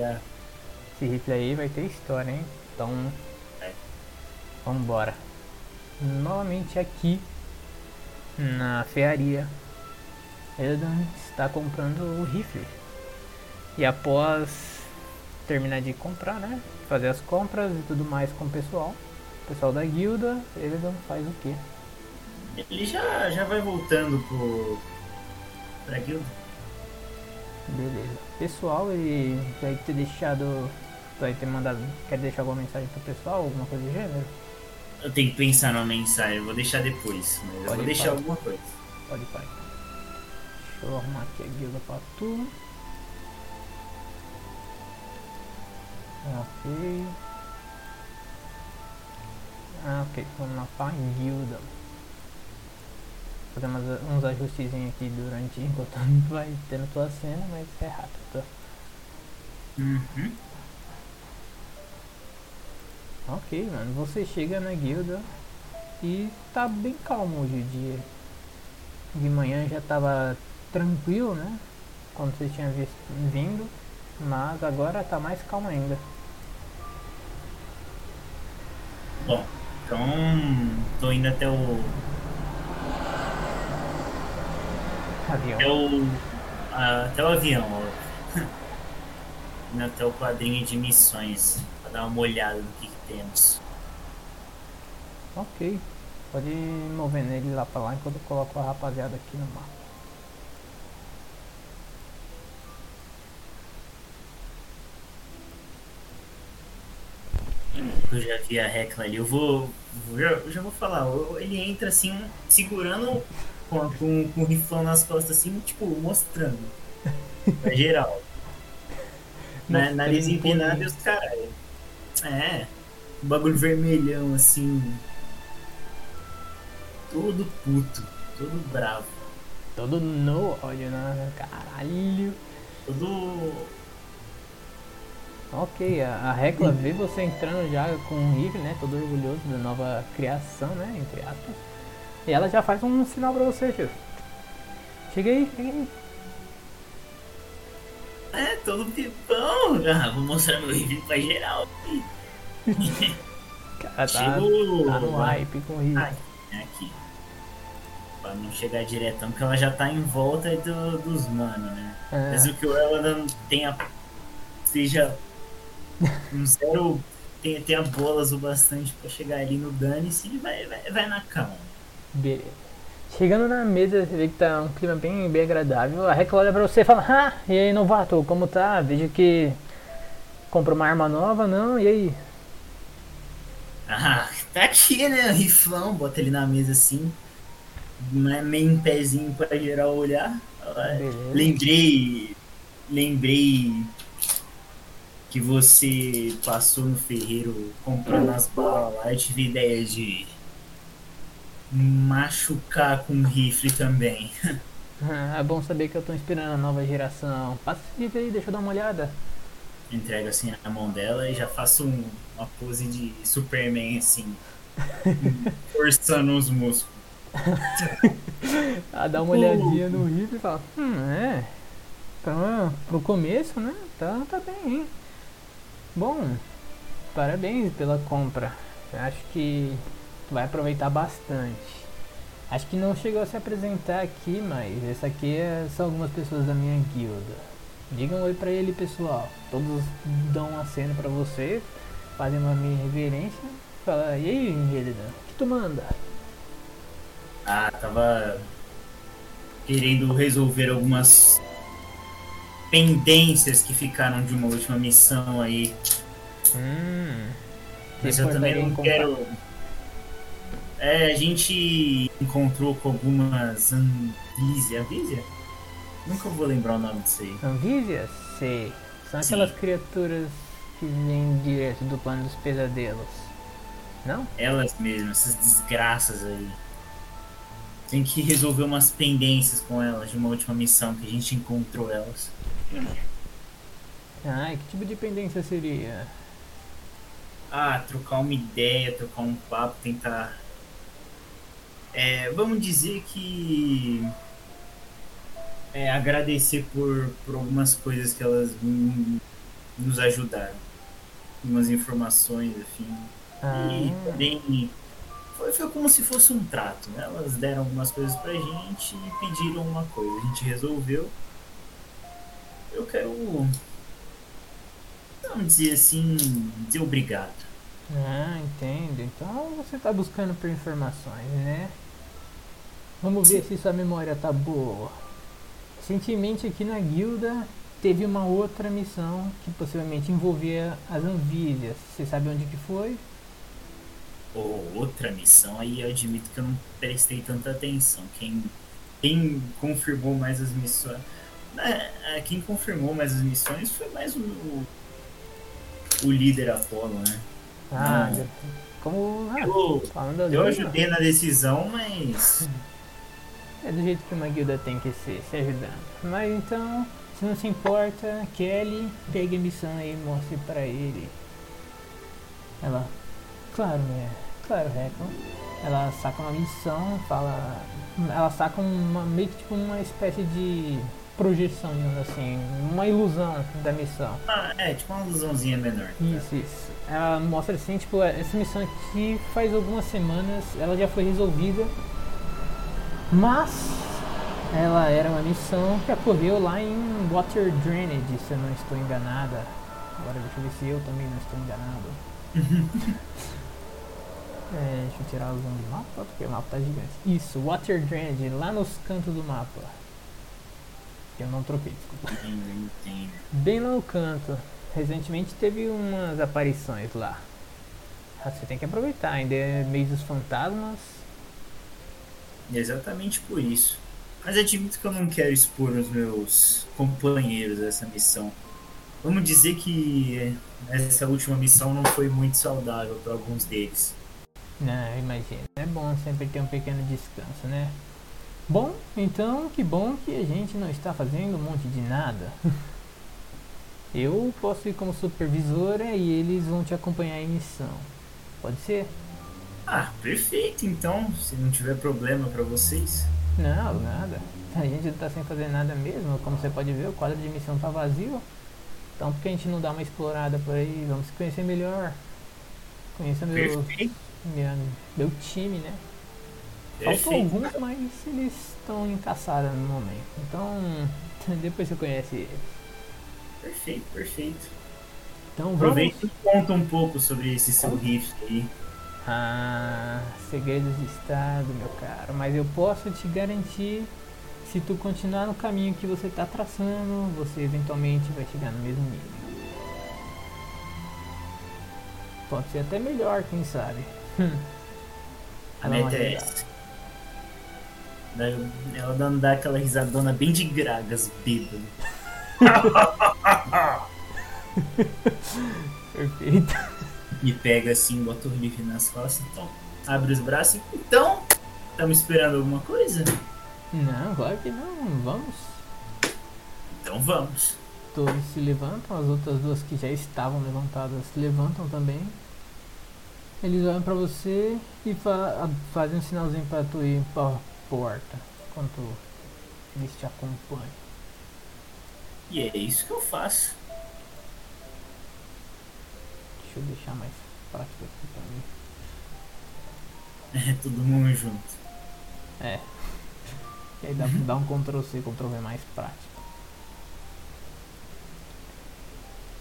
Esse rifle aí vai ter história, hein? Então. É. Vambora. Novamente aqui na ferraria. Edan está comprando o rifle. E após terminar de comprar, né? Fazer as compras e tudo mais com o pessoal. O pessoal da guilda, Edan faz o quê? Ele já, já vai voltando pro. pra guilda. Beleza. Pessoal, ele vai ter deixado. Vai ter mandado. Quer deixar alguma mensagem pro pessoal? Alguma coisa do gênero? Eu tenho que pensar numa mensagem, eu vou deixar depois. Mas eu Pode vou deixar alguma coisa. Pode pai. Deixa eu arrumar aqui a guilda pra tu. Ok. Ah, ok. Vamos lá pra guilda. Fazer umas- uns ajustezinhos aqui durante enquanto vai tendo tua cena, mas é rápido, tá? Uhum. Ok, mano. Você chega na guilda e tá bem calmo hoje o dia. De manhã já tava tranquilo, né? Quando você tinha visto, vindo. Mas agora tá mais calmo ainda. Bom, então tô indo até o. Avião. até o. ah, até o avião, ó. até o quadrinho de missões. Pra dar uma olhada no que, que temos. Ok. Pode ir movendo ele lá pra lá enquanto eu coloco a rapaziada aqui no mapa. Eu já vi a Hecla ali. Eu vou. Eu já vou falar. Ele entra assim, segurando com, com, com o riflão nas costas, assim, tipo, mostrando. Pra geral. Na, nariz empinado e os caras. É. Um bagulho vermelhão, assim. Todo puto. Todo bravo. Todo no ódio, né? Caralho. Todo. Ok, a, a Hecla vê você entrando já com um rifle, né? Todo orgulhoso da nova criação, né? Entre aspas. E ela já faz um sinal pra você, tio. Chega aí, chega aí. É, todo pipão. Ah, vou mostrar meu rifle pra geral. Cara, tá, Chegou. tá no hype com o é aqui. Pra não chegar diretão, porque ela já tá em volta do- dos mano, né? É, Mesmo que o ela não tenha. seja um zero. tenha, tenha bolas o bastante pra chegar ali no dane-se, ele vai, vai, vai na calma. Beleza. Chegando na mesa, você vê que tá um clima bem, bem agradável. A Hecla olha pra você e fala: Ah, e aí, novato, como tá? Vejo que comprou uma arma nova, não? E aí? Ah, tá aqui, né? O riflão, bota ele na mesa assim. né, Meio em pezinho pra geral olhar. Beleza. Lembrei. Lembrei que você passou no ferreiro comprando as balas lá. Eu tive ideia de machucar com rifle também. Ah, é bom saber que eu tô inspirando a nova geração. Passa esse livro aí, deixa eu dar uma olhada. Entrego assim na mão dela e já faço um- uma pose de Superman assim. forçando os músculos. Ah, dá uma olhadinha no rifle e fala: Hum, é. Então, pro começo, né? Tá, tá bem, hein? Bom, parabéns pela compra. Acho que vai aproveitar bastante. Acho que não chegou a se apresentar aqui, mas essa aqui é- são algumas pessoas da minha guilda. Digam oi pra ele, pessoal. Todos dão um aceno pra você, fazem uma minha reverência. Fala, e aí, Helena, o que tu manda? Ah, tava querendo resolver algumas pendências que ficaram de uma última missão aí. Hum. Mas eu também não em quero. É, a gente encontrou com algumas Anvísia. Anvísia? Nunca vou lembrar o nome disso aí. Anvísias? Sei. São Sim. aquelas criaturas que vêm direto do plano dos pesadelos. Não? Elas mesmas, essas desgraças aí. Tem que resolver umas pendências com elas de uma última missão que a gente encontrou elas. Ah, que tipo de pendência seria? Ah, trocar uma ideia, trocar um papo, tentar. É, vamos dizer que. É, agradecer por, por algumas coisas que elas nos ajudaram. Umas informações, enfim. Ah, E também foi, foi como se fosse um trato, né? Elas deram algumas coisas pra gente e pediram uma coisa. A gente resolveu. Eu quero. Vamos dizer assim. dizer obrigado. ah, entendo. Então você tá buscando por informações, né? Vamos ver se sua memória tá boa. Recentemente aqui na guilda teve uma outra missão que possivelmente envolvia as anvísias. Você sabe onde que foi? Ou outra missão, aí eu admito que eu não prestei tanta atenção. Quem, quem confirmou mais as missões. né, é, Quem confirmou mais as missões foi mais o. O líder Apolo, né? Ah, Não. como. Ah, Eu, eu ajudei na decisão, mas. É do jeito que uma guilda tem que ser, se ajudando. Mas então, se não se importa, Kelly, pegue a missão aí e mostre pra ele. Ela, claro, né? Claro, Recon. Ela saca uma missão, fala. Ela saca uma, meio que tipo uma espécie de projeção, digamos assim, uma ilusão da missão. Ah, é, tipo uma ilusãozinha menor. Isso, isso. Ela mostra assim, tipo, essa missão aqui faz algumas semanas, ela já foi resolvida. Mas ela era uma missão que ocorreu lá em Water Drainage, se eu não estou enganada. Agora deixa eu ver se eu também não estou enganado. é, deixa eu tirar os do mapa, porque o mapa tá gigante. Isso, Water Drainage, lá nos cantos do mapa. Eu não troquei, desculpa. Entendo, entendo. Bem lá no canto. Recentemente teve umas aparições lá. Ah, Você tem que aproveitar, ainda é mês dos fantasmas. Exatamente por isso. Mas admito que eu não quero expor os meus companheiros dessa missão. Vamos dizer que essa última missão não foi muito saudável para alguns deles. Não, imagina. É bom sempre ter um pequeno descanso, né? Bom, então que bom que a gente não está fazendo um monte de nada. Eu posso ir como supervisora e eles vão te acompanhar em missão. Pode ser? Ah, perfeito então, se não tiver problema para vocês. Não, nada. A gente não tá sem fazer nada mesmo. Como você pode ver, o quadro de missão tá vazio. Então por que a gente não dá uma explorada por aí? Vamos se conhecer melhor. Conheça meu, minha, meu time, né? Faltam alguns, mas eles estão em caçada no momento. Então depois você conhece eles. Perfeito, perfeito. Então vamos. Aproveita e conta um pouco sobre esse seu riff aí. Ah, segredos de estado, meu caro. Mas eu posso te garantir, se tu continuar no caminho que você está traçando, você eventualmente vai chegar no mesmo nível. Pode ser até melhor, quem sabe. A meta é essa. Ela dando dá aquela risadona bem de gragas, bêbado. Perfeito. Me pega assim, bota o riff nas costas, então abre os braços e. Então, estamos esperando alguma coisa? Não, claro que não. Vamos. Então vamos. Todos se levantam, as outras duas que já estavam levantadas se levantam também. Eles olham pra você e fa fazem um sinalzinho pra tu ir pra porta, enquanto eles te acompanham. E é isso que eu faço. Deixa eu deixar mais prático aqui pra mim. É todo mundo junto. É. E aí dá, dá um Ctrl C, Ctrl V mais prático.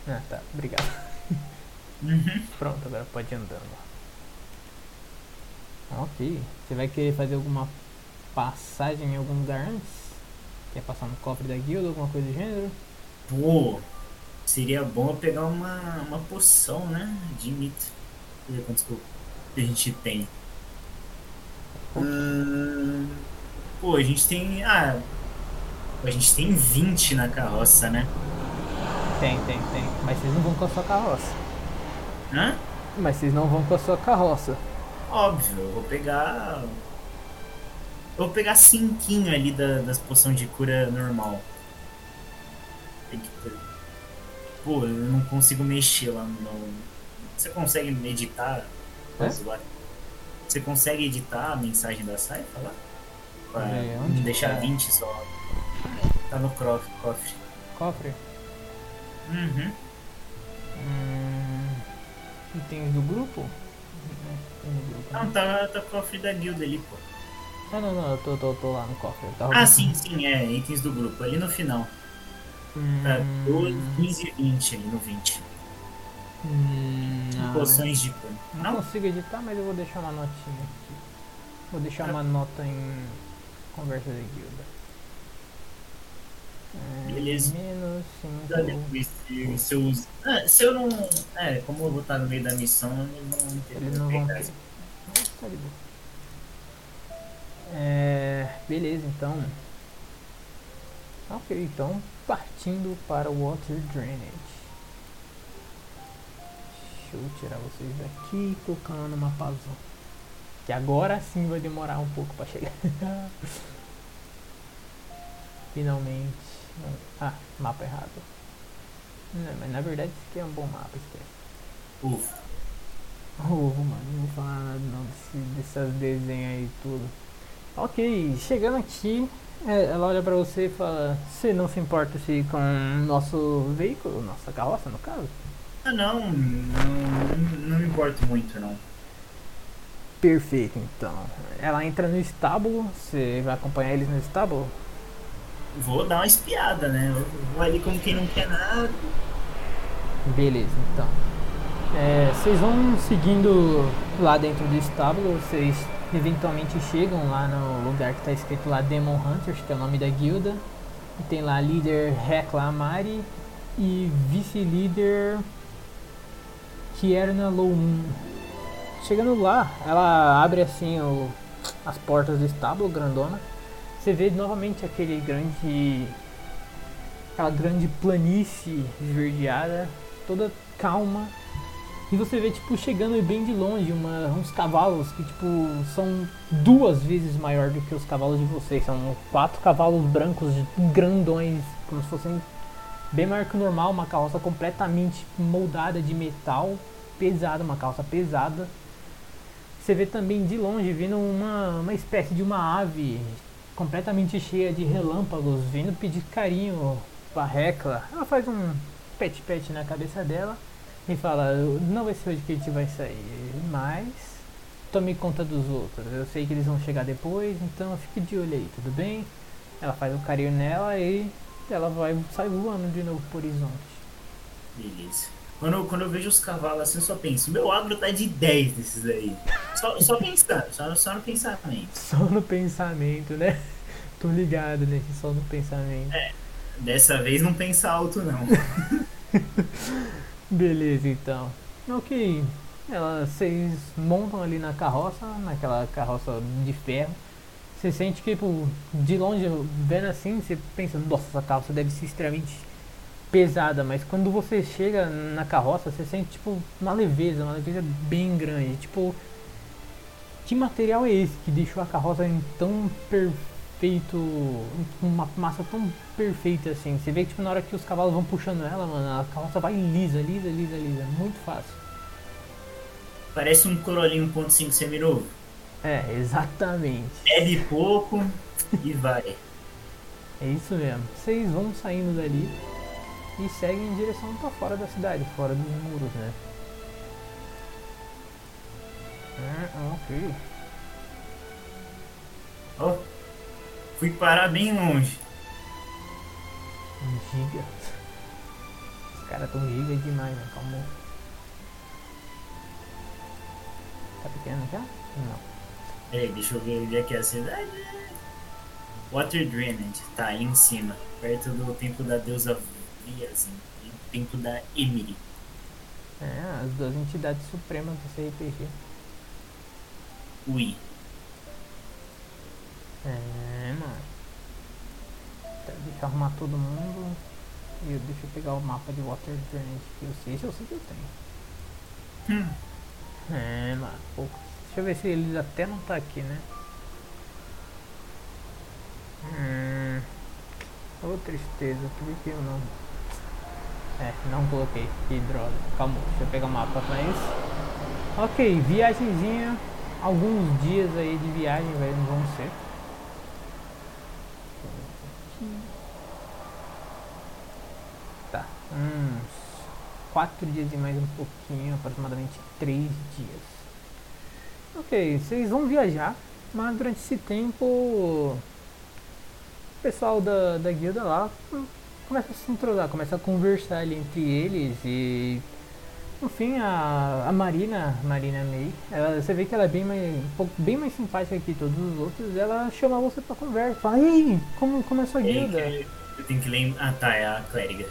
Ah, tá. Obrigado. Uhum. Pronto, agora pode ir andando. Ok. Você vai querer fazer alguma passagem em algum lugar antes? Quer passar no cofre da guilda, alguma coisa do gênero? Pô, seria bom eu pegar uma, uma poção, né? De mito. Deixa eu ver quantos que a gente tem. Hum, pô, a gente tem. Ah, a gente tem 20 na carroça, né? Tem, tem, tem. Mas vocês não vão com a sua carroça. Hã? Mas vocês não vão com a sua carroça. Óbvio, eu vou pegar. Eu vou pegar cinquinho ali da, das poções de cura normal. Tem que ter. Pô, eu não consigo mexer lá no. Você consegue editar? É? Você consegue editar a mensagem da Saifa lá? Pra É, onde deixar tá? 20 só. Tá no crof- cofre. Cofre? Uhum. itens do grupo? É, grupo. Não, né? tá, tá cofre da guilda ali, pô. Ah, não, não, eu tô, tô, tô lá no cofre. Ah, sim, sim, é, itens do grupo, ali no final. Hum, Tá, 12, 15 e 20 ali no 20. hum, não, Poções de cor. não Não? consigo editar, mas eu vou deixar uma notinha aqui. Vou deixar Tá. uma nota em conversa de guilda. É, Beleza. Menos Dá 5. depois se, eu. Ah, se eu não. É, como eu vou estar no meio da missão, eles não vão ter Eles não vão ter. pegar. Mas tá de boa. É, beleza, então. Ok, então partindo para o Water Drainage. Deixa eu tirar vocês daqui e colocar no mapazão. Que agora sim vai demorar um pouco para chegar. Finalmente. Ah, mapa errado. Não, mas na verdade isso aqui é um bom mapa, esquece. Ufa. Ovo, mano, não vou falar nada não desse, desses desenhos aí tudo. Ok, chegando aqui, é, ela olha pra você e fala, você não se importa se com o nosso veículo, nossa carroça no caso? Ah, não, não, não me importo muito, não. Perfeito, então. Ela entra no estábulo, você vai acompanhar eles no estábulo? Vou dar uma espiada, né? Eu vou ali como quem não quer nada. Beleza, então. É, vocês vão seguindo lá dentro do estábulo, vocês eventualmente chegam lá no lugar que está escrito lá Demon Hunters, que é o nome da guilda. E tem lá líder Hecla Amari e vice-líder Kierna Loum. Chegando lá, ela abre assim o- as portas do estábulo, grandona. Você vê novamente aquele grande aquela grande planície esverdeada, toda calma. E você vê, tipo, chegando bem de longe, uma, uns cavalos que, tipo, são duas vezes maior do que os cavalos de vocês. São quatro cavalos brancos grandões, como se fossem bem maior que o normal, uma carroça completamente moldada de metal, pesada, uma calça pesada. Você vê também de longe vindo uma, uma espécie de uma ave completamente cheia de relâmpagos, vindo pedir carinho pra Hecla. Ela faz um pet-pet na cabeça dela e fala: Não vai ser hoje que a gente vai sair, mas tome conta dos outros. Eu sei que eles vão chegar depois, então fique de olho aí, tudo bem? Ela faz um carinho nela e ela vai sair voando de novo pro horizonte. Beleza. Quando, quando eu vejo os cavalos assim, eu só penso, meu agro tá de 10 desses aí. Só, só pensando, só, só no pensamento. Só no pensamento, né? Tô ligado nesse só no pensamento. Dessa vez não pensa alto, não. Beleza, então. Ok. Vocês montam ali na carroça, naquela carroça de ferro. Você sente que, tipo, de longe, vendo assim, você pensa, nossa, essa carroça deve ser extremamente pesada, mas quando você chega na carroça, você sente, tipo, uma leveza, uma leveza bem grande. Tipo, que material é esse que deixou a carroça em tão perfeito, com uma massa tão perfeita assim? Você vê que, tipo, na hora que os cavalos vão puxando ela, mano, a carroça vai lisa, lisa, lisa, lisa, muito fácil. Parece um Corolinha 1.5 seminovo. É, exatamente. Bebe pouco e vai. É isso mesmo. Vocês vão saindo dali e seguem em direção para fora da cidade, fora dos muros, né? Ah, ok. Ó, fui parar bem longe. Giga. Os caras tão giga demais, né? Calma. Tá pequeno já? Não. Peraí, deixa eu ver onde é que é a cidade. Water Drainage, tá aí em cima, perto do templo da deusa Viazin e o templo da Emily. É, as duas entidades supremas do CRPG. Ui. É, mano. Deixa eu arrumar todo mundo. E eu- deixa eu pegar o mapa de Water Drainage que eu sei, esse eu sei que eu tenho. Hum. É, mano. Pô, deixa eu ver se eles até não tá aqui, né? Hum. Ô tristeza, por que eu não? É, não coloquei. Que droga. Calma, deixa eu pegar o mapa isso. Ok, viagemzinha. Alguns dias aí de viagem vai, vão ser. Tá, uns quatro dias e mais um pouquinho, aproximadamente três dias. Ok, vocês vão viajar, mas durante esse tempo o pessoal da, da guilda lá começa a se entrosar, começa a conversar ali entre eles e no fim a, a Marina, Marina May, ela, você vê que ela é bem mais, um pouco, bem mais simpática que todos os outros, ela chama você pra conversa, fala, ei, como, como é a sua guilda? Eu tenho que lembrar. Ah tá, é a clériga.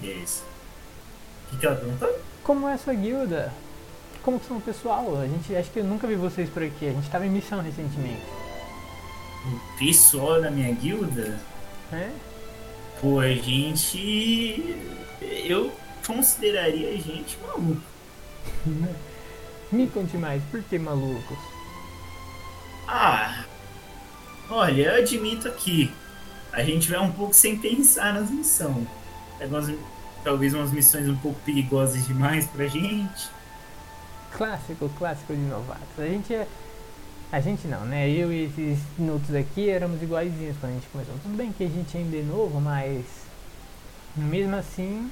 Beleza. O que, que ela perguntou? Como é a sua guilda? Como que são o pessoal? A gente acho que eu nunca vi vocês por aqui, a gente tava em missão recentemente. O pessoal da minha guilda? É? Pô, a gente. Eu consideraria a gente maluco. Me conte mais, por que malucos? Ah, olha, eu admito aqui, a gente vai um pouco sem pensar nas missões. Algumas, talvez umas missões um pouco perigosas demais pra gente. Clássico, clássico de novatos. A gente é. A gente não, né? Eu e esses outros aqui éramos iguaizinhos quando a gente começou. Tudo bem que a gente ainda é novo, mas. Mesmo assim.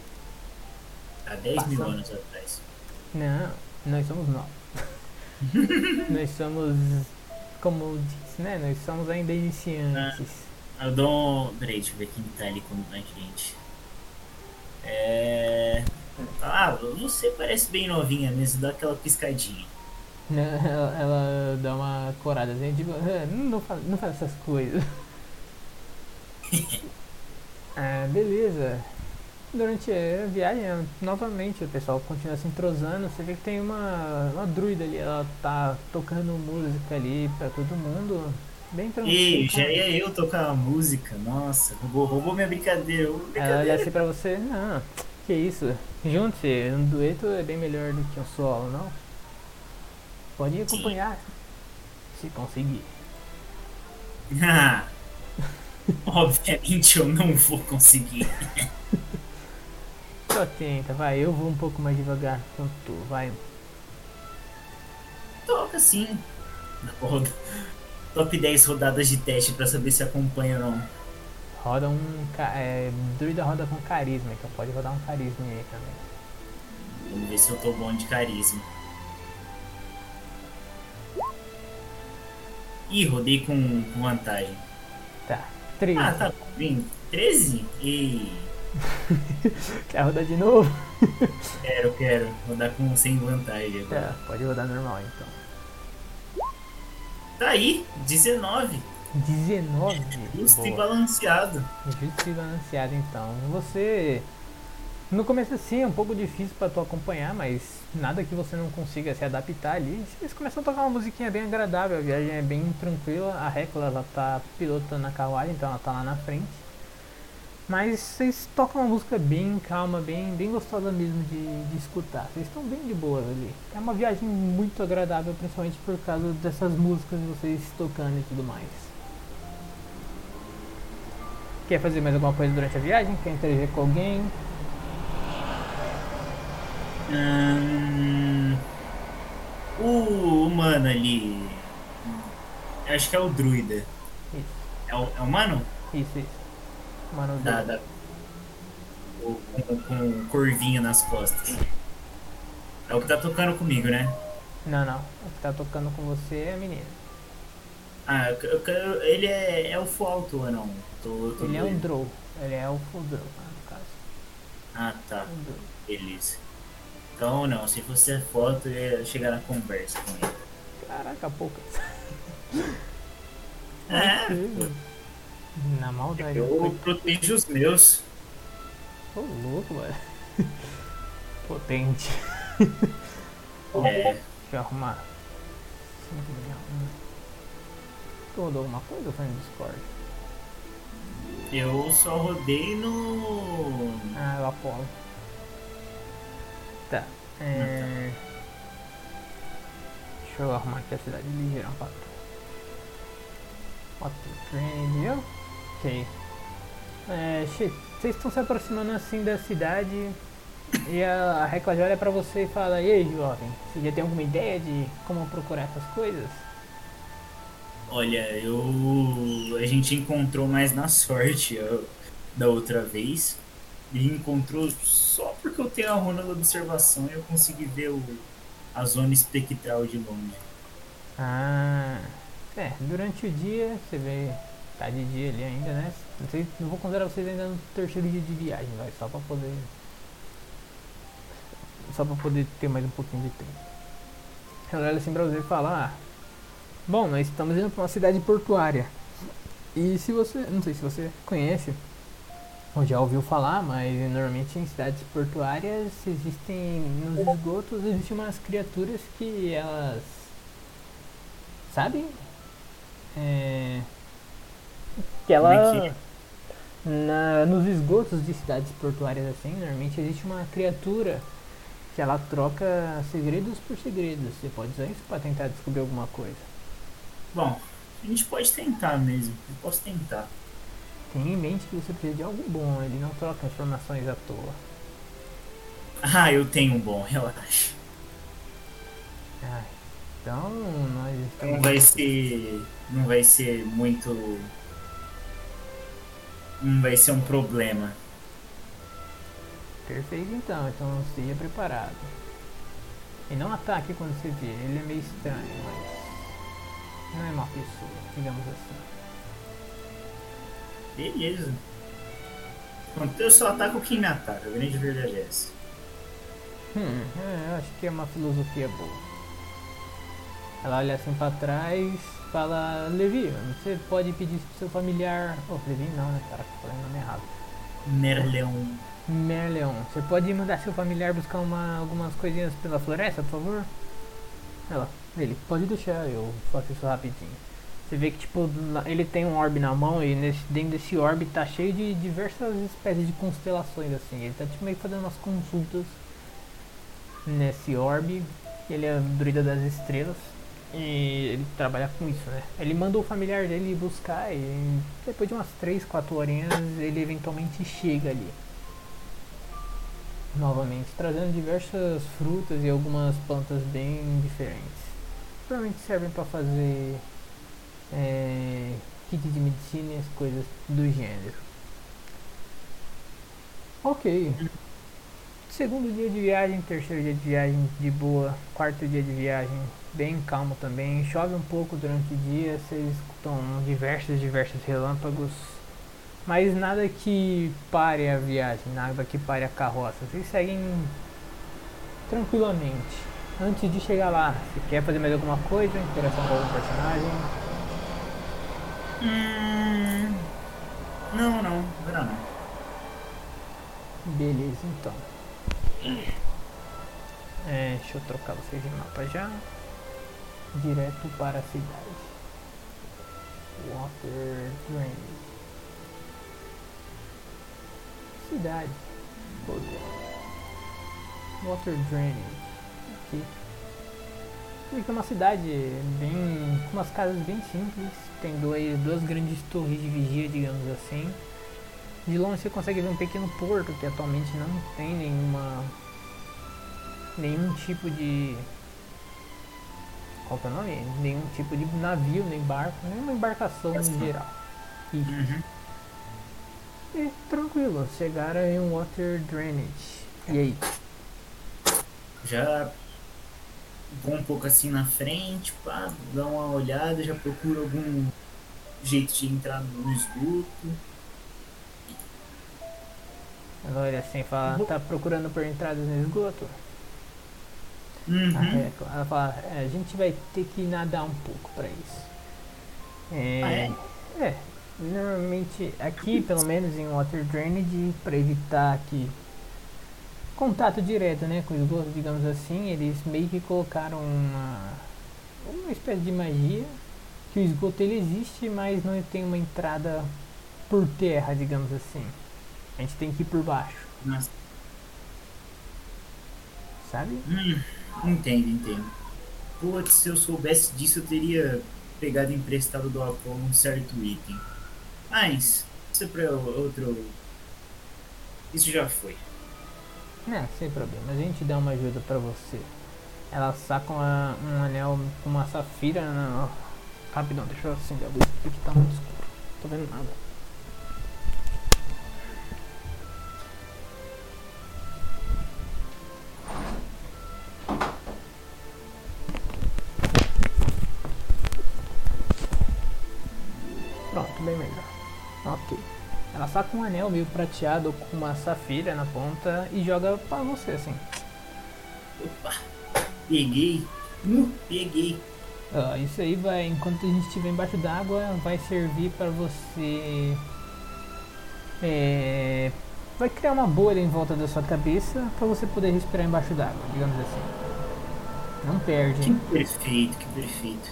Há 10 mil Passamos. anos atrás. Não, nós somos novos. nós somos. Como disse, né? Nós somos ainda iniciantes. Eu dou um. Peraí, deixa eu ver quem tá ali com a gente. É. Ah, você parece bem novinha mesmo, dá aquela piscadinha. Ela, ela dá uma corada assim, "Ah, não faz, não faz essas coisas. ah, beleza. Durante a viagem, novamente, o pessoal continua se entrosando. Você vê que tem uma, uma druida ali, ela tá tocando música ali pra todo mundo. Bem tranquilo. Ei, já ia eu tocar uma música, nossa, roubou, roubou minha brincadeira. roubou minha Ela olha brincadeira. assim pra você, não, que isso, junte-se, um dueto é bem melhor do que um solo, não? Pode acompanhar, se conseguir. Ah, obviamente eu não vou conseguir. Só tenta, vai, eu vou um pouco mais devagar quanto tu, vai. Toca sim. Roda- Top 10 rodadas de teste pra saber se acompanha ou não. Roda um, é, druida roda com carisma, então pode rodar um carisma aí também. Vamos ver se eu tô bom de carisma. Ih, rodei com, com vantagem. Tá, 13. Ah, tá bem. 13? E Quer rodar de novo? quero, quero. Rodar com sem vantagem agora. Tá, pode rodar normal então. Tá aí, 19. 19. Justo e Boa. balanceado. Justo e balanceado então. Você. No começo assim é um pouco difícil pra tu acompanhar, mas nada que você não consiga se adaptar ali. Vocês começam a tocar uma musiquinha bem agradável, a viagem é bem tranquila. A Recla ela tá pilotando a carruagem, então ela tá lá na frente. Mas vocês tocam uma música bem calma, bem, bem gostosa mesmo de, de escutar. Vocês estão bem de boas ali. É uma viagem muito agradável, principalmente por causa dessas músicas de vocês tocando e tudo mais. Quer fazer mais alguma coisa durante a viagem? Quer interagir com alguém? Hum, o humano ali. Acho que é o druida. Isso, É o, é o humano? isso, isso. Mano, Da, da, com, com corvinho nas costas. É o que tá tocando comigo, né? Não, não. O que tá tocando com você é a menina. Ah, eu, eu, ele é, é o alto ou não? Tô, tô Ele é um. Drow. Ele é o full Drow, no caso. Ah, tá. Um. Beleza. Então, não, se fosse a foto, eu ia chegar na conversa com ele. Caraca, poucas. É, Incrível. Na maldade. eu protejo os meus. Ô, louco, mano. Potente. É, Deixa eu arrumar. 5 milhões. Tu rodou alguma coisa ou foi no Discord? eu só rodei no. Ah, é o Apollo. Tá. É... Deixa eu arrumar aqui a cidade ligeirão pra tu. Auto trade, ok. É, vocês estão se aproximando assim da cidade e a, a Recla olha pra você e fala, e aí jovem, você já tem alguma ideia de como procurar essas coisas? Olha, eu. A gente encontrou mais na sorte ó, da outra vez. E encontrou só porque eu tenho a runa da observação e eu consegui ver o, a zona espectral de longe. Ah, é, durante o dia você vê, tá de dia ali ainda, né? Não, sei, não vou considerar vocês ainda no terceiro dia de viagem, vai, só pra poder. Só pra poder ter mais um pouquinho de tempo. Ela olha assim pra você e fala, ah, bom, nós estamos indo pra uma cidade portuária. E se você, não sei se você conhece, ou já ouviu falar, mas normalmente em cidades portuárias existem, nos esgotos, existem umas criaturas que elas, sabe? É, que ela, na, nos esgotos de cidades portuárias assim, normalmente existe uma criatura que ela troca segredos por segredos. Você pode usar isso para tentar descobrir alguma coisa. Bom, a gente pode tentar mesmo. Eu posso tentar. Tenha em mente que você precisa de algo bom, ele não troca informações à toa. Ah, eu tenho um bom, relaxa. Ai, então nós Não estamos. vai ser. Não vai ser muito. Vai ser um problema. Perfeito então, então esteja preparado. E não ataque quando você vê, ele é meio estranho, mas não é uma pessoa, digamos assim. Beleza. Pronto, eu só ataco quem me ataca. A grande verdade é essa. Hum, é, eu acho que é uma filosofia boa. Ela olha assim pra trás, fala, Levi, você pode pedir pro seu familiar. Oh, Levi não, né, cara? Falei o nome errado. Merleon. Merleon, você pode mandar seu familiar buscar uma, algumas coisinhas pela floresta, por favor? Ela, ele, pode deixar, eu faço isso rapidinho. Você vê que tipo, ele tem um orbe na mão e nesse, dentro desse orbe tá cheio de diversas espécies de constelações assim. Ele tá tipo meio fazendo umas consultas nesse orbe. Ele é druida das estrelas e ele trabalha com isso, né? Ele mandou o familiar dele buscar e depois de umas 3, 4 horinhas ele eventualmente chega ali novamente, trazendo diversas frutas e algumas plantas bem diferentes. Provavelmente servem para fazer é, kit de medicina e as coisas do gênero. Ok. Segundo dia de viagem, terceiro dia de viagem de boa, quarto dia de viagem bem calmo também. Chove um pouco durante o dia, vocês escutam diversos, diversos relâmpagos. Mas nada que pare a viagem, nada que pare a carroça. Vocês seguem tranquilamente. Antes de chegar lá, você quer fazer mais alguma coisa? Interação com algum personagem? Hum. Não, não. Agora não. Beleza, então. É, deixa eu trocar vocês de mapa já. Direto para a cidade. Water Drain. Cidade. Poder. Water Drain. Aqui. Aqui é uma cidade bem. com umas casas bem simples. Tem dois, duas grandes torres de vigia, digamos assim. De longe você consegue ver um pequeno porto que atualmente não tem nenhuma. nenhum tipo de. Qual que é o nome? Nenhum tipo de navio, nem barco, nenhuma embarcação em geral. Isso. Uhum. E tranquilo, chegaram em um water drainage. E aí? Já vou um pouco assim na frente, pá, dá uma olhada, já procuro algum jeito de entrar no esgoto. Olha assim fala, tá procurando por entradas no esgoto? Uhum. Ela fala, "É, a gente vai ter que nadar um pouco pra isso. É, Ah, é? é, normalmente aqui, pelo menos em Water Drainage, pra evitar que contato direto né, com o esgoto, digamos assim, eles meio que colocaram uma, uma espécie de magia que o esgoto ele existe, mas não tem uma entrada por terra, digamos assim. A gente tem que ir por baixo, Nossa. sabe? Hum, entendo, entendo. Putz, se eu soubesse disso, eu teria pegado emprestado do Apolo um certo item. Mas, isso é pra outro. Isso já foi. É, sem problema. A gente dá uma ajuda pra você. Ela saca uma, um anel com uma safira. Na... Rapidão, deixa eu acender a luz aqui que tá muito escuro. Tô vendo nada. Ok. Ela saca um anel meio prateado com uma safira na ponta e joga pra você assim. Opa, peguei. Uh, peguei. Ó, isso aí vai, enquanto a gente estiver embaixo d'água, vai servir para você. É, vai criar uma bolha em volta da sua cabeça para você poder respirar embaixo d'água, digamos assim. Não perde, Que hein? perfeito, que perfeito.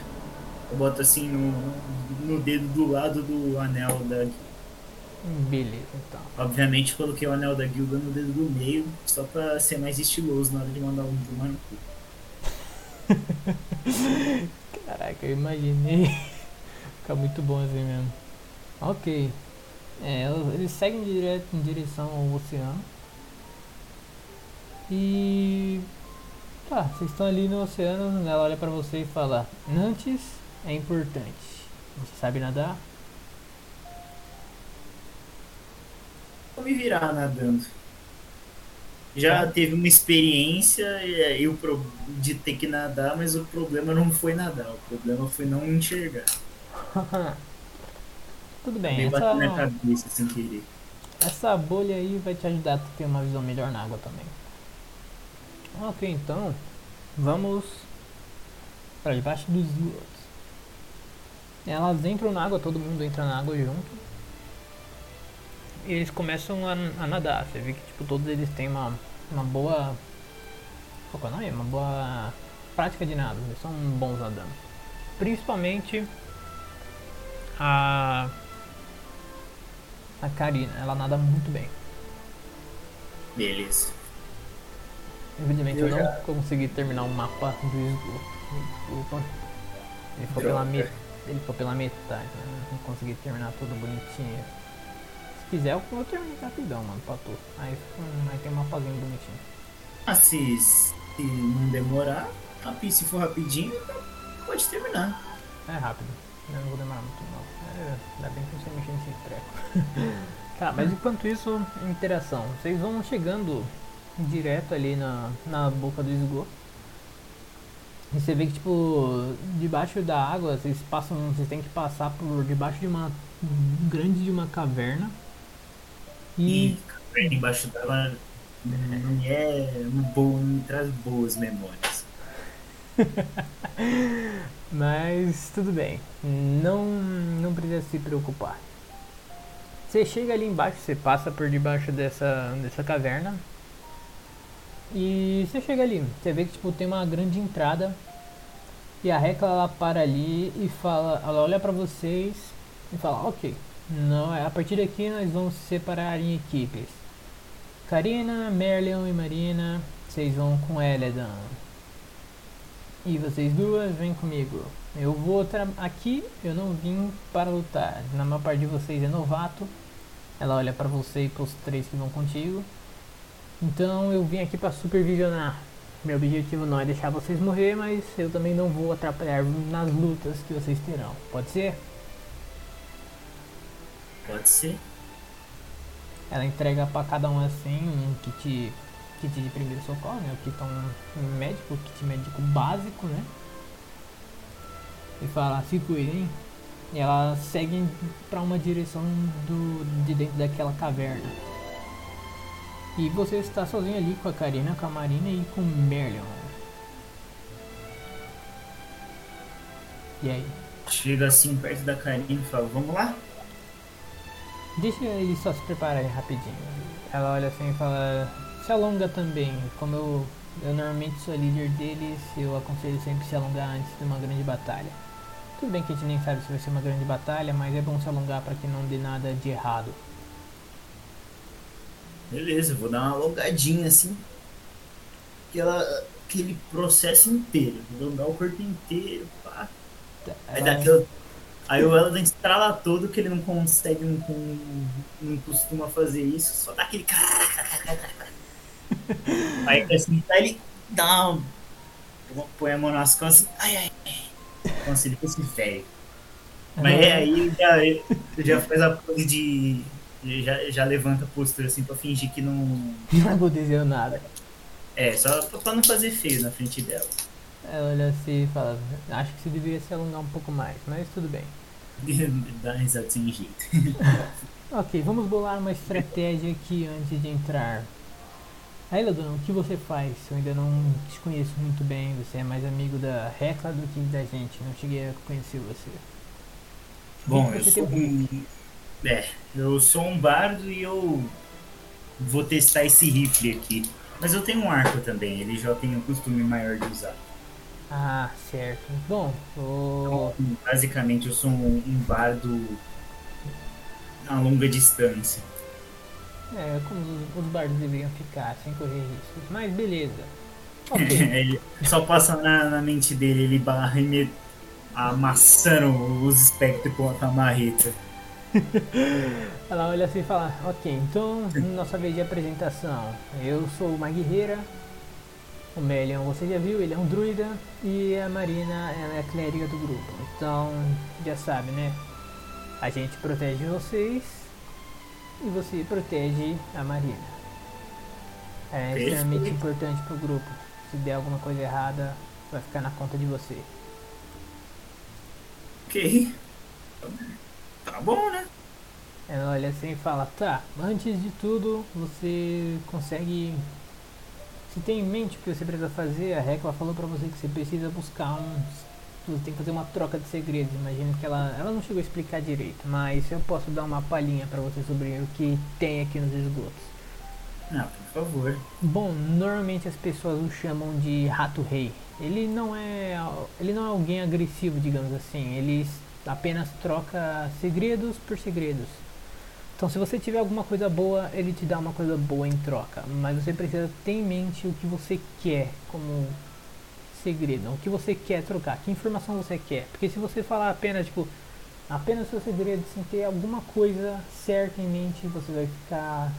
Eu boto assim no, no dedo do lado do anel da. Beleza, então. Obviamente coloquei o anel da guilda no dedo do meio, só pra ser mais estiloso na hora de mandar um tomar no cu. Caraca, eu imaginei. Fica muito bom assim mesmo. Ok. É, eles seguem direto em direção ao oceano. E. Tá, vocês estão ali no oceano, ela olha pra você e fala: Nantes é importante. Você sabe nadar? Vou me virar nadando. Já teve uma experiência e aí o pro- de ter que nadar, mas o problema não foi nadar, o problema foi não enxergar. Tudo bem, Me bati na essa, cabeça sem querer. essa bolha aí vai te ajudar a ter uma visão melhor na água também. Ok, então vamos para debaixo dos. Elas entram na água, todo mundo entra na água junto. E eles começam a, a nadar. Você vê que tipo, todos eles têm uma, uma boa. Qual é o nome? Uma boa prática de nado. Eles são bons nadando. Principalmente a. A Karina. Ela nada muito bem. Beleza. Evidentemente Eu eu, não já- consegui terminar o mapa do esgoto. Desculpa. Ele ficou, pela Droga. Ele ficou pela metade, né? Não consegui terminar tudo bonitinho. Se quiser eu vou terminar rapidão, mano, pra tu. Aí, hum, aí tem um mapazinho bonitinho. Ah, se, se não demorar, se for rapidinho, pode terminar. É rápido. Eu não vou demorar muito não. É, ainda bem que você mexer nesse treco. tá, mas enquanto isso, interação. Vocês vão chegando direto ali na, na boca do esgoto. E você vê que tipo, debaixo da água, vocês passam. Vocês têm que passar por debaixo de uma grande de uma caverna. E E caverna embaixo d'água não me é bom, não me traz boas memórias. Mas tudo bem, não, não precisa se preocupar. Você chega ali embaixo, você passa por debaixo dessa, dessa caverna. E você chega ali, você vê que tipo, tem uma grande entrada. E a Recla ela para ali e fala, ela olha pra vocês e fala, ok, não, a partir daqui nós vamos se separar em equipes. Karina, Merlion e Marina, vocês vão com Eledan. E vocês duas, vem comigo. Eu vou aqui, eu não vim para lutar. Na maior parte de vocês é novato. Ela olha pra você e pros três que vão contigo. Então eu vim aqui para supervisionar. Meu objetivo não é deixar vocês morrer, mas eu também não vou atrapalhar nas lutas que vocês terão. Pode ser? Pode ser. Ela entrega pra cada um assim um kit, kit de primeiro socorro, né? O kit um médico, kit médico básico, né? E fala, se cuidem. E ela segue pra uma direção do, de dentro daquela caverna. E você está sozinho ali com a Karina, com a Marina e com o Merlion. E aí? Chega assim perto da Karine e fala, vamos lá? Deixa eles só se prepararem rapidinho. Ela olha assim e fala: Se alonga também. Como eu, eu normalmente sou líder deles, eu aconselho sempre se alongar antes de uma grande batalha. Tudo bem que a gente nem sabe se vai ser uma grande batalha, mas é bom se alongar para que não dê nada de errado. Beleza, vou dar uma alongadinha assim. Aquela, aquele processo inteiro. Vou alongar o corpo inteiro. Pá. Aí, Ela- dá aquela- aí o Eladan estrala todo que ele não consegue, não, não costuma fazer isso. Só dá aquele. Aí assim, aí ele dá uma. Põe a mão nas costas. Ai, ai, ai. Nossa, ele fosse velho. Mas é, aí já, já faz a pose de. Já, já levanta a postura assim pra fingir que não. Não aconteceu nada. É, só pra pra não fazer feio na frente dela. Ela olha assim e fala: Acho que você deveria se alongar um pouco mais, mas tudo bem. Dá risada sem jeito. Ok, vamos bolar uma estratégia aqui antes de entrar. Aí, Ladrão, o que você faz? Eu ainda não te conheço muito bem. Você é mais amigo da Recla do que da gente. Não cheguei a conhecer você. Bom, eu você sou tem um. É, eu sou um bardo e eu vou testar esse rifle aqui. Mas eu tenho um arco também, ele já tem um costume maior de usar. Ah, certo. Bom, o... Então, basicamente, eu sou um, um bardo a longa distância. é como os, os bardos deveriam ficar, sem correr riscos. Mas beleza. Ok. ele só passa na, na mente dele, ele barra e me amassando os espectros com a marreta. Ela olha assim e fala, ok, então nossa vez de apresentação. Eu sou uma guerreira, o Melion você já viu, ele é um druida, e a Marina ela é a clériga do grupo. Então, já sabe, né? A gente protege vocês e você protege a Marina. É extremamente importante pro grupo. Se der alguma coisa errada, vai ficar na conta de você. Ok. Tá bom, né? Ela olha assim e fala, tá, antes de tudo, você consegue. Se tem em mente o que você precisa fazer, a Recla falou pra você que você precisa buscar uns. Você tem que fazer uma troca de segredos. Imagino que ela. Ela não chegou a explicar direito, mas eu posso dar uma palhinha pra você sobre o que tem aqui nos esgotos. Ah, por favor. Bom, normalmente as pessoas o chamam de rato rei. Ele não é. Ele não é alguém agressivo, digamos assim. Ele apenas troca segredos por segredos. Então, se você tiver alguma coisa boa, ele te dá uma coisa boa em troca. Mas você precisa ter em mente o que você quer como segredo, o que você quer trocar, que informação você quer. Porque se você falar apenas, tipo, apenas seu segredo sem ter alguma coisa certa em mente, você vai ficar.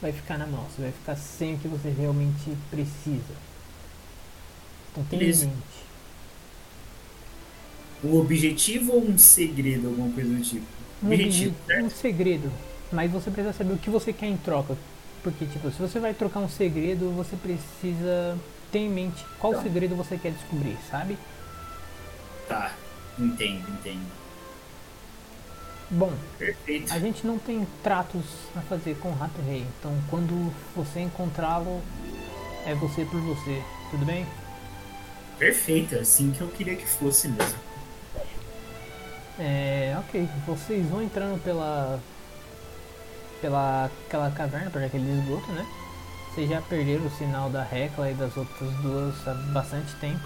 Vai ficar na mão, você vai ficar sem o que você realmente precisa. Então tenha em mente. Um objetivo ou um segredo, alguma coisa do tipo? um, Objetivo, obje- um certo? segredo, mas você precisa saber o que você quer em troca. Porque, tipo, se você vai trocar um segredo, você precisa ter em mente qual Tá. segredo você quer descobrir, sabe? Tá, entendo, entendo. Bom, Perfeito. a gente não tem tratos a fazer com o Rato Rei, então quando você encontrá-lo, é você por você, tudo bem? Perfeito, é assim que eu queria que fosse mesmo. É, ok, vocês vão entrando pela. pela aquela caverna, por aquele esgoto, né? Vocês já perderam o sinal da Recla e das outras duas há bastante tempo.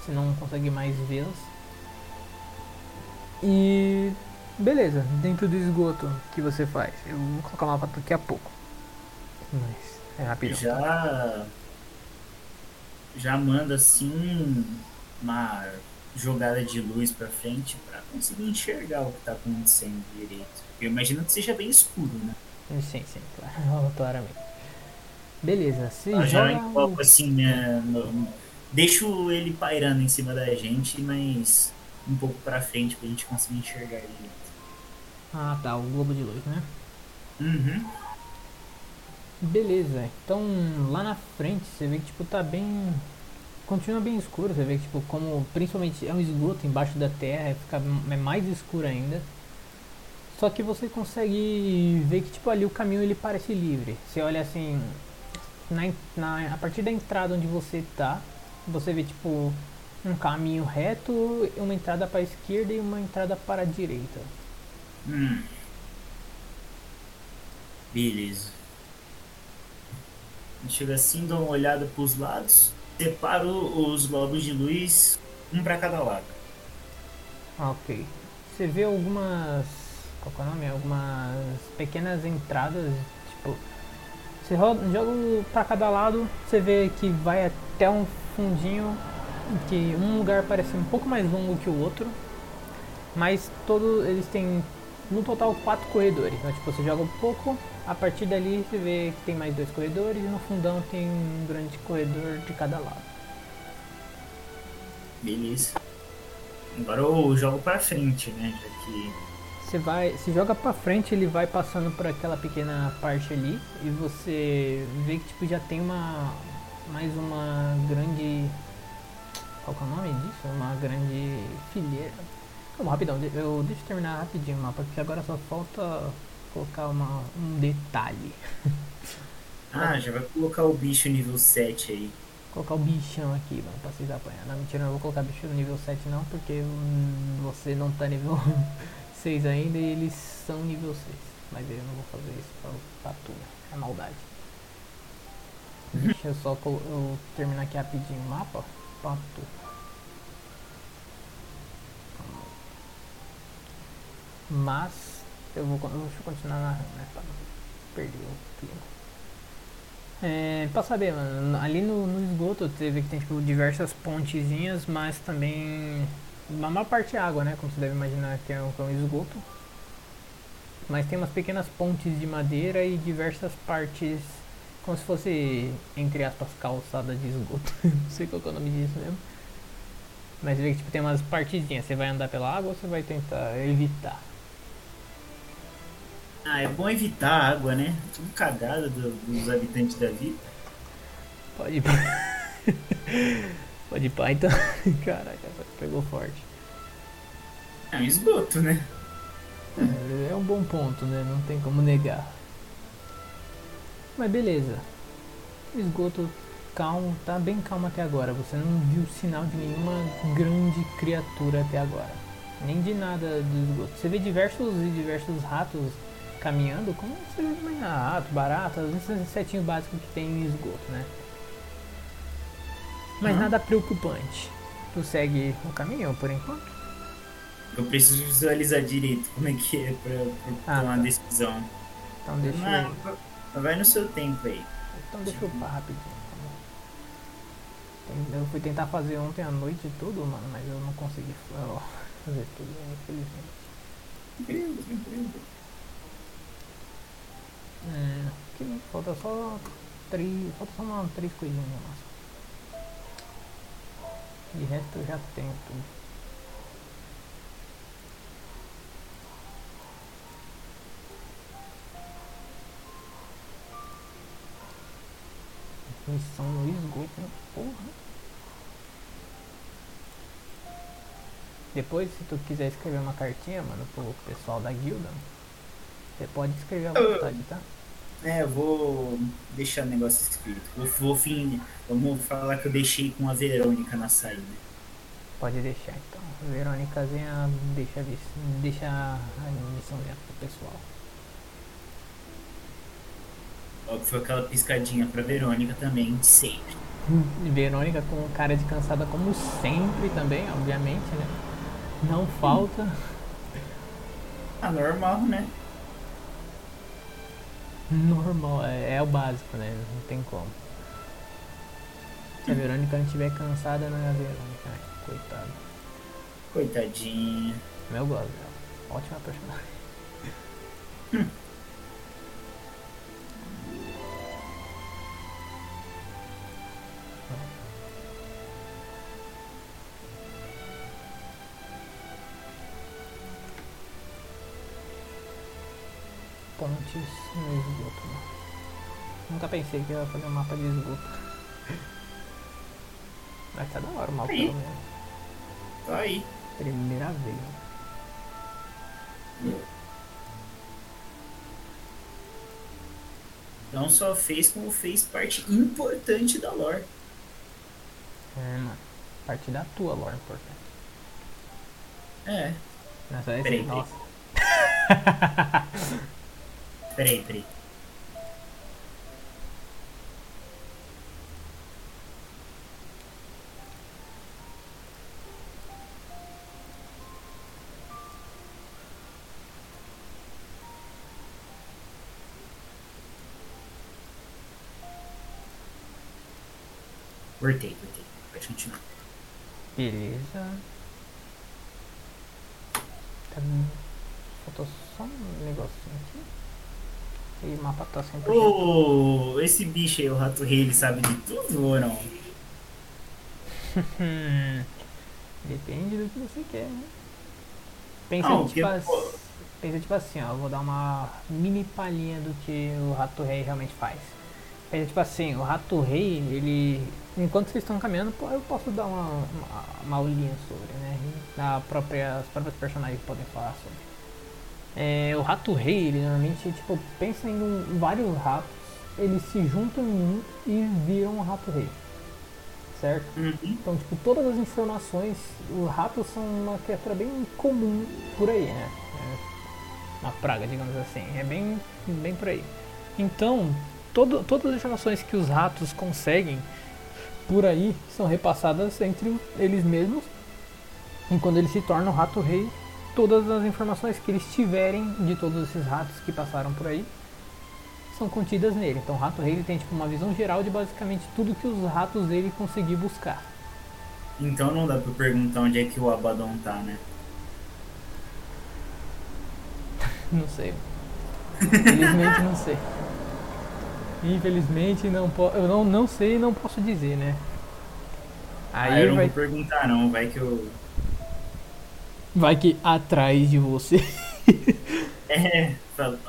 Você não consegue mais vê-las. E. beleza, dentro do esgoto que você faz? Eu vou colocar o mapa daqui a pouco. Mas é rapidão. Já. Já manda assim uma jogada de luz pra frente conseguir enxergar o que tá acontecendo direito. Eu imagino que seja bem escuro, né? Sim, sim, claro, claramente. Beleza, você Eu já joga. enfoco assim, né, no- deixo ele pairando em cima da gente, mas um pouco pra frente pra gente conseguir enxergar ele. Ah tá, o globo de luz, né? Uhum. Beleza, então lá na frente você vê que tipo tá bem. Continua bem escuro, você vê que tipo, como principalmente é um esgoto embaixo da terra, fica é mais escuro ainda. Só que você consegue ver que tipo ali o caminho ele parece livre. Você olha assim, na, na, a partir da entrada onde você tá, você vê tipo um caminho reto, uma entrada para a esquerda e uma entrada para a direita. Hum. Beleza. Chega assim, dou uma olhada pros lados, separo os globos de luz, um pra cada lado. Ok. Você vê algumas. Qual é o nome? Algumas pequenas entradas. Tipo. Você roda, joga pra cada lado, você vê que vai até um fundinho. Que um lugar parece um pouco mais longo que o outro. Mas todos eles têm no total quatro corredores. Então, tipo, você joga um pouco, a partir dali você vê que tem mais dois corredores e no fundão tem um grande corredor de cada lado. Beleza. Agora eu jogo pra frente, né? Já que. Você vai, se joga pra frente, ele vai passando por aquela pequena parte ali e você vê que tipo já tem uma mais uma grande qual que é o nome disso? Uma grande fileira. Vamos, rapidão, eu, deixa eu terminar rapidinho o mapa, porque agora só falta colocar uma, um detalhe. Ah, já vai colocar o bicho nível 7 aí. colocar o bichão aqui, mano, pra vocês apanhar. Não, mentira, não vou colocar bicho no nível 7 não, porque hum, você não tá nível 6 ainda e eles são nível 6. Mas eu não vou fazer isso pra, pra tu, né? É maldade. Deixa eu só eu terminar aqui rapidinho o mapa. Pra tu. Mas eu vou deixa eu continuar narrando, né? Pra não perder o clima. É, pra saber, mano, ali no, no esgoto teve que tem tipo, diversas pontezinhas, mas também a maior parte é água, né? Como você deve imaginar que é um, que é um esgoto. Mas tem umas pequenas pontes de madeira e diversas partes, como se fosse, entre aspas, calçada de esgoto. Não sei qual é o nome disso mesmo. Mas vê que tipo, tem umas partezinhas. Você vai andar pela água ou você vai tentar evitar? Ah, é bom evitar a água, né? Tudo cagada do- dos habitantes da vida. Pode ir pra... Pode ir pra então. Caraca, pegou forte. É um esgoto, né? É, é um bom ponto, né? Não tem como negar. Mas beleza. O esgoto calmo, tá bem calmo até agora. Você não viu sinal de nenhuma grande criatura até agora. Nem de nada do esgoto. Você vê diversos e diversos ratos caminhando, como você imaginar, rato, baratas, esses insetinhos básicos que tem em esgoto, né? Mas Uhum. nada preocupante. Tu segue o caminho por enquanto? Eu preciso visualizar direito como é que é pra, pra Ah, tomar tá. decisão. Então deixa eu... Mas, mas vai no seu tempo aí. Então deixa eu upar rapidinho. tá Eu fui tentar fazer ontem à noite tudo, mano, mas eu não consegui fazer tudo, infelizmente. Tranquilo, tranquilo. É, que falta só três. Falta só uma, três coisinhas no. De resto eu já tenho tudo. Missão no esgoto, né? Porra. Depois, se tu quiser escrever uma cartinha, mano, pro pessoal da guilda, você pode escrever à vontade, tá? É, eu vou deixar o negócio escrito. Vou, vou fim, vamos falar que eu deixei com a Verônica na saída. Pode deixar então. Verônicazinha deixa, deixa a missãozinha pro pessoal. Ó, foi aquela piscadinha pra Verônica também, sempre. E Verônica com cara de cansada como sempre também, obviamente, né? Não falta. Ah, normal, né? Normal, é, é o básico, né? Não tem como. Se a Verônica não estiver cansada, não é a Verônica, né? Coitada. Coitadinha. Mas eu gosto dela. Ótima personagem. Pontes no esgoto. Nunca pensei que eu ia fazer um mapa de esgoto. Mas tá da hora o mapa, Aí. pelo menos. Tá aí. Primeira vez. Não só fez, como fez parte importante da lore. É, mano. Parte da tua lore, importante. É. Nessa esse, peraí. nossa. Peraí, peraí. Cortei, cortei. Pode continuar. Beleza. Tá... Faltou só um negocinho aqui. E o mapa tá 100%. Ô, esse bicho aí, o rato rei, ele sabe de tudo ou não? Depende do que você quer, né? Pensa, Não, tipo, porque, as- pô- pensa tipo assim, ó, eu vou dar uma mini palhinha do que o Rato Rei realmente faz. É tipo assim, o rato rei, ele. Enquanto vocês estão caminhando, eu posso dar uma, uma, uma aulinha sobre, né? A própria, as próprias personagens podem falar sobre. É, o rato rei, ele normalmente, tipo, pensa em um- vários ratos, eles se juntam em um e viram um rato rei. Certo? Uhum. Então, tipo, todas as informações, os ratos são uma criatura bem comum por aí, né? É uma praga, digamos assim. É bem, bem por aí. Então, todo, todas as informações que os ratos conseguem por aí são repassadas entre eles mesmos. E quando eles se tornam rato rei, todas as informações que eles tiverem de todos esses ratos que passaram por aí são contidas nele. Então o rato rei ele tem tipo uma visão geral de basicamente tudo que os ratos dele conseguir buscar. Então não dá pra perguntar onde é que o Abaddon tá, né? Não sei. Infelizmente não sei. Infelizmente não po eu não, não sei e não posso dizer, né? Ah, Aí eu não vai, vou perguntar não, vai que eu. Vai que atrás de você. É,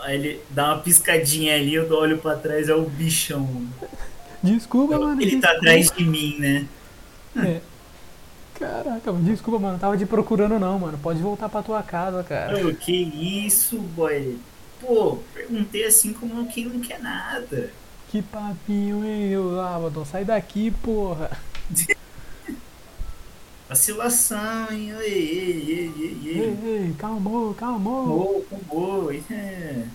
ele dá uma piscadinha ali, eu olho pra trás, é o bichão. Desculpa, mano. Ele tá desculpa. atrás de mim, né? É. Caraca, desculpa, mano. Tava te procurando não, mano. Pode voltar pra tua casa, cara. Ô, que isso, boy? Pô, perguntei assim como quem não quer nada. Que papinho, hein, Abaddon? Sai daqui, porra. Vacilação, hein? Ei, ei, ei, ei, Ei, ei. ei, calmou, calmou. Acabou, acabou. É.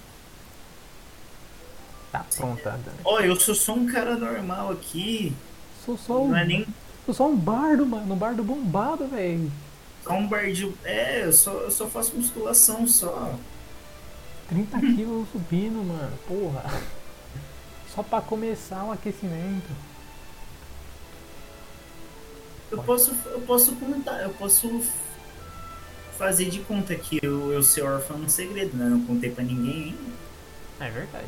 Tá pronta. Ó, eu sou só um cara normal aqui. Sou só um, Não é nem sou só um bardo, mano. Um bardo bombado, velho. só um bardio. É, eu só, eu só faço musculação só. 30 quilos subindo, mano. Porra. Só pra começar o aquecimento. Eu posso, eu posso contar, eu posso fazer de conta que eu, eu ser órfão é um segredo, né? Não contei pra ninguém ainda. É verdade.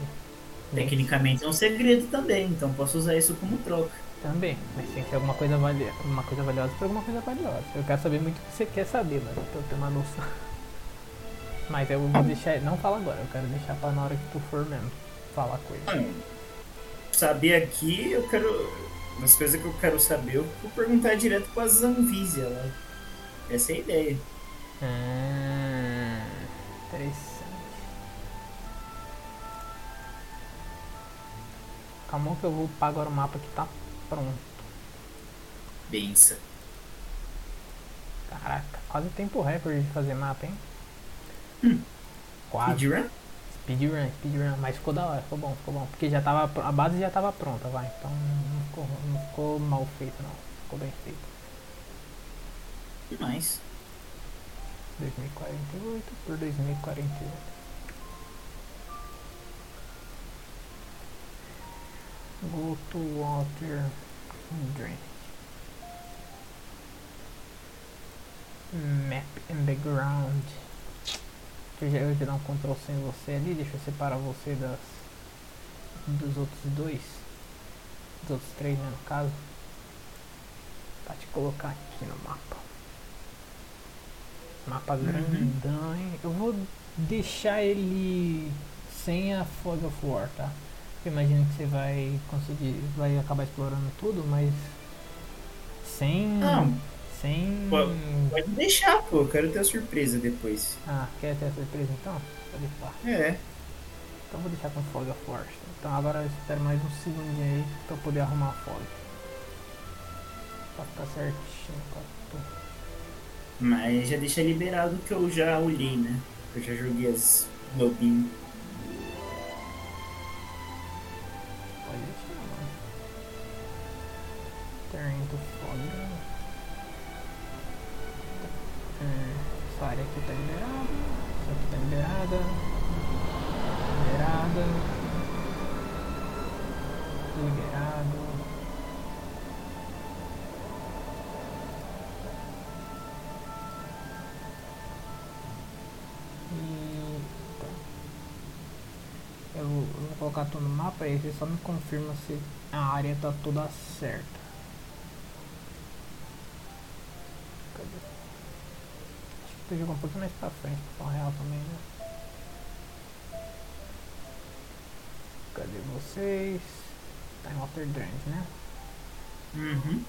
Tecnicamente é um segredo também, então posso usar isso como troca. Também, mas tem que ser alguma coisa, valia uma coisa valiosa por alguma coisa valiosa. Eu quero saber muito o que você quer saber, mano, pra eu ter uma noção. Mas eu vou deixar. Não fala agora, eu quero deixar pra na hora que tu for mesmo falar. Hum, Saber aqui, eu quero. Umas coisas que eu quero saber, eu vou perguntar direto com a Zanvisia lá. Essa é a ideia. Hum, interessante. Calma que eu vou upar agora o mapa que tá pronto. Bença. Caraca, quase tempo recorde de fazer mapa, hein? Quase. Speedrun? Speedrun, speedrun, mas ficou da hora, ficou bom, ficou bom. Porque já tava, a base já tava pronta, vai. Então não ficou, não ficou mal feito não. Ficou bem feito. Demais. 2048 por 2048. Go to water drainage. Map in the ground. Eu já, eu já dar um Ctrl C em você ali, deixa eu separar você das dos outros dois. Dos outros três, né, no caso. Pra te colocar aqui no mapa. Mapa grandão, hein? Eu vou deixar ele sem a Fog of War, tá? Eu imagino que você vai conseguir, vai acabar explorando tudo, mas sem. Não. Sem. Pô. Pode deixar, pô. Eu quero ter a surpresa depois. Ah, quer ter a surpresa então? Pode pá. É. Então vou deixar com Fog of War. Então agora eu espero mais um segundinho aí pra eu poder arrumar a Fog. Pra ficar certinho com tudo. Mas já deixa liberado que eu já olhei, né? Eu já joguei as lobinhos. Pode deixar, mano. Terreno do Fog. Hum, essa área aqui tá liberada. Essa aqui tá liberada. Liberada. Liberado. Tá. Eu vou, colocar tudo no mapa e só me confirma se a área tá toda certa. Cadê? Acho que um pouquinho mais pra frente, pra real também, né? Cadê vocês? Tá em Water Drand, né? Uhum.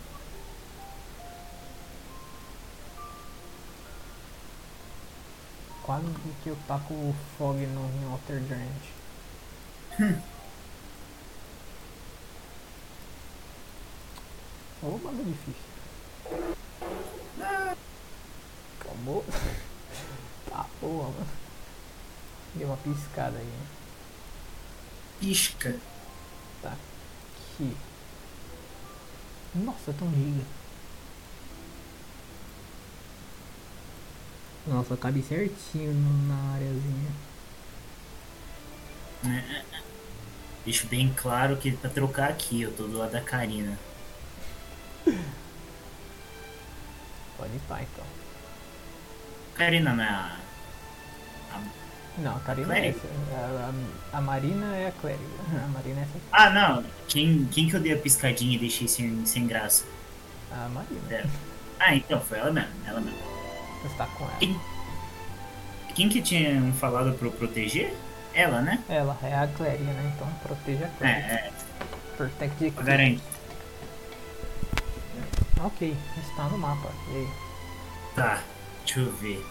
Quase que eu taco o Fog no em Water Drand. Ô, bagulho difícil. Acabou. tá porra, mano. Deu uma piscada aí. né? Pisca. Tá aqui. Nossa, tão giga. Nossa, cabe certinho na areazinha. Deixo bem claro que pra trocar aqui, eu tô do lado da Karina. Pode ir pá então. Karina não é a. Não, a Karina é Clérigo? essa. A, a- Marina é a clériga. A Marina é essa aqui. Ah, não. Quem, quem que eu dei a piscadinha e deixei sem, sem graça? A Marina. É. Ah, então, foi ela mesmo. Ela mesmo. Você tá com ela. Quem, quem que tinha falado pro proteger? Ela, né? Ela é a clériga, né? Então proteja a clériga. É, é. Protect the Pra garantir. Ok, está no mapa. E aí? Tá, deixa eu ver.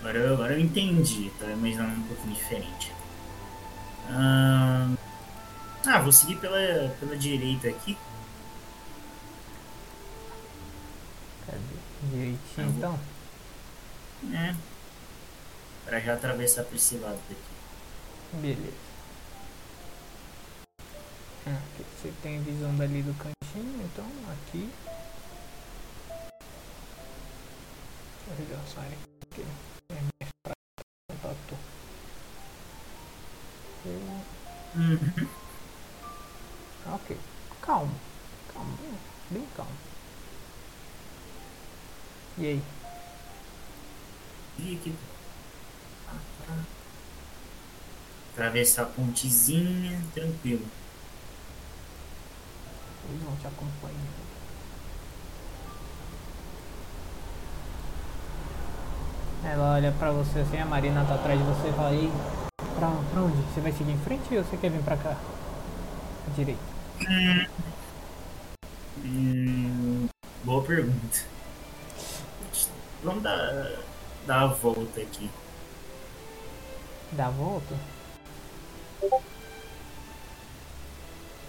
Agora eu, agora eu entendi, tava imaginando um pouquinho diferente. Ah, vou seguir pela, pela direita aqui. Cadê? Direitinho vou- então? né? Pra já atravessar pra esse lado daqui. Beleza. Ah, você tem visão dali do cantinho, então aqui. Eu área aqui. É mais pra contato. Eu-. Ok. Calmo. Calmo. Bem calmo. E aí? E aqui. Atravessar a pontezinha, tranquilo. Eles não te acompanham. Ela olha pra você assim, a Marina tá atrás de você e fala, ei, pra, pra onde? Você vai seguir em frente ou você quer vir pra cá? À direita. Hum, boa pergunta. Vamos dar, dar a volta aqui. Dá a volta?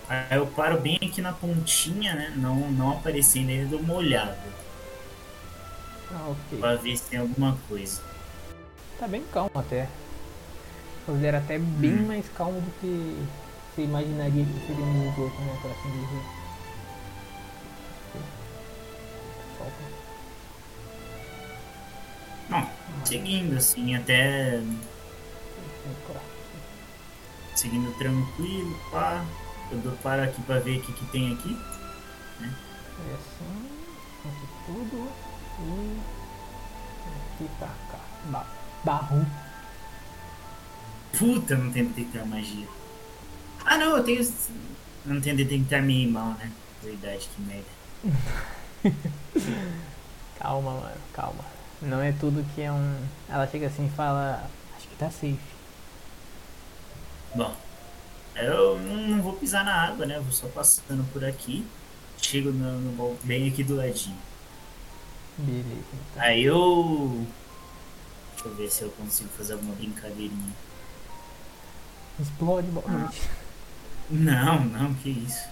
Aí eu paro bem aqui na pontinha, né? Não, não aparecendo ainda, uma olhada. Ah, ok. Pra ver se tem alguma coisa. Tá bem calmo até. Considero até bem Hum. mais calmo do que você imaginaria que seria um esgoto, né? Por assim dizer. Não, seguindo assim, até pra seguindo tranquilo, pá. Eu dou paro aqui pra ver o que, que tem aqui. É assim, aqui tudo e aqui pra cá. Ba barro. Puta, não tenho detectar magia. Ah não, eu tenho. Não tenho detectar minimal, né? Verdade, que merda. Calma, mano, calma. Não é tudo que é um. Ela chega assim e fala. Acho que tá safe. Bom, eu não, vou pisar na água, né? Vou só passando por aqui. Chego no, no bem aqui do ladinho. Beleza, então. Aí eu. Deixa eu ver se eu consigo fazer alguma brincadeirinha. Explode, noite. Não, não, que isso.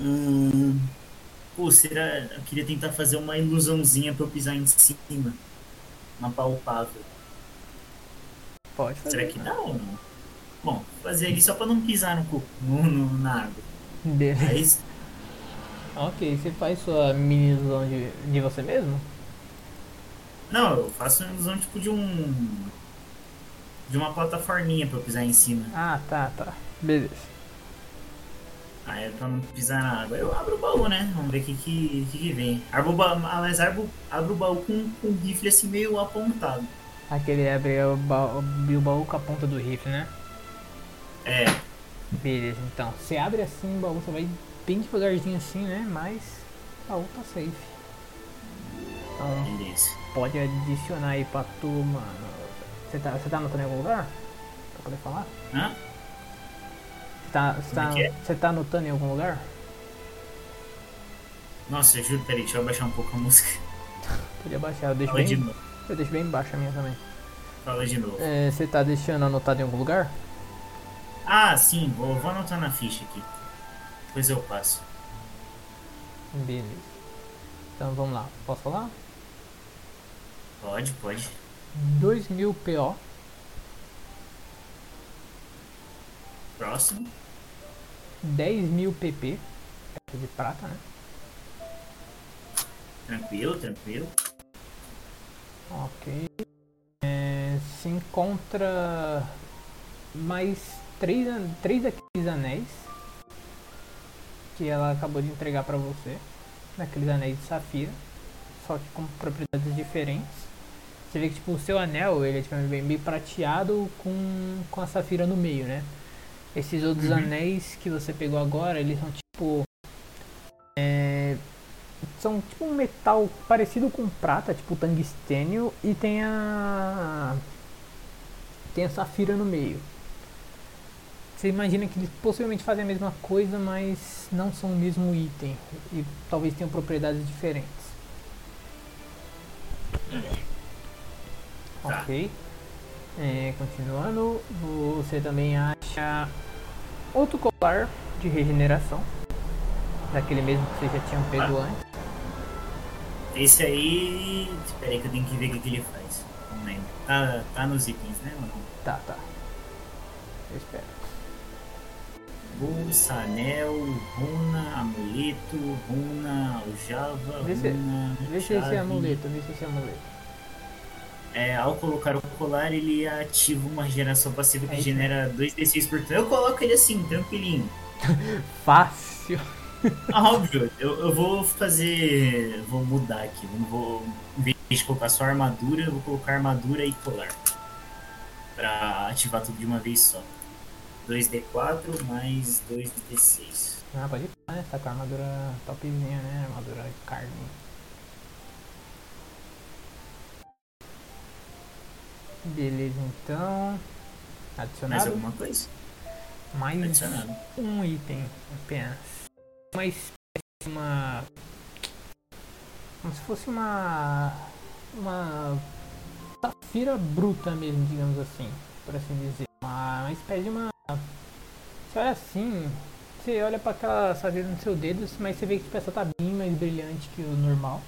Hum, pô, será. Eu queria tentar fazer uma ilusãozinha pra eu pisar em cima. Uma palpável. Pode fazer. Será que dá ou não? Bom, fazer ali só pra não pisar no, cu- no, no- na água. Beleza. Ok, você faz sua mini ilusão de, de você mesmo? não, eu faço uma ilusão tipo de um. De uma plataforminha pra eu pisar em cima. Ah, tá, tá. Beleza. Aí é pra não pisar na água. Eu abro o baú, né? Vamos ver o que, que, que, que vem. Abro o baú, mas abro, abro o baú com, com o rifle assim meio apontado. Aquele abre o baú, abre o baú com a ponta do rifle, né? É, Beleza, então. Você abre assim o baú, você vai bem devagarzinho assim, né? Mas o baú tá safe. Então beleza. pode adicionar aí pra tu, mano. Você tá, tá anotando em algum lugar? poder falar? Hã? Você tá, é tá, é? você tá anotando em algum lugar? Nossa, eu juro, peraí, deixa eu abaixar um pouco a música. Podia baixar, eu deixo Fala de bem, novo. eu deixo bem embaixo a minha também. Fala de novo. É, você tá deixando anotado em algum lugar? Ah, sim, vou, vou anotar na ficha aqui. Depois eu passo. Beleza. Então vamos lá, posso falar? Pode, pode. 2000 PO, Próximo. 10.000 PP, peça de prata, né? Tranquilo, tranquilo. Ok. É, se encontra mais três, an- três daqueles anéis que ela acabou de entregar pra você, daqueles anéis de safira, só que com propriedades diferentes. Você vê que tipo, o seu anel ele é tipo, bem, bem prateado com, com a safira no meio, né? Esses outros Uhum. anéis que você pegou agora, eles são tipo. é, são tipo um metal parecido com prata, tipo tungstênio, e tem a. tem a safira no meio. Você imagina que eles possivelmente fazem a mesma coisa, mas não são o mesmo item. E talvez tenham propriedades diferentes. Tá. Ok. É, continuando, você também acha outro colar de regeneração. Daquele mesmo que vocês já tinham pego antes. Esse aí. Espera aí que eu tenho que ver o que, ele faz. Não lembro. Tá, tá nos itens, né, mano? Tá, tá. Eu espero. Bolsa, anel, runa, amuleto, runa, aljava, Vê se- runa. Vê se esse é amuleto, vê se esse é amuleto. É, ao colocar o colar, ele ativa uma geração passiva que É genera 2d6 por turno. Eu coloco ele assim, tranquilinho. Fácil. Ah, óbvio, eu, eu vou fazer. Vou mudar aqui. Vou. Em vez de colocar só armadura, eu vou colocar armadura e colar. Pra ativar tudo de uma vez só. 2d4 mais 2d6. Ah, pode ir, né? Tá com a armadura topzinha, né? Armadura carne. Beleza, então. Mais Adicionado. alguma coisa? Mais Adicionado. um item apenas. Uma espécie de uma. Como se fosse uma. Uma. Safira bruta mesmo, digamos assim. Por assim dizer. Uma, uma espécie de uma. Você olha assim. Você olha para aquela safira no seu dedo, mas você vê que tipo, essa tá bem mais brilhante que o normal.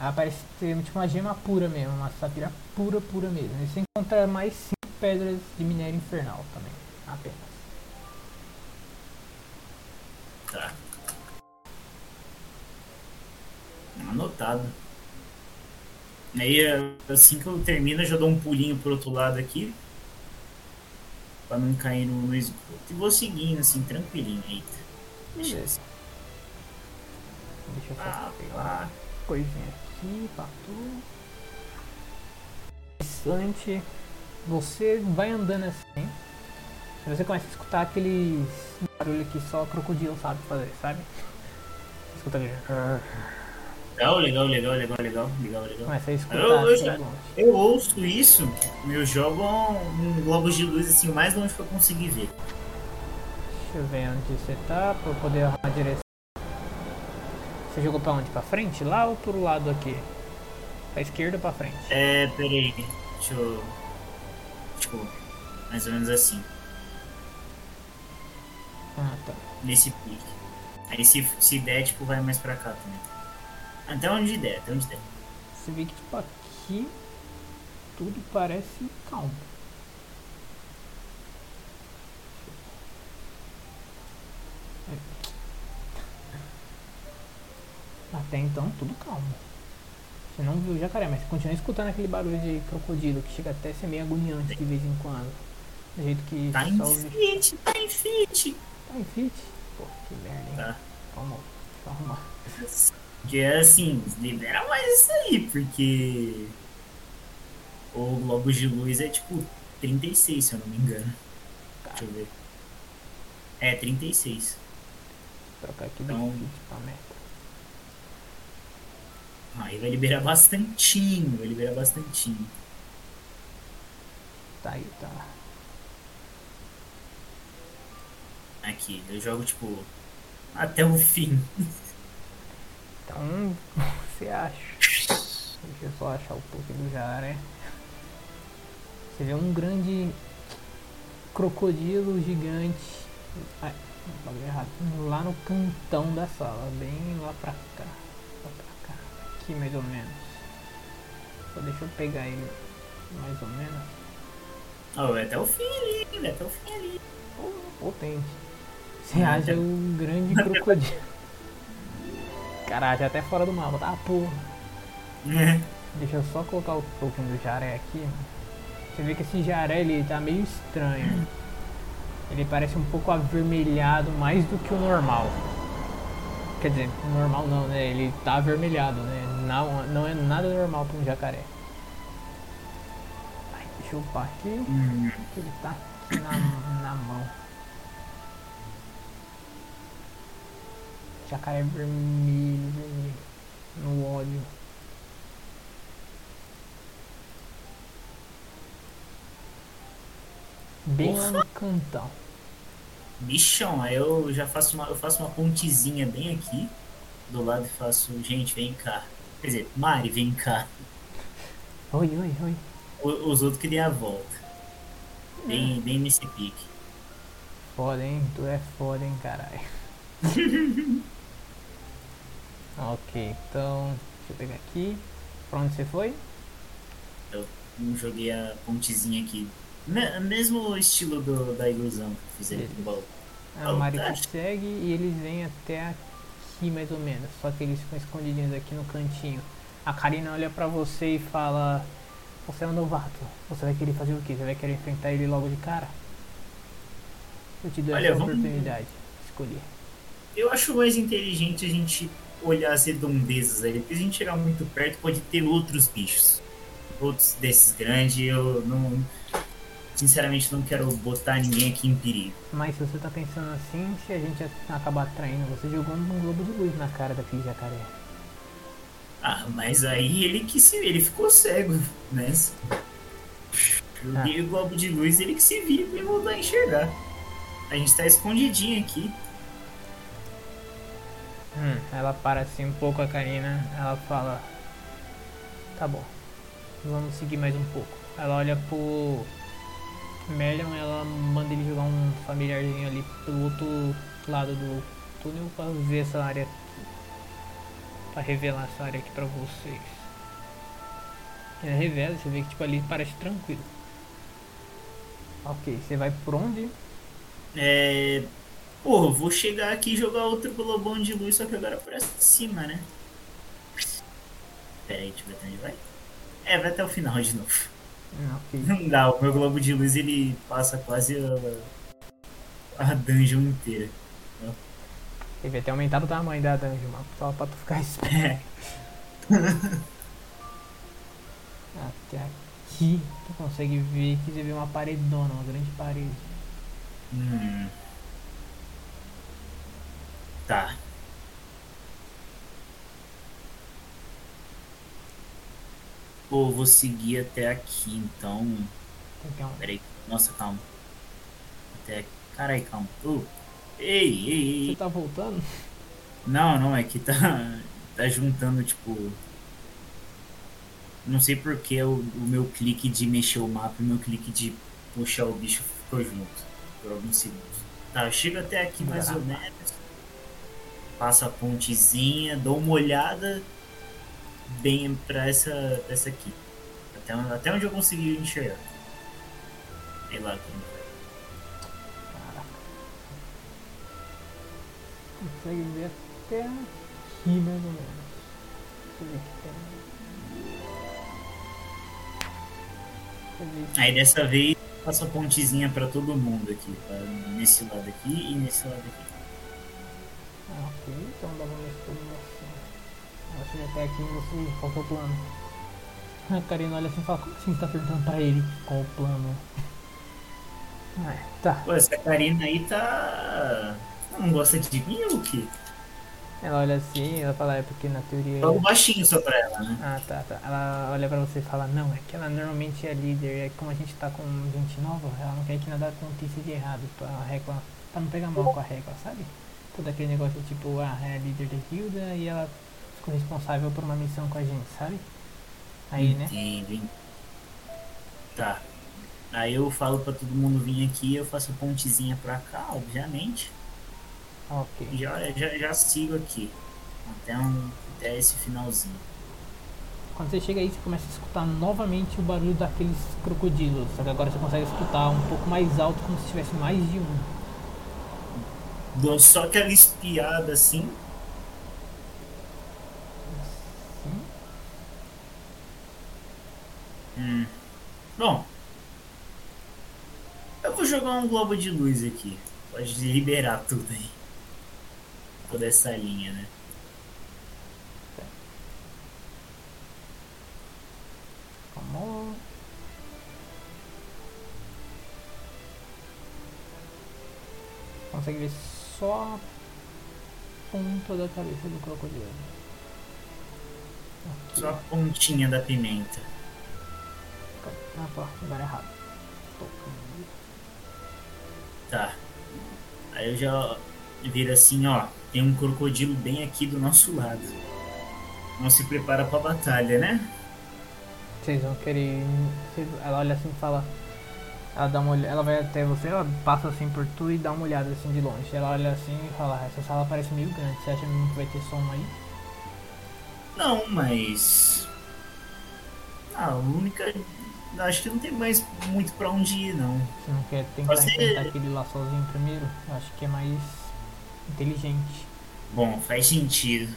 Ela parece ter tipo uma gema pura mesmo, uma safira pura, pura mesmo. E você encontra mais cinco pedras de minério infernal também, apenas. Tá. Anotado. Aí assim que eu termino, eu já dou um pulinho pro outro lado aqui. Pra não cair no, no esgoto. E vou seguindo assim, tranquilinho. Eita. Deixa Beleza. Deixa eu só Ah, pegar coisinha aqui, patu. Interessante. Você vai andando assim. Você começa a escutar aqueles barulho que só crocodilo sabe fazer, sabe? Escuta aquele. Legal, legal, legal, legal, legal, legal, legal. Começa a escutar Eu- eu assim já-. Eu ouço isso, eu jogo um globos de luz assim, o mais longe que eu conseguir ver. Deixa eu ver onde você tá pra eu poder arrumar a direção. Você jogou pra onde? Pra frente? Lá ou pro lado aqui? Pra esquerda ou pra frente? É, peraí, deixa eu. Tipo, mais ou menos assim, Ah, tá. nesse pique. Aí se, se der, tipo, vai mais pra cá também. Até onde der, até onde der. Você vê que tipo aqui tudo parece calmo. Até então tudo calmo. Você não viu o jacaré, mas você continua escutando aquele barulho de crocodilo que chega até a ser meio agoniante de vez em quando. Do jeito que Tá em ouve. fit, tá em fit. Tá em fit? Pô, que merda, hein? Tá. Vamos, vamos arrumar. Que é assim, libera mais isso aí, porque. O Globos de Luz é tipo 36, se eu não me engano. Deixa eu ver. É, 36. Trocar aqui Então- pra meta. Aí vai liberar bastantinho, vai liberar bastantinho. Tá aí, tá. aqui. Eu jogo, tipo, até o fim. Então, você acha? Deixa eu só achar o toque do Jaré. Você vê um grande crocodilo gigante ai, bagulho errado, lá no cantão da sala, bem lá pra cá. Lá pra cá. Aqui mais ou menos. Só deixa eu pegar ele mais ou menos. Oh, vai até o fim ali, vai até o fim ali. Potente. Você acha um grande crocodilo. Caralho, até fora do mapa, tá porra. Deixa eu só colocar o token do jaré aqui. Você vê que esse jaré ele tá meio estranho. Ele parece um pouco avermelhado mais do que o normal. Quer dizer, normal não, né? Ele tá avermelhado, né? Não, não é nada normal para um jacaré. Ai, deixa eu upar aqui. Ele tá na, na mão. Jacaré vermelho, vermelho. No óleo. Bem lá no cantão. Bichão, aí eu já faço uma, eu faço uma pontezinha bem aqui do lado e faço, gente, vem cá. Quer dizer, Mari, vem cá. Oi, oi, oi. O, os outros que dêem a volta. Bem, bem nesse pique. Foda, hein? Tu é foda, hein, caralho. ok, então, deixa eu pegar aqui. Pra onde você foi? Eu joguei a pontezinha aqui me- mesmo estilo do, da ilusão que fizeram aqui do baú. A Mari te segue e eles vêm até aqui mais ou menos. Só que eles ficam escondidinhos aqui no cantinho. A Karina olha pra você e fala: Você é um novato. Você vai querer fazer o quê? Você vai querer enfrentar ele logo de cara? Eu te dou Olha, essa vamos- oportunidade. Escolher. Eu acho mais inteligente a gente olhar as redondezas ali, porque se a gente chegar muito perto pode ter outros bichos. Outros desses grandes, eu não. Sinceramente não quero botar ninguém aqui em perigo. Mas se você tá pensando assim, se a gente acabar traindo, você jogou um globo de luz na cara daquele jacaré. Ah, mas aí ele que se. ele ficou cego, né? Joguei o globo de luz ele que se vira pra voltar a enxergar. A gente tá escondidinho aqui. Hum, ela para assim um pouco a Karina, ela fala, tá bom, vamos seguir mais um pouco. Ela olha pro Merlion, ela manda ele jogar um familiarzinho ali pelo outro lado do túnel pra ver essa área aqui. Pra revelar essa área aqui pra vocês. Ela revela, você vê que tipo ali parece tranquilo. Ok, você vai por onde? É. Porra, eu vou chegar aqui e jogar outro globão de luz, só que agora pra cima, né? Pera aí, deixa eu ver até onde vai. É, vai até o final de novo. Hum, ok. Não dá, o meu globo de luz ele passa quase a, a dungeon inteira. Devia ter aumentado o tamanho da dungeon, só pra tu ficar esperto. É. Até aqui tu consegue ver que você vê uma paredona, uma grande parede. Hum. Tá. Pô, vou seguir até aqui, então. Um- Peraí. Nossa, calma. Até aqui. Carai, calma. Uh. Ei, ei, Você ei. tá voltando? Não, não, é que tá. Tá juntando, tipo. Não sei porque o, o meu clique de mexer o mapa e o meu clique de puxar o bicho ficou junto. Por alguns segundos. Tá, eu chego até aqui mais ou menos. Passo a pontezinha, dou uma olhada bem pra essa, essa aqui. Até, onde- até onde eu consegui enxergar. Sei lá como. Caraca. Consegue ver até aqui mais ou menos. Deixa eu ver aqui. Aí dessa vez passo a pontezinha pra todo mundo aqui. Tá? Nesse lado aqui e nesse lado aqui. Ah, ok, então dá pra ver tudo assim. Ela chega até aqui e você. Qual que é o plano? A Karina olha assim e fala, como assim você tá perguntando pra ele qual o plano? Ah, é, tá. Pô, essa Karina aí tá. Não gosta de mim ou o quê? Ela olha assim, ela fala, é porque na teoria. Falo baixinho só pra ela, né? Ah, tá, tá. Ela olha pra você e fala, não, é que ela normalmente é líder, é como a gente tá com gente nova, ela não quer que nada aconteça de errado pra reclamar. pra não pegar mal com a régua, sabe? Todo aquele negócio de tipo, ah, é a líder da guilda e ela ficou responsável por uma missão com a gente, sabe? Aí, né? Entendo. hein? Tá. Aí eu falo pra todo mundo vir aqui, eu faço a pontezinha pra cá, obviamente. Ok. Já, já, já sigo aqui. Até, um, até esse finalzinho. Quando você chega aí, você começa a escutar novamente o barulho daqueles crocodilos. Só que agora você consegue escutar um pouco mais alto, como se tivesse mais de um. Dou só aquela espiada assim. Sim. Hum. Bom. Eu vou jogar um globo de luz aqui. Pode liberar tudo aí. Toda essa linha, né? Consegue ver só a ponta da cabeça do crocodilo. Aqui. Só a pontinha da pimenta. Ah, pô, lugar errado. Tá. Aí eu já viro assim, ó. Tem um crocodilo bem aqui do nosso lado. Não se prepara pra batalha, né? Vocês vão querer. Ela olha assim e fala. Ela dá uma ela vai até você, ela passa assim por tu e dá uma olhada assim de longe. Ela olha assim e fala, "Ah, essa sala parece meio grande, você acha mesmo que vai ter som aí? Não, mas. Ah, a única. Acho que não tem mais muito pra onde ir, não. Você não quer tentar Você- enfrentar aquele lá sozinho primeiro? Acho que é mais inteligente. Bom, faz sentido.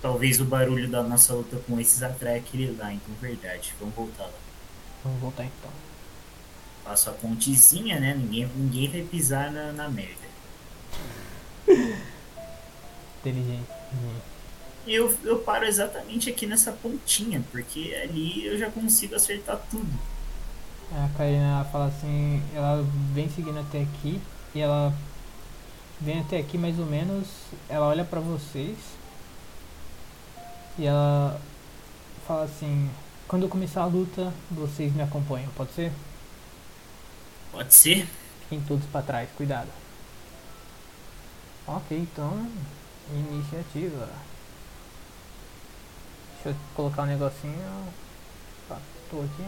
Talvez o barulho da nossa luta com esses atrai aquele lá, então verdade. Vamos voltar lá. Vamos voltar então. Faço a pontezinha, né? Ninguém, ninguém vai pisar na, na merda. Inteligente. Eu, eu paro exatamente aqui nessa pontinha, porque ali eu já consigo acertar tudo. A Karina fala assim, ela vem seguindo até aqui e ela vem até aqui mais ou menos, ela olha pra vocês e ela fala assim, quando eu começar a luta, vocês me acompanham, pode ser? Pode ser? Fiquem todos pra trás, cuidado. Ok, então, iniciativa. Deixa eu colocar um negocinho. Tá, tô aqui.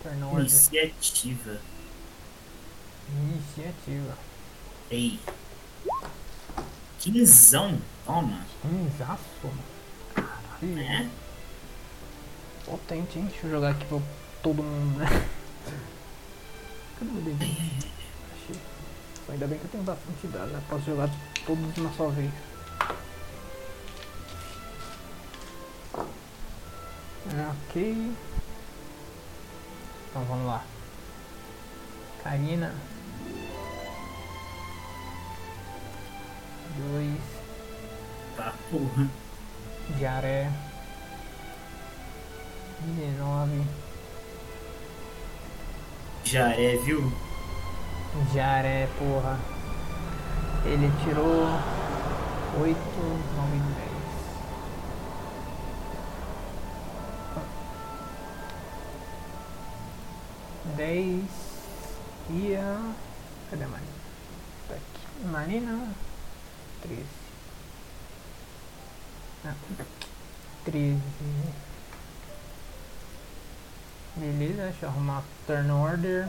Turn order. Iniciativa. Iniciativa. Ei. Quinzão. Toma. Inzaço. Caralho. Né? Potente, hein? Deixa eu jogar aqui pra todo mundo, né? Cadê o dedinho? Achei. Ainda bem que eu tenho bastante dado, né? Posso jogar todos na sua vez. Ok. Então vamos lá. Karina. Dois. Tá, porra. Jaré. 19. Jaré, viu? Jaré, porra. Ele tirou 8, 9, 10. Dez e a. Cadê a Marina? Tá aqui. Marina. Treze. Não. Treze. Beleza, deixa eu arrumar turn order.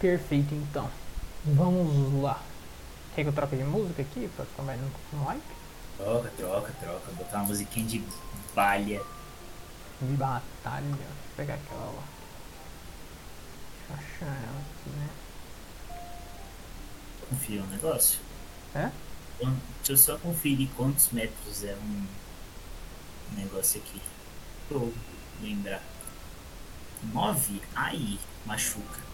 Perfeito então. Vamos lá. Quer que eu troque de música aqui pra ficar mais no, no hype? Troca, troca, troca. Botar uma musiquinha de balha. De batalha. Deixa eu pegar aquela lá. Deixa eu achar ela aqui, né? Confira um negócio. É? Quan- Deixa eu só conferir quantos metros é um negócio aqui. Eu lembrar. Nove? Ai, machuca.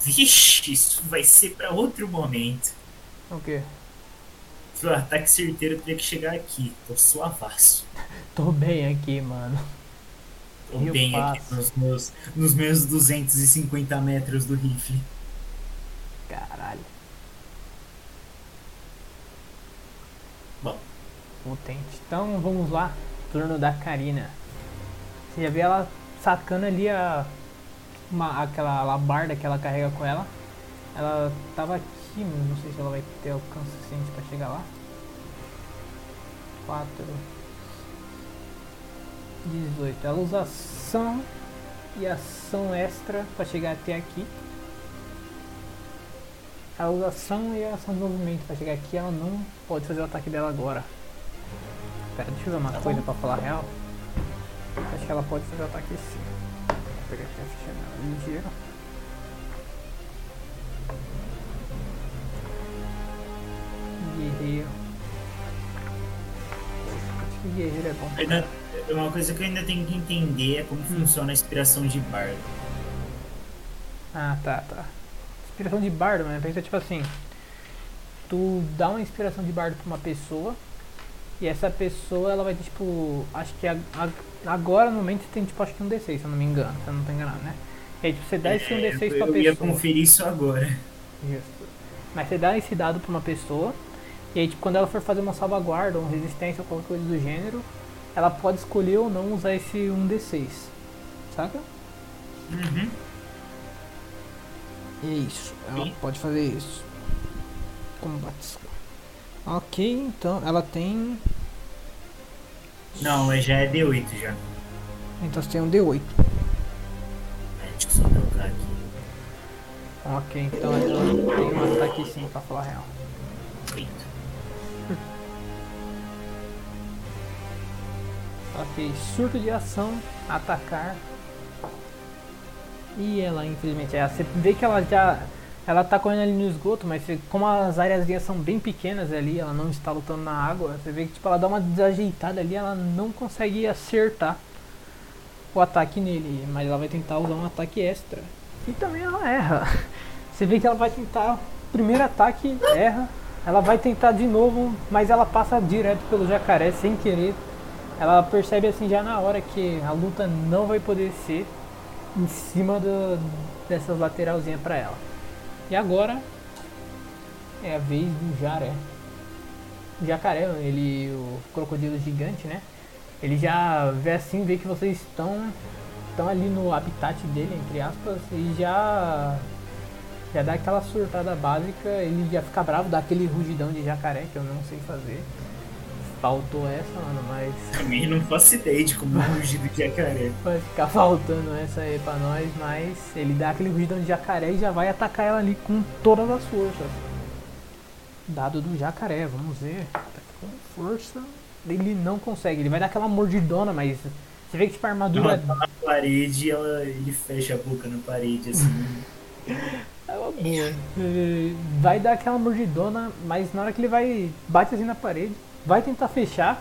Vixe, isso vai ser pra outro momento. O quê? O ataque certeiro teria que chegar aqui. Tô suavaço. Tô bem aqui, mano. Tô Eu bem aqui nos meus, nos meus 250 metros do rifle. Caralho. Bom, Potente. Então vamos lá. Turno da Karina. Você já vê ela sacando ali a uma, aquela alabarda que ela carrega com ela. Ela tava aqui, não sei se ela vai ter alcance suficiente pra chegar lá. 4 18. Ela usa ação e ação extra pra chegar até aqui. Ela usa ação e ação de movimento pra chegar aqui. Ela não pode fazer o ataque dela agora. Pera, deixa eu ver uma Tá coisa bom. pra falar a real. Acho que ela pode fazer o ataque sim. Vou pegar aqui a ficha dela. Ligeiro. Guerreiro. Acho que guerreiro é bom. Ainda, uma coisa que eu ainda tenho que entender é como funciona a inspiração de bardo. Ah, tá, tá. Inspiração de bardo, né? Pensa tipo assim. Tu dá uma inspiração de bardo pra uma pessoa. E essa pessoa, ela vai ter, tipo. Acho que a- a- agora no momento tem, tipo, acho que um D6, se eu não me engano. Se eu não tô enganado, né? E aí, tipo, você dá esse um É, D6 eu pra ia pessoa. conferir isso agora. Isso. Mas você dá esse dado pra uma pessoa. E aí, tipo, quando ela for fazer uma salvaguarda, uma resistência ou qualquer coisa do gênero, ela pode escolher ou não usar esse 1d6. Saca? Uhum. É isso. Ela Sim. pode fazer isso. Combates. Ok, então ela tem. Não, mas já é D8 já. Então você tem um D8. É, deixa eu só trocar aqui. Ok, então ela tem um ataque sim, pra falar a real. Ok, surto de ação, atacar. E ela, infelizmente, é, você vê que ela já. Ela tá correndo ali no esgoto, mas como as áreas são bem pequenas ali, ela não está lutando na água, você vê que tipo, ela dá uma desajeitada ali, ela não consegue acertar o ataque nele, mas ela vai tentar usar um ataque extra. E também ela erra. Você vê que ela vai tentar. Primeiro ataque, erra. Ela vai tentar de novo, mas ela passa direto pelo jacaré sem querer. Ela percebe assim já na hora que a luta não vai poder ser em cima do, dessas lateralzinhas pra ela. E agora é a vez do jaré. O jacaré, ele, o crocodilo gigante, né? Ele já vê assim, vê que vocês estão estão ali no habitat dele, entre aspas, e já já dá aquela surtada básica, ele já fica bravo, dá aquele rugidão de jacaré que eu não sei fazer. Faltou essa, mano, mas Também não faço ideia de como é o rugido de jacaré. vai ficar faltando essa aí pra nós, mas ele dá aquele rugidão de jacaré e já vai atacar ela ali com todas as forças. Dado do jacaré, vamos ver. Tá com força. Ele não consegue, ele vai dar aquela mordidona, mas você vê que tipo a armadura Ela tá na parede e ela, ele fecha a boca na parede, assim. É uma boa. Vai dar aquela mordidona, mas na hora que ele vai. bate assim na parede, vai tentar fechar.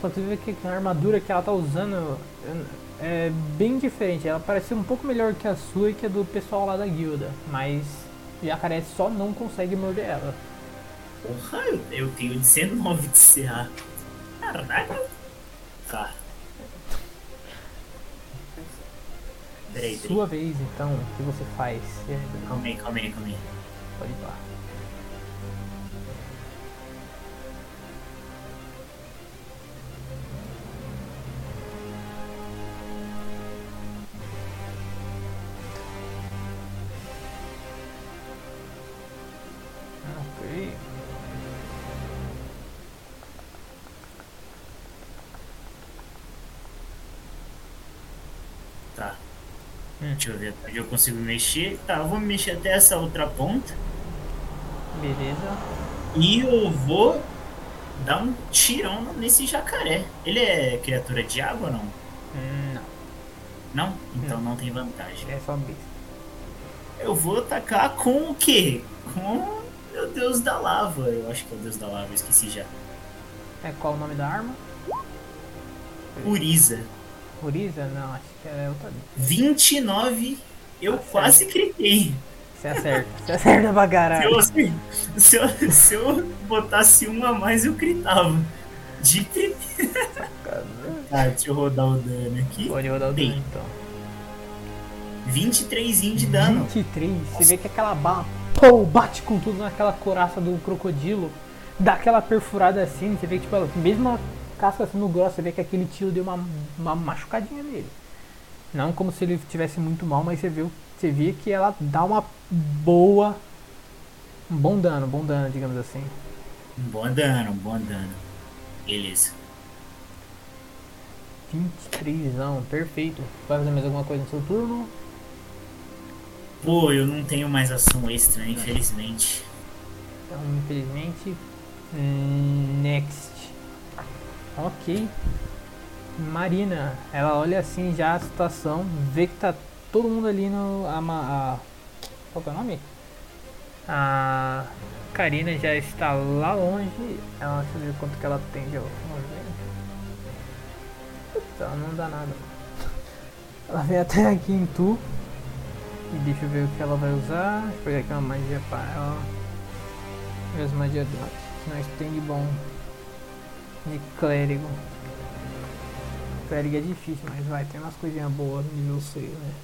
Só que você vê que a armadura que ela tá usando é bem diferente. Ela parece um pouco melhor que a sua e que a do pessoal lá da guilda. Mas o jacaré só não consegue morder ela. Porra, eu, eu tenho 19 de CA. Caraca. Tá. Peraí. Sua vez então, o que você faz? Calma aí, calma aí, calma aí. Pode ir lá. Deixa eu ver onde eu consigo mexer. Tá, eu vou me mexer até essa outra ponta. Beleza. E eu vou dar um tirão nesse jacaré. Ele é criatura de água ou não? Hum, não, Não? Então não tem vantagem. é só besta. Eu vou atacar com o quê? Com o deus da lava. Eu acho que é o deus da lava, eu esqueci já. É qual o nome da arma? Uriza. Uriza? Não, acho que é outra. 29. Eu Tá quase critei. Você acerta. Você acerta pra Se caralho. eu, assim, se, eu, se eu botasse um a mais, eu critava. De primeira. Tá, deixa eu rodar o dano aqui. Pode rodar o Bem. dano então. 23 de dano. 23, você vê que aquela bala pô, bate com tudo naquela coraça do crocodilo, dá aquela perfurada assim, você vê que tipo, ela- mesmo casca sendo grossa, você vê que aquele tiro deu uma, uma machucadinha nele. Não como se ele tivesse muito mal, mas você viu você vê que ela dá uma boa. Um bom dano, bom dano, digamos assim. Um bom dano, um bom dano. Beleza. 23, não, perfeito. Vai fazer mais alguma coisa no seu turno? Pô, eu não tenho mais ação extra, infelizmente. Então, infelizmente. hum, Next. Ok. Marina, ela olha assim já a situação, vê que tá todo mundo ali no. A, a, qual que é o nome? A Karina já está lá longe. Ela deixa eu ver quanto que ela tem de ela não dá nada. Ela vem até aqui em tu. E deixa eu ver o que ela vai usar. Deixa eu pegar aqui uma magia para ela. As magias dela. Senão stand bom. De clérigo. Clérigo é difícil, mas vai, tem umas coisinhas boas no nível 6, né?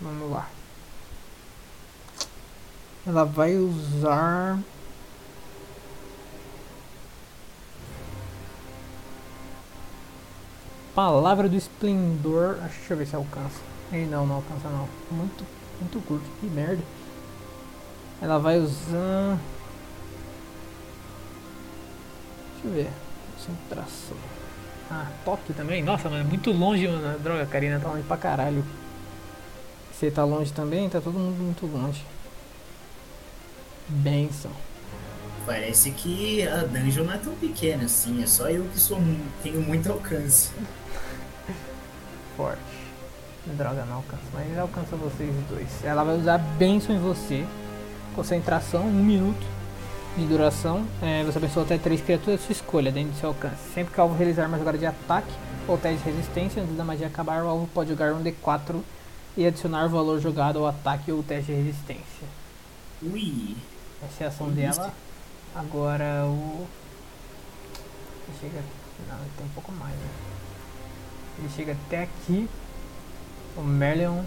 Vamos lá. Ela vai usar. Palavra do Esplendor. Deixa eu ver se alcança. Ei, não, não alcança não. Muito, muito curto. Que merda. Ela vai usar. Deixa eu ver. Concentração. Ah, toque também? Nossa, mas é muito longe, mano. Droga, a Karina tá longe pra caralho. Você tá longe também? Tá todo mundo muito longe. Benção. Parece que a dungeon não é tão pequena assim, é só eu que sou tenho muito alcance. Forte. Droga, não alcança. Mas alcança vocês dois. Ela vai usar benção em você. Concentração, um minuto de duração. É, você abençoa até três criaturas da sua escolha dentro do seu alcance. Sempre que o alvo realizar uma jogada de ataque ou teste de resistência, antes da magia acabar, o alvo pode jogar um D4 e adicionar o valor jogado ao ataque ou teste de resistência. Ui, Essa é a ação dela. Agora o. Ele chega. Não, ele tem um pouco mais, né? Ele chega até aqui. O Merleon.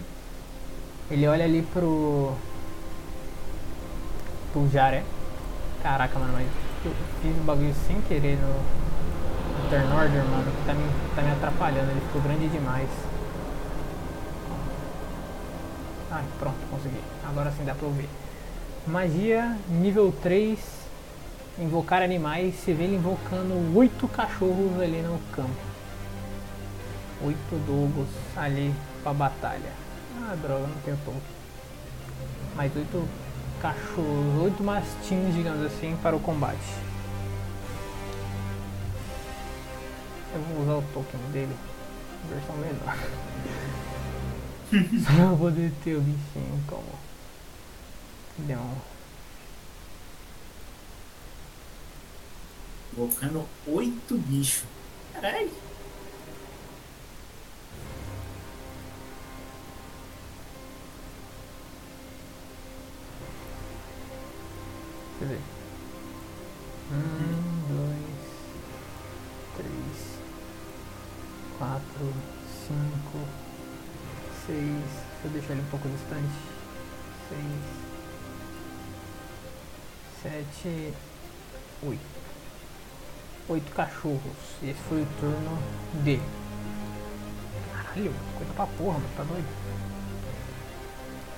Ele olha ali pro. pro Jaré. Caraca, mano, mas eu fiz o bagulho sem querer no. no Turn Order, mano. Que tá me, tá me atrapalhando. Ele ficou grande demais. Ai, pronto, consegui. Agora sim dá pra ouvir. Magia nível 3. Invocar animais. Você vê ele invocando oito cachorros ali no campo. Oito dogos ali pra batalha. Ah, droga, não tenho token. Mais oito cachorros, oito mastins, digamos assim, para o combate. Eu vou usar o token dele. Versão menor. Só pra poder ter o bichinho como. Deu um invocando oito bichos. Caralho. Eu ver. Um, dois, três, quatro, cinco, seis. Deixa eu deixar ele um pouco distante. Seis, sete, oito. Oito cachorros. E esse foi o turno dele. Caralho, coisa pra porra, mano. Tá doido?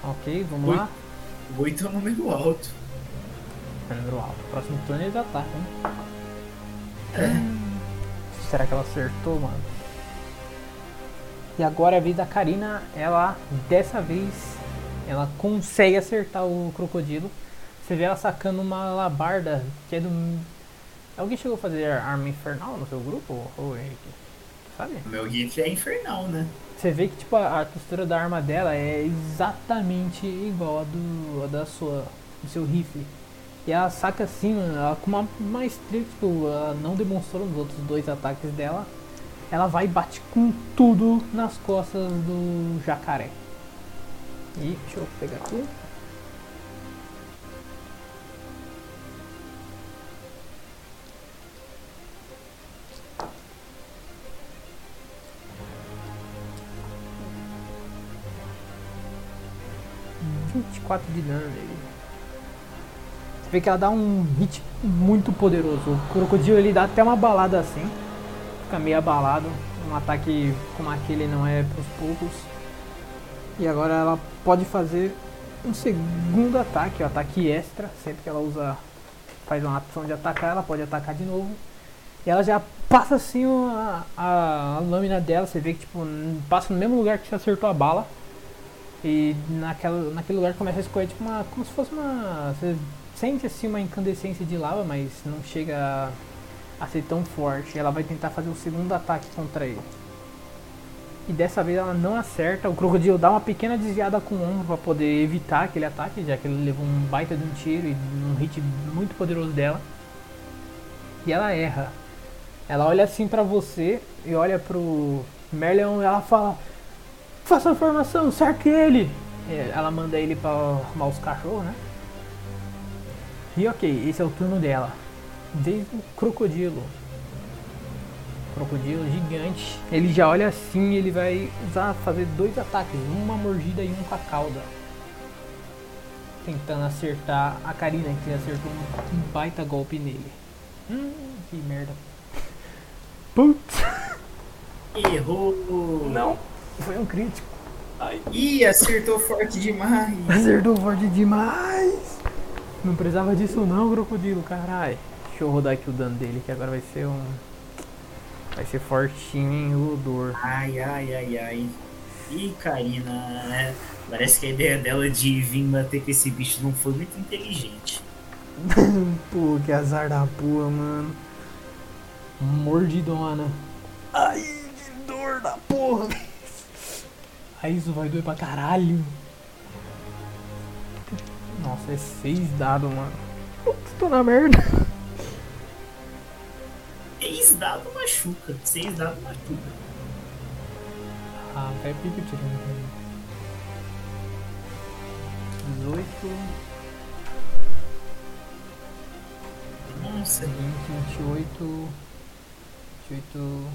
Ok, vamos Oi. lá. Oito é um número alto. É número alto. Próximo turno eles atacam, hein? É. Será que ela acertou, mano? E agora a vida da Karina, ela dessa vez ela consegue acertar o crocodilo. Você vê ela sacando uma alabarda que é do. Alguém chegou a fazer arma infernal no seu grupo? Ou Henrique? Sabe? Meu rifle é infernal, né? Você vê que tipo, a, a costura da arma dela é exatamente igual a, do, a da sua, do seu rifle. E ela saca assim, ela com uma maestria tipo, ela não demonstrou nos outros dois ataques dela. Ela vai e bate com tudo nas costas do jacaré. E deixa eu pegar aqui. Vinte e quatro de dano nele. Vê que ela dá um hit muito poderoso. O crocodilo ele dá até uma balada assim. Fica meio abalado. Um ataque como aquele não é pros poucos. E agora ela pode fazer um segundo ataque, o ataque extra, sempre que ela usa faz uma ação de atacar, ela pode atacar de novo. E ela já passa assim a, a, a lâmina dela, você vê que tipo, passa no mesmo lugar que você acertou a bala. E naquela, naquele lugar começa a escorrer tipo uma. como se fosse uma. Você sente assim uma incandescência de lava, mas não chega a, a ser tão forte. Ela vai tentar fazer o segundo ataque contra ele. E dessa vez ela não acerta. O crocodilo dá uma pequena desviada com o ombro para poder evitar aquele ataque, já que ele levou um baita de um tiro e um hit muito poderoso dela. E ela erra. Ela olha assim para você e olha pro Merleon e ela fala: Faça a formação, cerque ele! Ela manda ele para arrumar os cachorros, né? E ok, esse é o turno dela. Desde o crocodilo. Crocodilo gigante. Ele já olha assim ele vai usar fazer dois ataques, uma mordida e um com a cauda. Tentando acertar a Karina, que acertou um baita golpe nele. Hum, que merda. Putz! Errou! Não, foi um crítico. Ai. Ih, acertou forte demais! Acertou forte demais! Não precisava disso não, crocodilo, caralho. Deixa eu rodar aqui o dano dele, que agora vai ser um. Vai ser fortinho, hein, o dor. Ai, ai, ai, ai. Ih, Karina, né? Parece que a ideia dela de vir bater com esse bicho não foi muito inteligente. Pô, que azar da porra, mano. Mordidona. Ai, que dor da porra. Ai, isso vai doer pra caralho. Nossa, é seis dados, mano. Putz, tô na merda. Seis dados machuca. Seis dados machuca. Ah, vai pique o tiro. 18. Nossa. 20, 28. 28.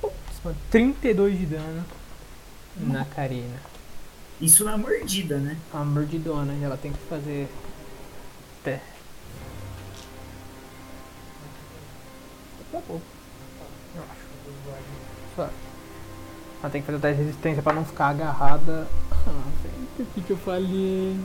Putz, mano. 32 de dano na Karina. Isso na mordida, né? A mordidona, ela tem que fazer. Até. Tá bom. Eu acho. Ela tem que fazer o teste de resistência pra não ficar agarrada. Ah, o que eu falei?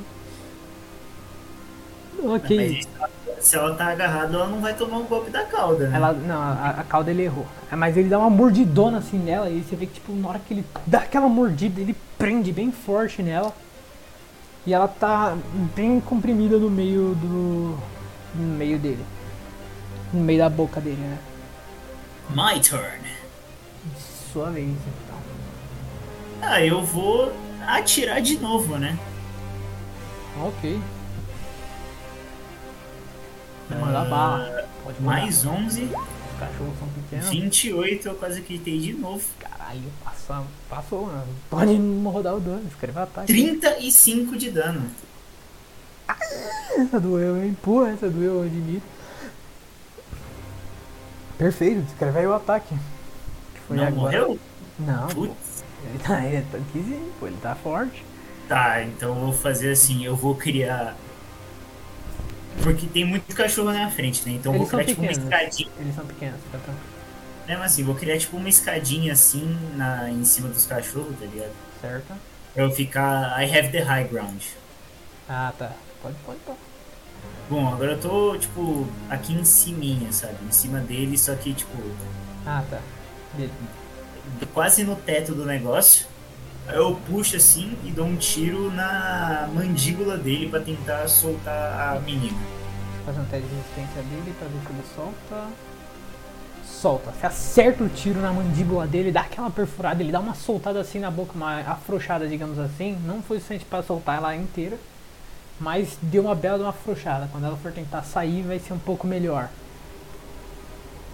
Ok. Mas se ela tá agarrada, ela não vai tomar um golpe da cauda, né? Ela, não, a, a cauda ele errou. Mas ele dá uma mordidona assim nela e você vê que, tipo, na hora que ele dá aquela mordida, ele prende bem forte nela. E ela tá bem comprimida no meio do. no meio dele. No meio da boca dele, né? My turn. Sua vez, então. Ah, eu vou atirar de novo, né? Ok. Mandar Ah, bala. Pode mandar. Mais 11, Os cachorros são pequenos. 28, eu quase gritei de novo. Caralho, passou, passou, mano. Pode não rodar o dano, escreve ataque. 35 de dano. Essa doeu, hein? Pô, essa doeu, eu admito. Perfeito, descreve aí o ataque. Que foi Não agora. morreu? Não. Putz. Ele tá, ele é tanquezinho, pô, ele tá forte. Tá, então eu vou fazer assim, eu vou criar. Porque tem muito cachorro na frente, né? Então eu vou criar tipo uma pequenos. escadinha. Eles são pequenos, tá tranquilo. Mesmo assim, vou criar tipo uma escadinha assim na, em cima dos cachorros, tá ligado? Certo? Pra eu ficar. I have the high ground. Ah, tá. Pode, pode, pode. Bom, agora eu tô, tipo, aqui em cima, sabe? Em cima dele, só que, tipo, Ah, tá. Beleza. quase no teto do negócio. Aí eu puxo assim e dou um tiro na mandíbula dele pra tentar soltar a menina. Faz um teste de resistência dele pra ver se ele solta. Solta. Você acerta o tiro na mandíbula dele, dá aquela perfurada, ele dá uma soltada assim na boca, uma afrouxada, digamos assim. Não foi suficiente pra soltar ela inteira, mas deu uma bela de uma afrouxada. Quando ela for tentar sair, vai ser um pouco melhor.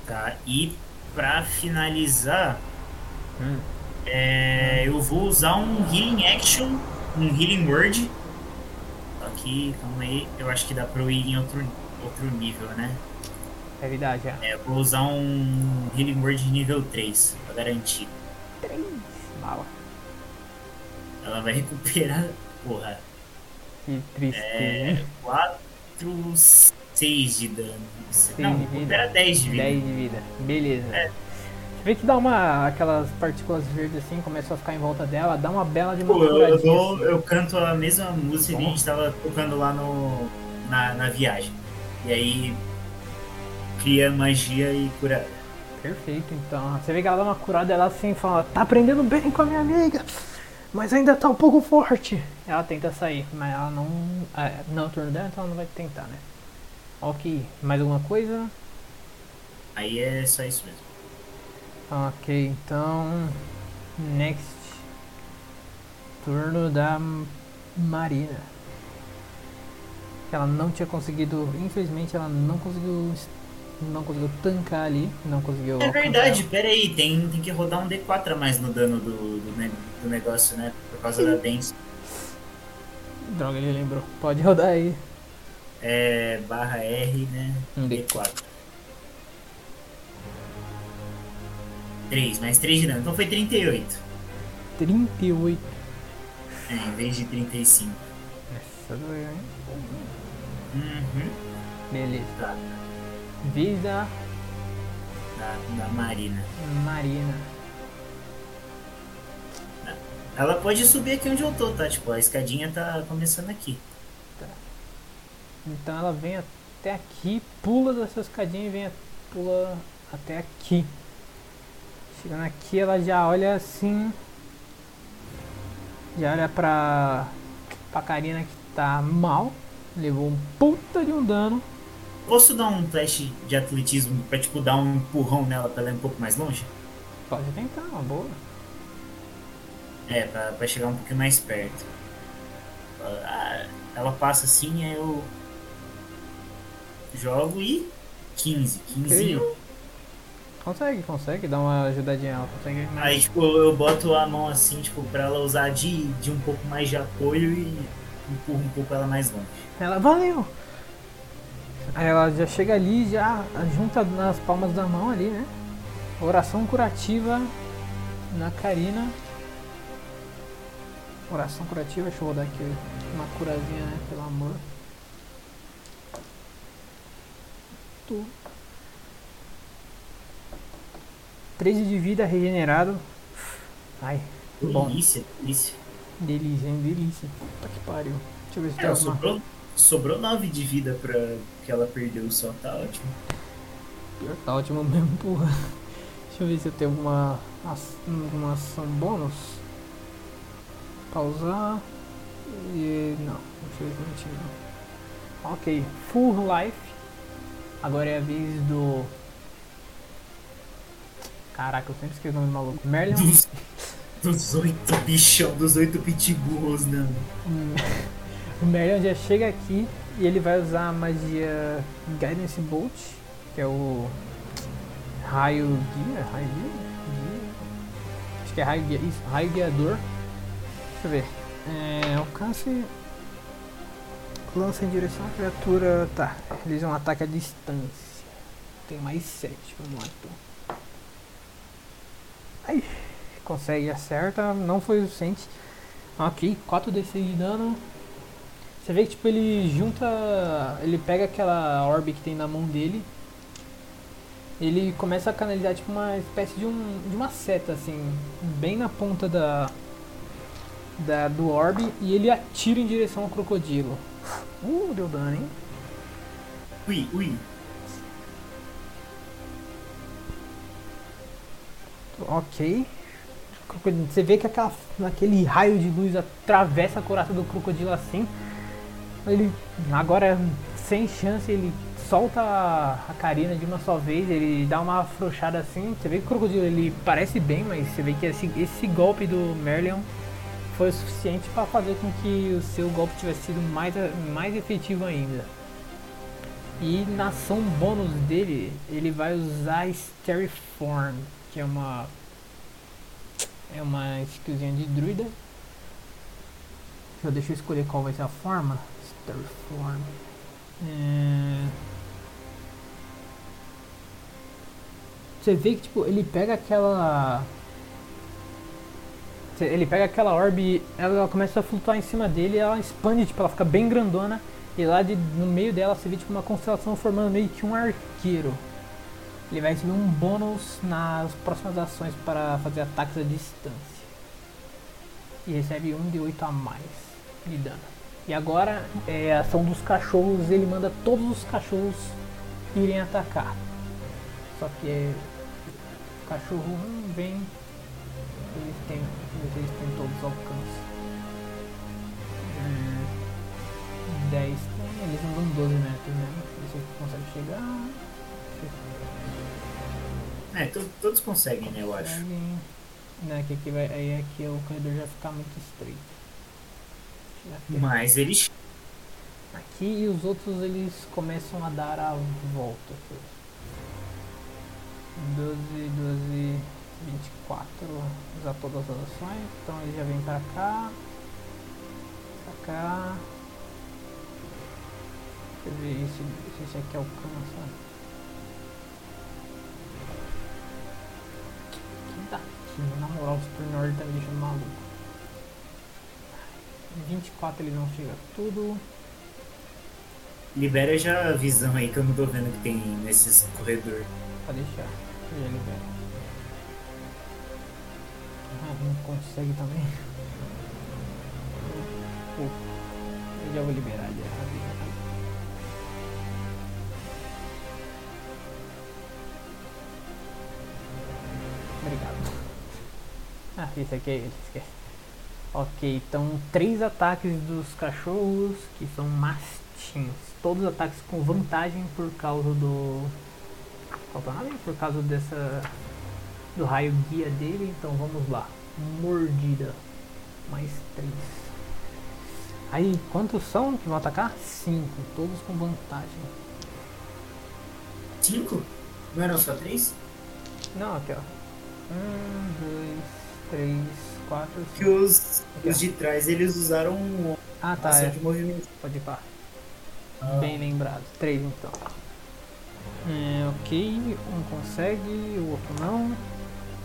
Tá? E pra finalizar, Hum. É, eu vou usar um Healing Action, um Healing Word. Aqui, calma aí, eu acho que dá pra eu ir em outro, outro nível, né? É verdade. É, eu vou usar um Healing Word de nível 3, pra garantir. Três bala. Ela vai recuperar. Porra. Que tristeza. É. hein? 4, 6 de dano. Não, recupera 10 de vida. 10 de vida. Beleza. É. Vê que dá uma. aquelas partículas verdes assim, começam a ficar em volta dela, dá uma bela de uma Pô, eu, dou- eu canto a mesma música que a gente tava tocando lá no, na, na viagem. E aí cria magia e cura. Perfeito, então. Você vê que ela dá uma curada ela assim fala, tá aprendendo bem com a minha amiga, mas ainda tá um pouco forte. Ela tenta sair, mas ela não. É, não é o turno dela, então ela não vai tentar, né? Ok, mais alguma coisa? Aí é só isso mesmo. Ok, então. Next. Turno da Marina. Ela não tinha conseguido. Infelizmente ela não conseguiu. Não conseguiu tancar ali. Não conseguiu. É verdade, ela. pera aí, tem, tem que rodar um D4 a mais no dano do, do, do negócio, né? Por causa da Dance. Droga, ele lembrou. Pode rodar aí. É barra R, né? Um D. D4. 3, mais 3 de dano. Então foi 38. 38. É, em vez de 35. Essa doeu, hein? Uhum. Beleza. Tá. Vida Da, da Marina. Marina. Ela pode subir aqui onde eu tô, tá? Tipo, a escadinha tá começando aqui. Então ela vem até aqui, pula dessa escadinha e vem pula até aqui. Chegando aqui ela já olha assim. Já olha pra, pra Karina que tá mal. Levou um puta de um dano. Posso dar um teste de atletismo pra, tipo, dar um empurrão nela pra ela ir um pouco mais longe? Pode tentar, uma boa. É, pra, pra chegar um pouquinho mais perto. Ah, Ela passa assim, aí eu jogo e 15. 15. Ok. Consegue, consegue, dá uma ajudadinha, ela consegue mais. Aí, tipo, eu boto a mão assim, tipo, pra ela usar de, de um pouco mais de apoio e empurro um pouco ela mais longe. Ela, valeu! Aí ela já chega ali, já junta nas palmas da mão ali, né? Oração curativa na Karina. Oração curativa, deixa eu rodar aqui uma curazinha, né? Pelo amor. Tu. 13 de vida regenerado. Ai, bom. Delícia, delícia. Delícia, hein? Delícia. Puta que pariu. Deixa eu ver se tem É, alguma sobrou, sobrou 9 de vida pra que ela perdeu só, tá ótimo. Pior tá ótimo mesmo, porra. Deixa eu ver se eu tenho alguma, alguma ação bônus. Pausar. E. Não, infelizmente não. Ok, full life. Agora é a vez do. Caraca, eu sempre esqueço o nome do maluco. Merlion. Dos, dos oito bichão, dos oito pitbulls. Hum, o Merlion já chega aqui e ele vai usar a magia Guidance Bolt, que é o raio guia, raio guia, Guia? acho que é raio guia, isso, raio guiador. Deixa eu ver, é, alcance, lança em direção à criatura, tá, eles um ataque à distância, tem mais 7, vamos lá então. Ai, consegue, acerta, não foi o suficiente. Ok, 4d6 de dano. Você vê que tipo ele junta. Ele pega aquela orbe que tem na mão dele. Ele começa a canalizar tipo uma espécie de um. de uma seta assim. Bem na ponta da. da do orbe e ele atira em direção ao crocodilo. Uh, deu dano, hein? Ui, ui. Ok. Você vê que aquela, aquele raio de luz atravessa a coraça do crocodilo assim. Ele agora sem chance ele solta a, a Karina de uma só vez, ele dá uma afrouxada assim. Você vê que o crocodilo ele parece bem, mas você vê que esse, esse golpe do Merlion foi o suficiente para fazer com que o seu golpe tivesse sido mais, mais efetivo ainda. E na ação bônus dele, ele vai usar Steriform, que é uma é uma skillzinha de druida. Eu deixa eu escolher qual vai ser a forma. Steriform. É... Você vê que tipo, ele pega aquela ele pega aquela orbe, ela começa a flutuar em cima dele, ela expande, tipo, ela fica bem grandona. E lá de, no meio dela você vê tipo uma constelação formando meio que um arqueiro. Ele vai receber um bônus nas próximas ações para fazer ataques à distância. E recebe um de 8 a mais de dano. E agora, é a ação dos cachorros, ele manda todos os cachorros irem atacar. Só que é, o cachorro 1 vem, eles têm, eles têm todos alcance. Hum, 10 tem, eles andam 12 metros, né? Você consegue chegar. É, to- todos conseguem, né, eu acho. Né, que aqui vai, aí aqui o corredor já fica muito estreito. Fica- Mas eles. Aqui e os outros eles começam a dar a volta. aqui. 12, 12, 24. Usar todas as ações. Então ele já vem pra cá. Pra cá. Deixa eu ver se, se esse aqui alcança. Daqui, na moral, o Super Nord tá me deixando maluco. 24 ele não chega tudo. Libera já a visão aí que eu não tô vendo que tem nesses corredores. Pode deixar, eu já libero. Ah, não consegue também. Pouco. Eu já vou liberar já. Obrigado. Ah, esse aqui é ele, esquece. Ok, então três ataques dos cachorros que são mastins. Todos ataques com vantagem por causa do. Qual é o nome? Por causa dessa. do raio guia dele. Então vamos lá. Mordida. Mais três. Aí, quantos são que vão atacar? Cinco. Todos com vantagem. Cinco? Não eram só três? Não, aqui ó. Um, dois, três, quatro, Que cinco. os, os de trás eles usaram uma Ah, tá. ação É. de movimento. Pode ir pá. Ah, Bem lembrado. Três então. É, ok, um consegue, o outro não.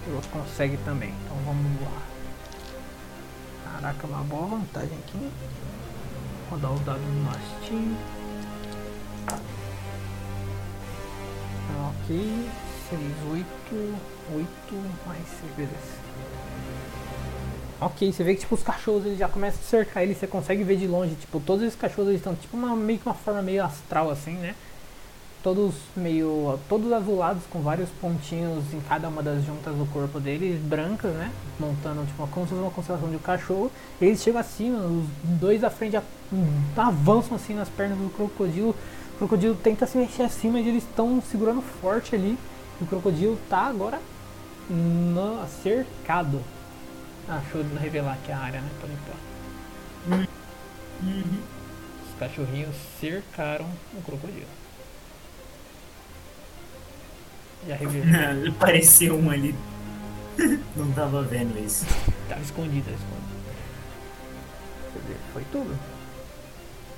O outro consegue também. Então vamos lá. Caraca, uma boa vantagem aqui. Rodar o dado do mastim. Ok. 6, 8, 8 mais 6, beleza. Ok, você vê que tipo os cachorros eles já começam a cercar ele, você consegue ver de longe, tipo, todos esses cachorros eles estão tipo uma, meio que uma forma meio astral assim, né? Todos meio. todos azulados com vários pontinhos em cada uma das juntas do corpo deles, brancas, né? Montando tipo uma, como se fosse uma constelação de um cachorro. Eles chegam assim, os dois da frente avançam assim nas pernas do crocodilo. O crocodilo tenta se mexer assim, mas eles estão segurando forte ali. E o crocodilo tá agora no, cercado. Ah, deixa eu revelar aqui a área, né? Pra limpar. uhum. Os cachorrinhos cercaram o crocodilo. Já revelei. Apareceu um ali. Não tava vendo isso. Tava eu ver. Foi tudo?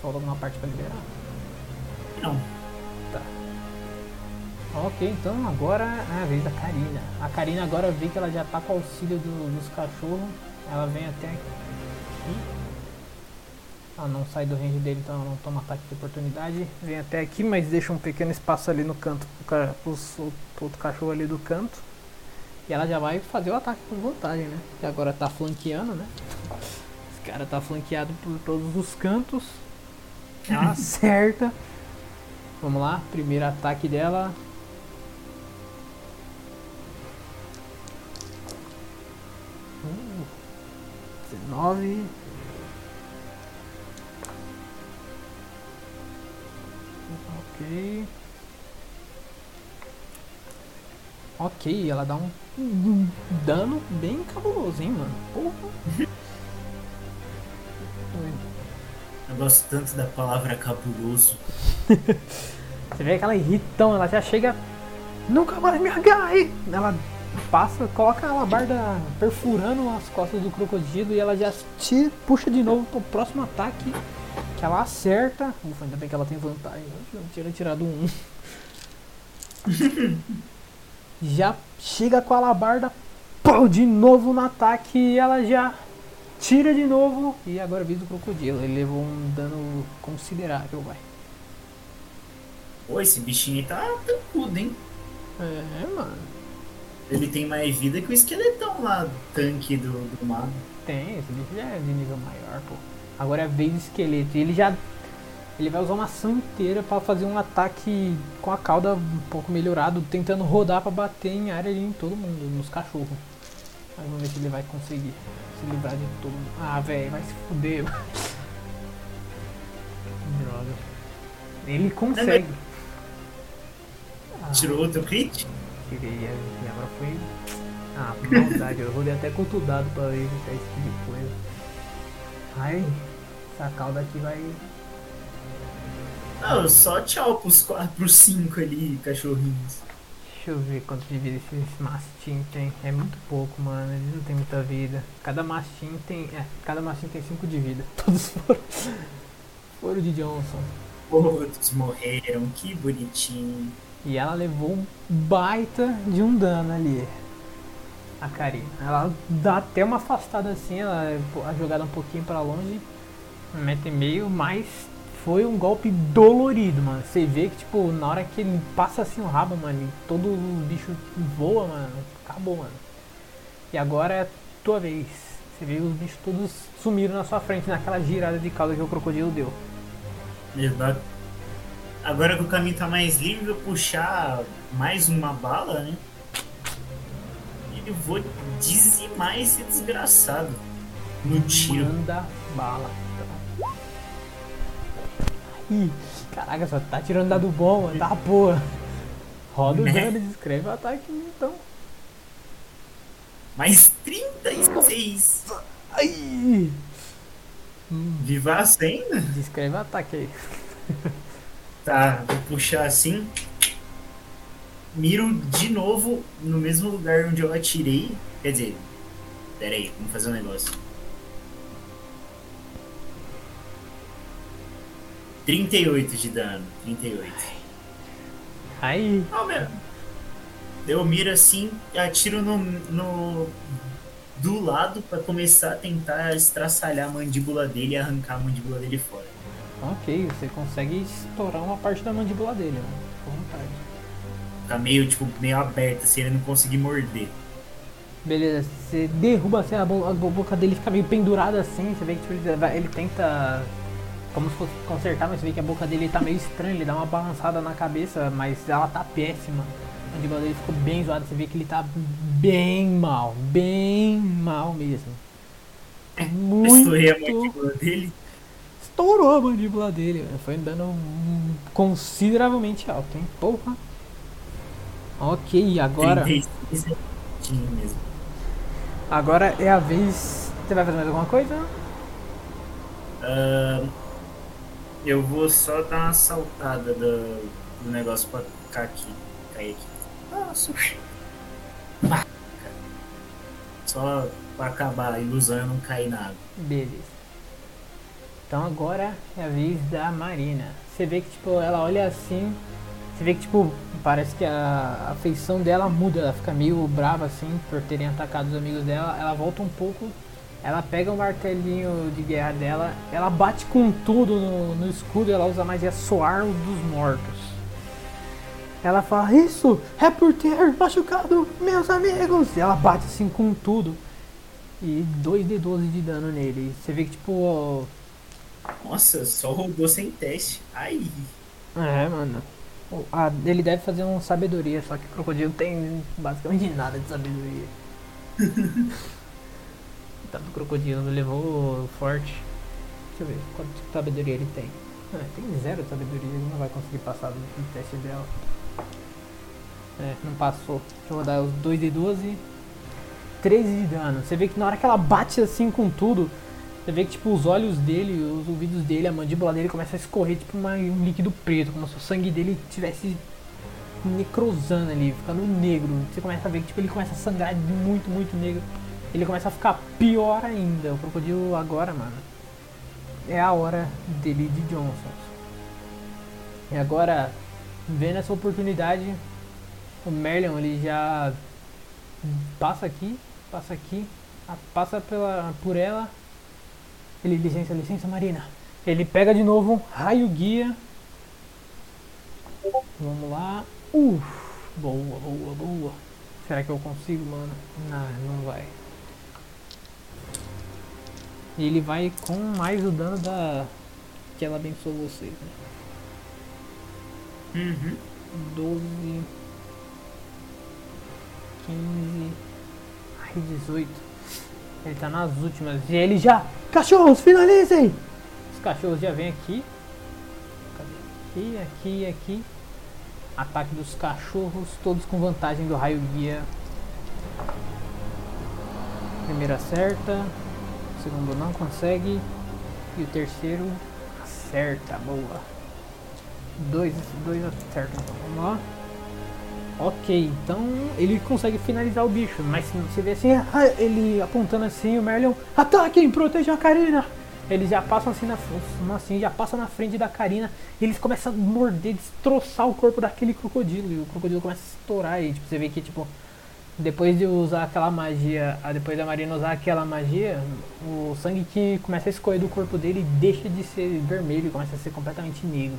Falta alguma parte pra liberar? Não. Ok, então agora é a vez da Karina. A Karina agora vê que ela já tá com o auxílio do- dos cachorros. Ela vem até aqui. Ela não sai do range dele, então ela não toma ataque de oportunidade. Vem até aqui, mas deixa um pequeno espaço ali no canto pros- o- outro cachorro ali do canto. E ela já vai fazer o ataque com vantagem, né? Que agora tá flanqueando, né? Esse cara tá flanqueado por todos os cantos. Ela acerta. Vamos lá, primeiro ataque dela. 19. Ok. Ok, ela dá um, um dano bem cabuloso, hein, mano. Porra. Eu gosto tanto da palavra cabuloso. Você vê aquela irritão, ela já chega. Nunca mais me agarre! Ela passa, coloca a alabarda perfurando as costas do crocodilo e ela já te puxa de novo pro próximo ataque. Que ela acerta. Ufa, ainda bem que ela tem vantagem. Eu tinha tirado um. já chega com a alabarda. Pô, de novo no ataque e ela já tira de novo. E agora é a vez do crocodilo. Ele levou um dano considerável, vai. Pô, esse bichinho tá tampudo, hein? É, mano. Ele tem mais vida que o esqueletão lá, tanque do, do mago. Tem, esse bicho já é de nível maior, pô. Agora é vez esqueleto. E ele já. Ele vai usar uma ação inteira pra fazer um ataque com a cauda um pouco melhorado, tentando rodar pra bater em área ali em todo mundo, nos cachorros. Mas vamos ver se ele vai conseguir se livrar de todo mundo. Ah, velho, vai se fuder. Droga. Ele consegue. Ah, Tirou outro crit? tirei, e agora foi. Ah, maldade, eu rodei até com outro dado pra evitar esse tipo de coisa. Ai, essa cauda aqui vai. Não, só tchau pros, quatro, pros cinco ali, cachorrinhos. Deixa eu ver quanto de vida esses mastim tem. É muito pouco, mano. Eles não tem muita vida. Cada mastim tem. É, cada mastim tem 5 de vida. Todos foram. Foram de Johnson. Todos morreram, que bonitinho. E ela levou um baita de um dano ali. A Karina. Ela dá até uma afastada assim, ela a jogada um pouquinho pra longe. Um metro e meio, mas foi um golpe dolorido, mano. Você vê que, tipo, na hora que ele passa assim o rabo, mano, todo o bicho voa, mano. Acabou, mano. E agora é tua vez. Você vê os bichos todos sumiram na sua frente naquela girada de cauda que o crocodilo deu. Exato. Agora que o caminho tá mais livre, eu puxar mais uma bala, né? E eu vou dizimar esse desgraçado no tiro. Manda bala. Ih, caraca, só tá tirando dado bom, mano. Tá porra. Roda o Né? dano e descreve o ataque então. Mais 36. Ai! Vivaço ainda? Descreve o ataque aí. Tá, vou puxar assim. Miro de novo no mesmo lugar onde eu atirei. Quer dizer, pera aí, vamos fazer um negócio. 38 de dano, 38. Aí, Ah, meu. Eu miro assim, atiro no, no do lado pra começar a tentar estraçalhar a mandíbula dele e arrancar a mandíbula dele fora. Ok, você consegue estourar uma parte da mandíbula dele, mano. Com vontade. Tá meio, tipo, meio aberta, assim, ele não conseguir morder. Beleza, você derruba assim, a, bo- a boca dele fica meio pendurada assim, você vê que tipo, ele, ele tenta como se fosse consertar, mas você vê que a boca dele tá meio estranha, ele dá uma balançada na cabeça, mas ela tá péssima. A mandíbula dele ficou bem zoada, você vê que ele tá bem mal, bem mal mesmo. Muito Estourei a mandíbula dele. Estourou a mandíbula dele, velho. foi um hum, consideravelmente alto, hein? Porra. Ok, agora. 36 tinha mesmo. Agora é a vez. Você vai fazer mais alguma coisa? Ah, eu vou só dar uma saltada do, do negócio pra ficar aqui. Cair aqui. Nossa. Cara. Só pra acabar a ilusão eu não cair na água. Beleza. Então agora é a vez da Marina. Você vê que tipo, ela olha assim. Você vê que tipo, parece que a, a feição dela muda, ela fica meio brava assim por terem atacado os amigos dela. Ela volta um pouco, ela pega o martelinho de guerra dela, ela bate com tudo no, no escudo, ela usa a magia soar dos mortos. Ela fala, isso é por ter machucado meus amigos! E ela bate assim com tudo. E 2d12 de dano nele. Você vê que tipo. ó, Nossa, só rodou sem teste. Ai. É, mano. O- a- ele deve fazer um sabedoria, só que o crocodilo tem basicamente nada de sabedoria. tá do crocodilo, levou forte. Deixa eu ver quanto de sabedoria ele tem. Ah, tem zero de sabedoria, ele não vai conseguir passar do teste dela. É, não passou. Deixa eu rodar os 2 de 12. 13 de dano. Você vê que na hora que ela bate assim com tudo, você vê que tipo os olhos dele, os ouvidos dele, a mandíbula dele começa a escorrer tipo uma- um líquido preto, como se o sangue dele tivesse necrosando ali, ficando negro. Você começa a ver que tipo, ele começa a sangrar muito, muito negro. Ele começa a ficar pior ainda. O crocodilo agora, mano, é a hora dele de Johnson. E agora, vendo essa oportunidade, o Merlion ele já passa aqui, passa aqui, passa pela, por ela. Ele, licença, licença, Marina. Ele pega de novo raio guia. Vamos lá. Uf, Boa, boa, boa. Será que eu consigo, mano? Não, não vai. E ele vai com mais o dano da. Que ela abençoou vocês, né? Uhum. 12. 15. Ai, 18. Ele tá nas últimas. E ele já. Cachorros, finalizem! Os cachorros já vêm aqui. Cadê? Aqui, aqui, aqui. Ataque dos cachorros, todos com vantagem do raio guia. Primeiro acerta. O segundo não consegue. E o terceiro acerta. Boa. Dois, dois acertam. Então vamos lá. Ok, então ele consegue finalizar o bicho, mas se você vê assim, ah, ele apontando assim, o Merlion, ataquem, protejam a Karina! Eles já passam assim na assim, já passam na frente da Karina e eles começam a morder, destroçar o corpo daquele crocodilo. E o crocodilo começa a estourar e tipo, você vê que tipo. Depois de usar aquela magia, depois da Marina usar aquela magia, o sangue que começa a escorrer do corpo dele deixa de ser vermelho, começa a ser completamente negro.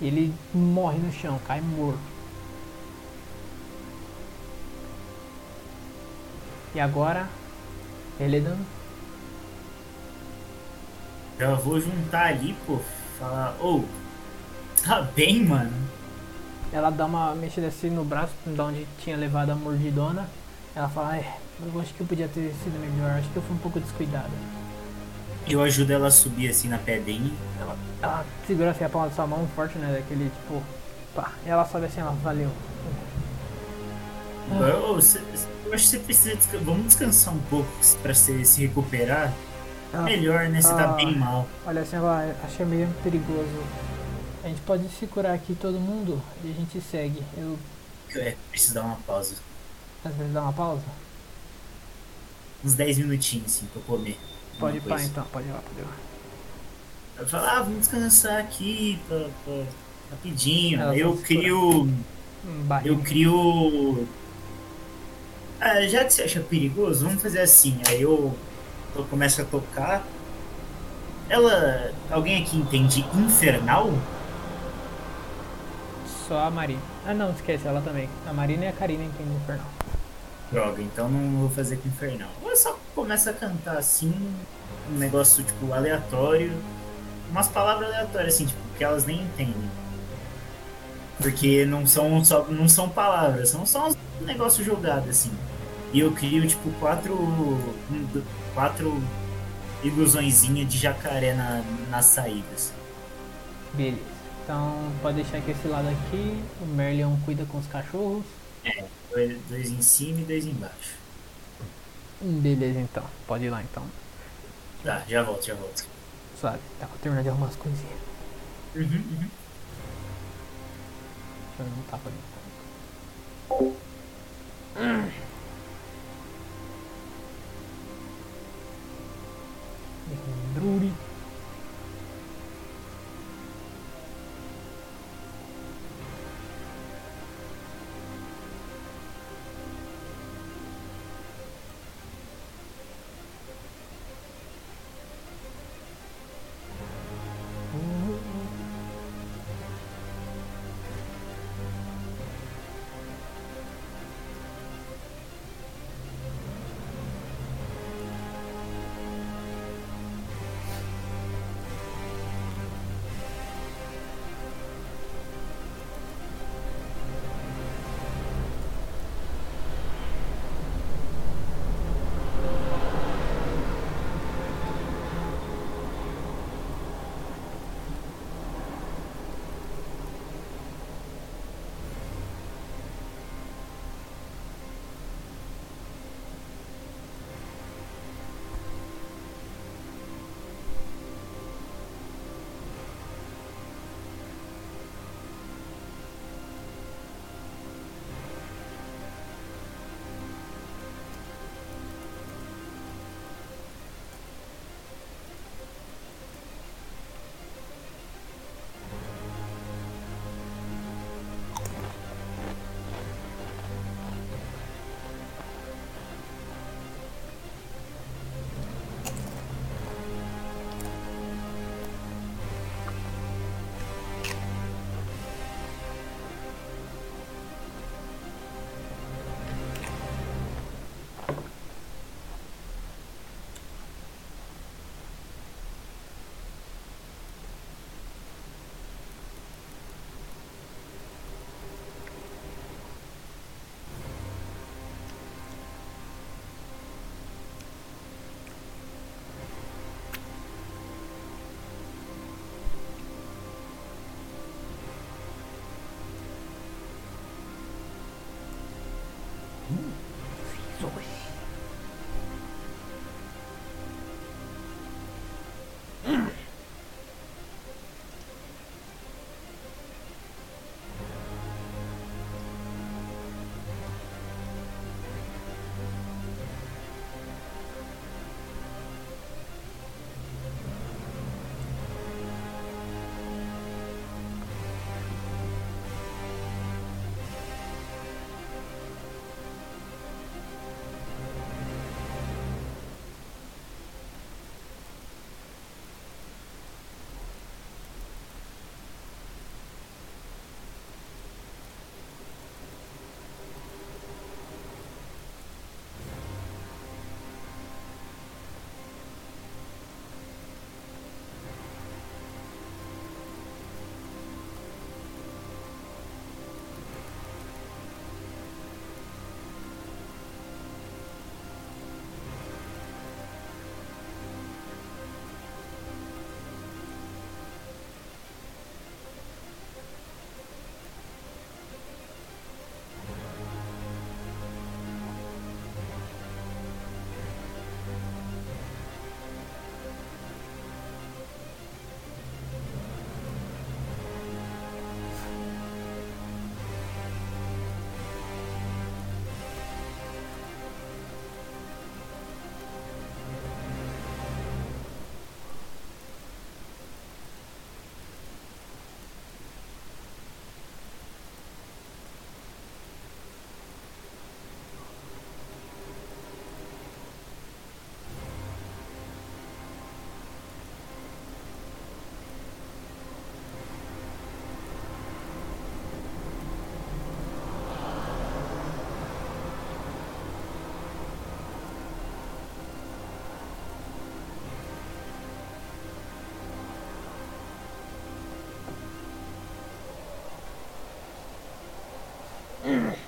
E ele morre no chão, cai morto. E agora, Eledan. Já vou juntar ali, pô, falar, ô, oh, tá bem, mano. Ela dá uma mexida assim no braço, de onde tinha levado a mordidona. Ela fala, é, eu acho que eu podia ter sido melhor, acho que eu fui um pouco descuidada. Eu ajudo ela a subir assim na pedrinha. Ela, ela segura assim a palma da sua mão forte, né? Daquele tipo. Pá. E ela sobe assim, ela valeu. Eu, eu acho que você precisa descansar. Vamos descansar um pouco pra você se recuperar. Ela, Melhor, né? Você tá bem mal. Olha assim, ela achei meio perigoso. A gente pode se curar aqui todo mundo e a gente segue. Eu. É, preciso dar uma pausa. Às vezes dar uma pausa? Uns 10 minutinhos, assim, pra comer. Pode ir pá, então, pode ir lá, pode ir lá. Eu falo, ah, vamos descansar aqui, pra, pra, rapidinho. Ela eu crio. Eu crio. Ah, já que você acha perigoso, vamos fazer assim. Aí eu, eu começo a tocar. Ela. Alguém aqui entende infernal? Só a Marina. Ah não, esquece, ela também. A Marina e a Karina entendem infernal. Droga, então não vou fazer com infernal. Eu só começa a cantar assim, um negócio tipo aleatório. Umas palavras aleatórias, assim, tipo, que elas nem entendem. Porque não são só. não são palavras, são só uns negócios jogados, assim. E eu crio, tipo, quatro. quatro ilusõezinha de jacaré na, nas saídas. Beleza. Então pode deixar que esse lado aqui, o Merlion cuida com os cachorros. É, dois em cima e dois embaixo. Beleza então, pode ir lá então. Tá, já volto, já volto. Sabe, tá, terminar de arrumar as coisinhas. Uhum, uhum. Deixa eu dar um tapa ali. Hum. друри Mm.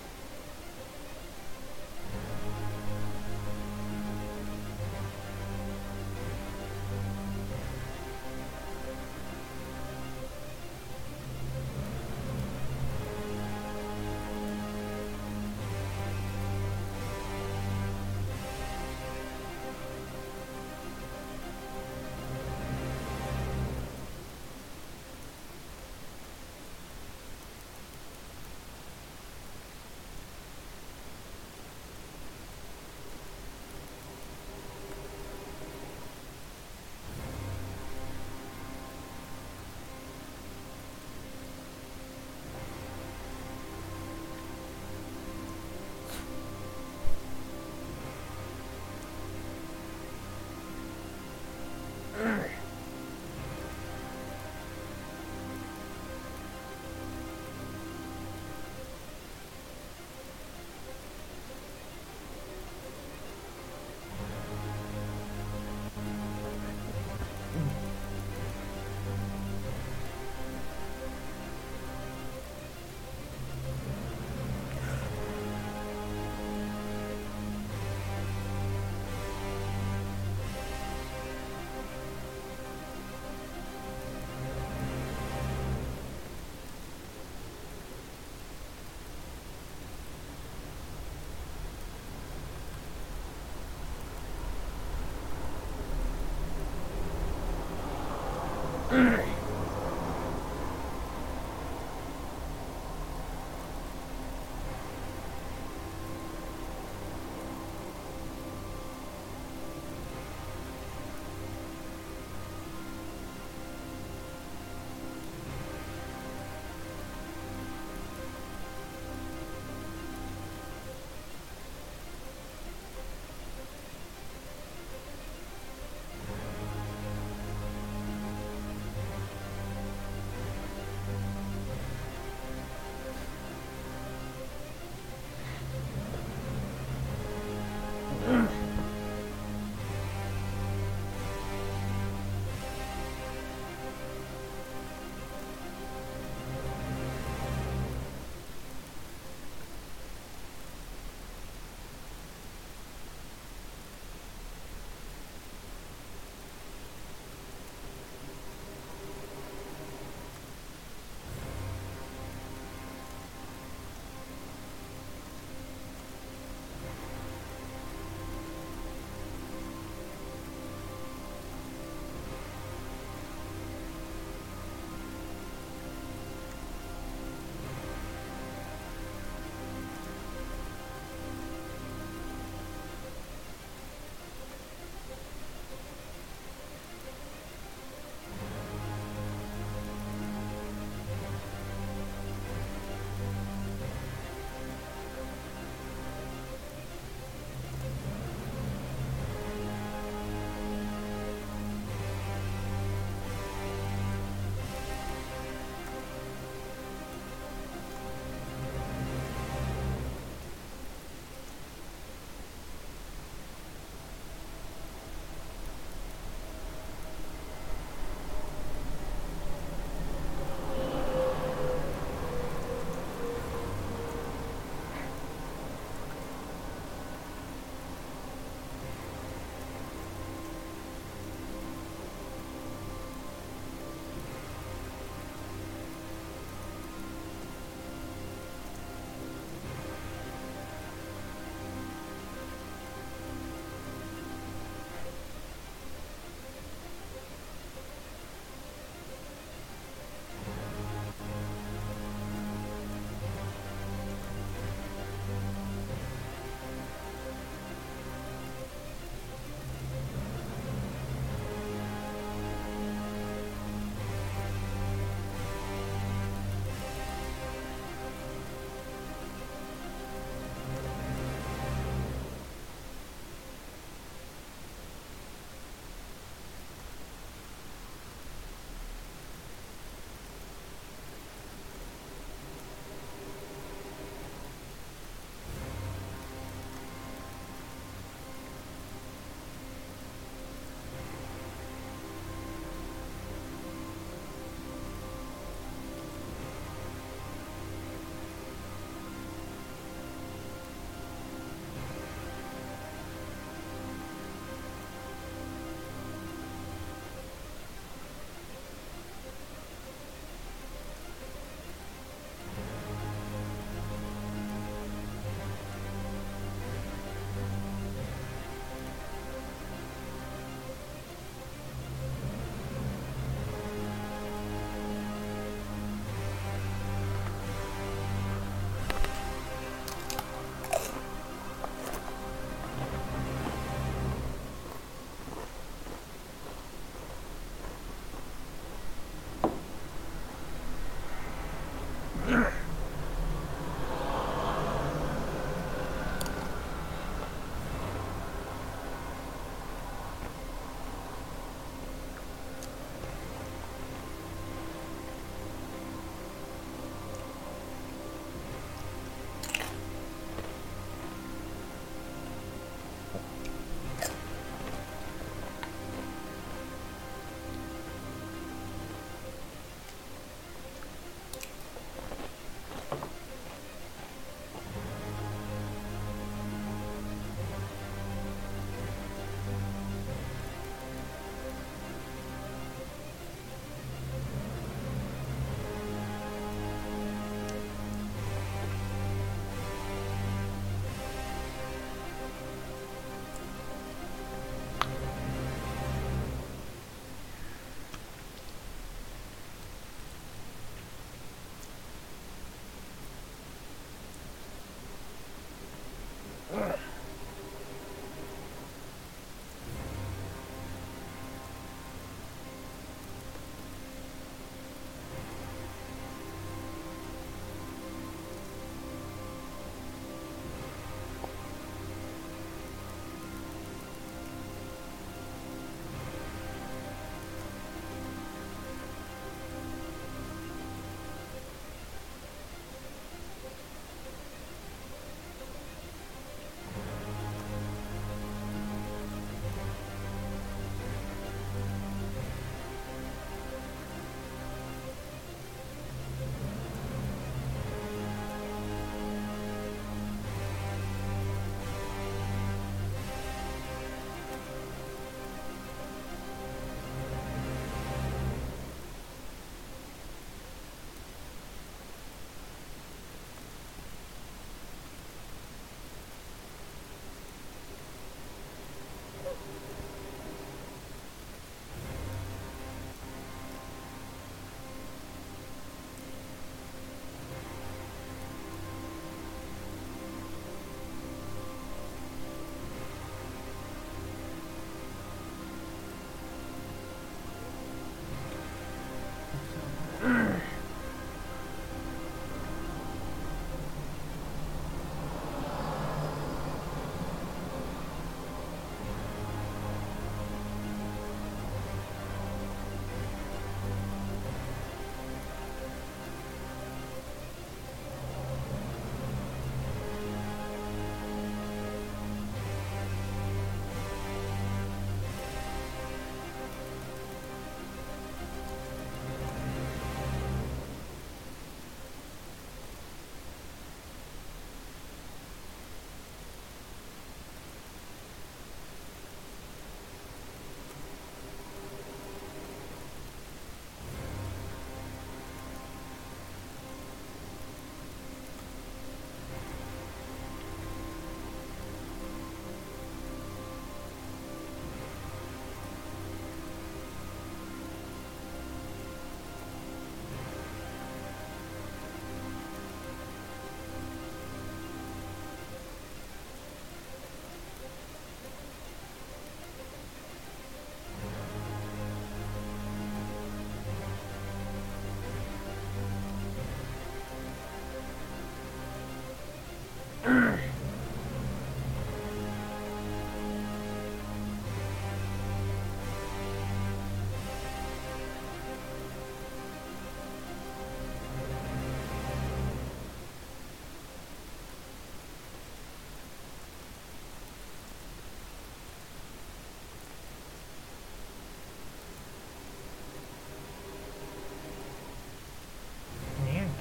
Mm-hmm.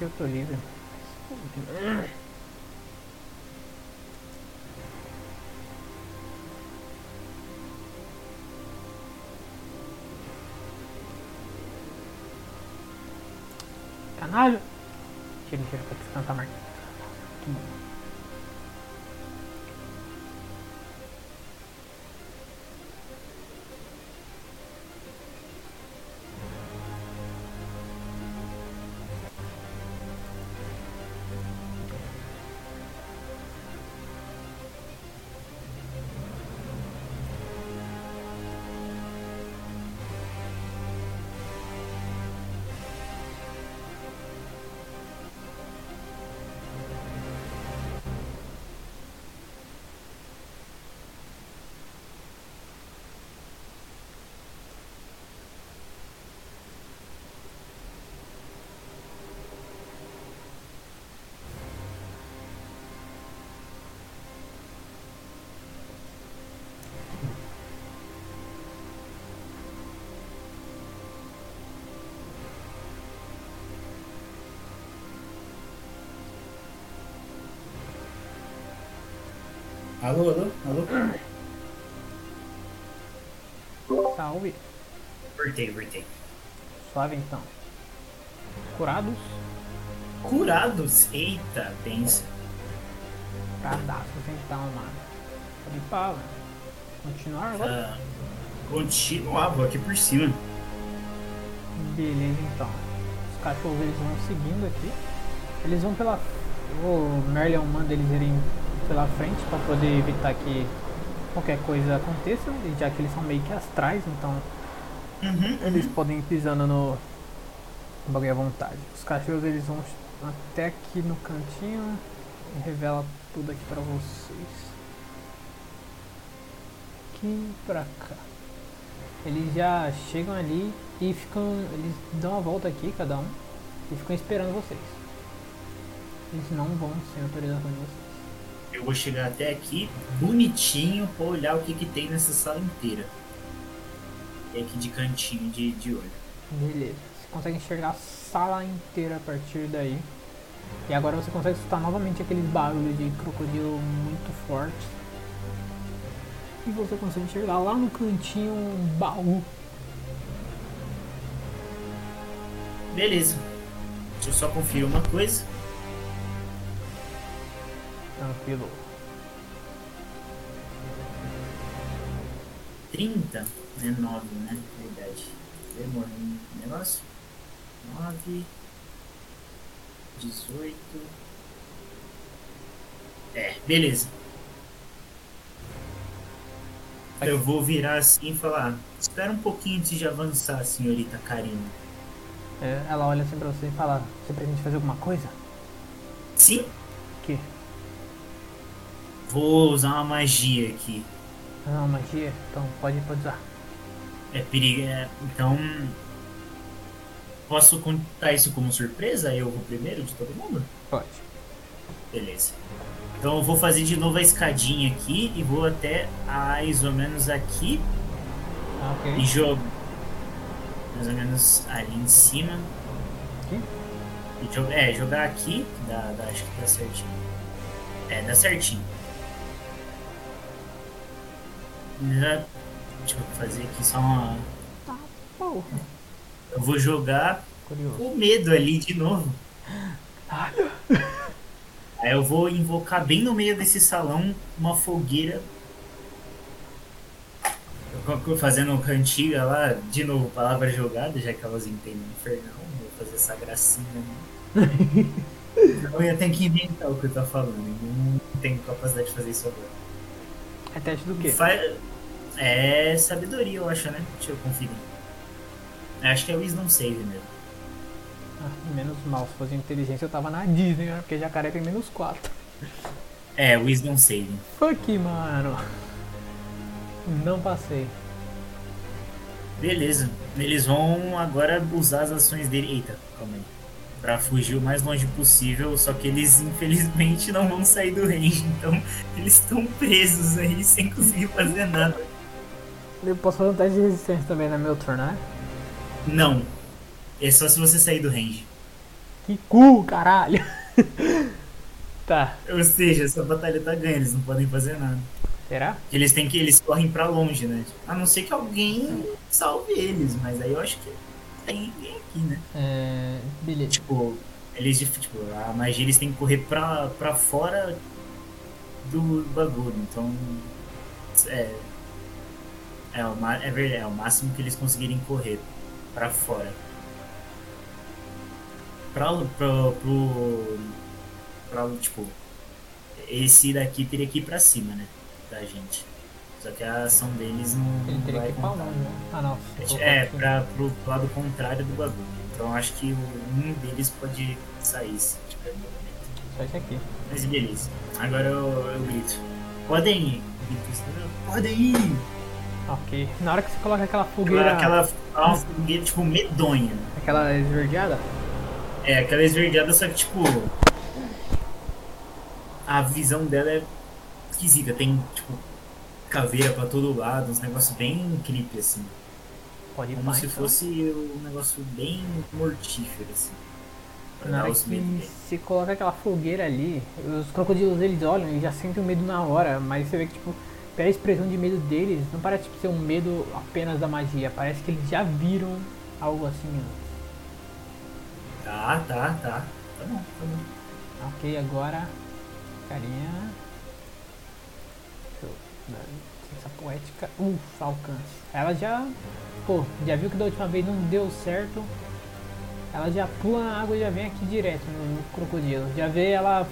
Aqui eu tô livre. Canalha! Tira, tira pra descansar mais. Alô, alô, alô? Salve. Voltei, voltei. Suave então. Curados. Curados? Eita, pensa. Curadaços então, mano. Ir pra continuar agora? Ah, continuar, vou aqui por cima. Beleza então. Os cachorros eles vão seguindo aqui. Eles vão pela. O Merlion manda eles irem pela frente para poder evitar que qualquer coisa aconteça, já que eles são meio que astrais, então Uhum, eles podem ir pisando no bagulho à vontade. Os cachorros eles vão até aqui no cantinho e revela tudo aqui pra vocês. Aqui pra cá. Eles já chegam ali e ficam. Eles dão uma volta aqui, cada um, e ficam esperando vocês. Eles não vão sem autorização de vocês. Eu vou chegar até aqui bonitinho pra olhar o que, que tem nessa sala inteira. E aqui de cantinho de, de olho. Beleza. Você consegue enxergar a sala inteira a partir daí. E agora você consegue escutar novamente aqueles barulhos de crocodilo muito fortes. E você consegue enxergar lá no cantinho um baú. Beleza. Deixa eu só conferir uma coisa. Tranquilo. 30 é 9, né? Verdade. Demorou um negócio. 9, 18. É, beleza. Eu vou virar assim e falar: Espera um pouquinho antes de avançar, senhorita Karina. É, ela olha assim pra você e fala: Você pretende fazer alguma coisa? Sim, Que? Vou usar uma magia aqui. Não, magia? Então pode, pode usar. É perigo. é, então. Posso contar isso como surpresa? Eu vou primeiro de todo mundo? Pode. Beleza. Então eu vou fazer de novo a escadinha aqui e vou até mais ou menos aqui Ah, e jogo. Mais ou menos ali em cima. Aqui? E é, jogar aqui, dá, dá- acho que dá certinho. É, dá certinho. Já, deixa eu fazer aqui só uma. Tá, porra. Eu vou jogar Curioso. o medo ali de novo. Olha. Aí eu vou invocar bem no meio desse salão uma fogueira. Fazendo cantiga lá, de novo, palavra jogada, já que elas entendem infernal, vou fazer essa gracinha. né? eu ia ter que inventar o que eu tô falando, eu não tenho capacidade de fazer isso agora. É teste do quê? Fa- É sabedoria, eu acho, né? Deixa eu conferir. Acho que é Wisdom Save mesmo. Ah, menos mal, se fosse inteligência eu tava na Disney, né? Porque jacaré tem menos 4. É, Wisdom Save. Fuck, mano. Não passei. Beleza. Eles vão agora usar as ações dele. Eita, calma aí. Pra fugir o mais longe possível, só que eles infelizmente não vão sair do range, então eles estão presos aí sem conseguir fazer nada. Eu posso fazer um teste de resistência também no meu turno, né? Não. É só se você sair do range. Que cu, caralho. tá, Ou seja, essa batalha tá ganha, eles não podem fazer nada. será? Eles têm que. Eles correm pra longe, né? A não ser que alguém salve eles, mas aí eu acho que tem ninguém aqui, né? É, beleza. Tipo, eles tipo, a magia eles têm que correr pra, pra fora do bagulho, então. É. É, o, é verdade, é o máximo que eles conseguirem correr pra fora. Pra, pro, pro, pra, tipo, esse daqui teria que ir pra cima, né? Da gente. Só que a ação deles não, Ele teria que vai ir pra longe, né? Ah, não. colocar É, pra, pro lado contrário do bagulho. Então acho que um deles pode sair se tiver movimento. Só esse aqui. Mas beleza. Agora eu, eu grito. Podem ir. Grito, Podem ir. Ok. Na hora que você coloca aquela fogueira. Aquela, aquela uma fogueira, tipo, medonha. Aquela esverdeada? É, aquela esverdeada, só que, tipo... A visão dela é esquisita. Tem, tipo, caveira pra todo lado. Uns negócios bem creepy, assim. Pode ir Como pá, se então. fosse um negócio bem mortífero, assim. Na hora que você coloca aquela fogueira ali, os crocodilos eles olham e já sentem o medo na hora, mas você vê que tipo, pela expressão de medo deles, não parece tipo, ser um medo apenas da magia, parece que eles já viram algo assim antes. Tá, tá, tá. Tá bom, tá bom. Ok, agora. Carinha. Deixa eu dar licença poética. Ufa, alcance. Ela já. Pô, já viu que da última vez não deu certo. Ela já pula na água e já vem aqui direto no, no crocodilo. Já vê ela.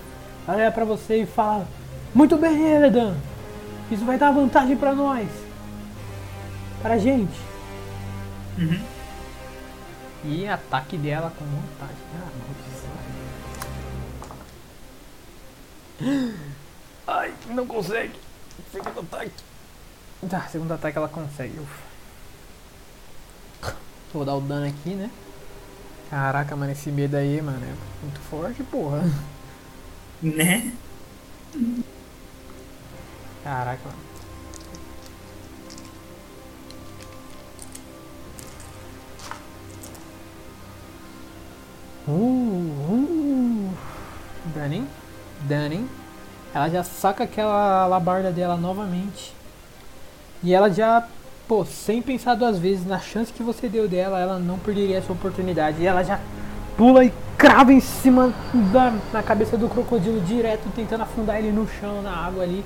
Ela olha pra você e fala: Muito bem, Eredan! Isso vai dar vantagem pra nós! Pra gente! Uhum. E ataque dela com vontade. Ah, maldição. Ai, não consegue. Segundo ataque. Tá, segundo ataque ela consegue. Ufa. Vou dar o dano aqui, né? Caraca, mano, esse medo aí, mano, é muito forte, porra. Né? Caraca, mano. Uh, uh. Dunning, Dunning. Ela já saca aquela alabarda dela novamente. E ela já, pô, sem pensar duas vezes na chance que você deu dela, ela não perderia essa oportunidade. E ela já pula e crava em cima da na cabeça do crocodilo direto, tentando afundar ele no chão, na água ali.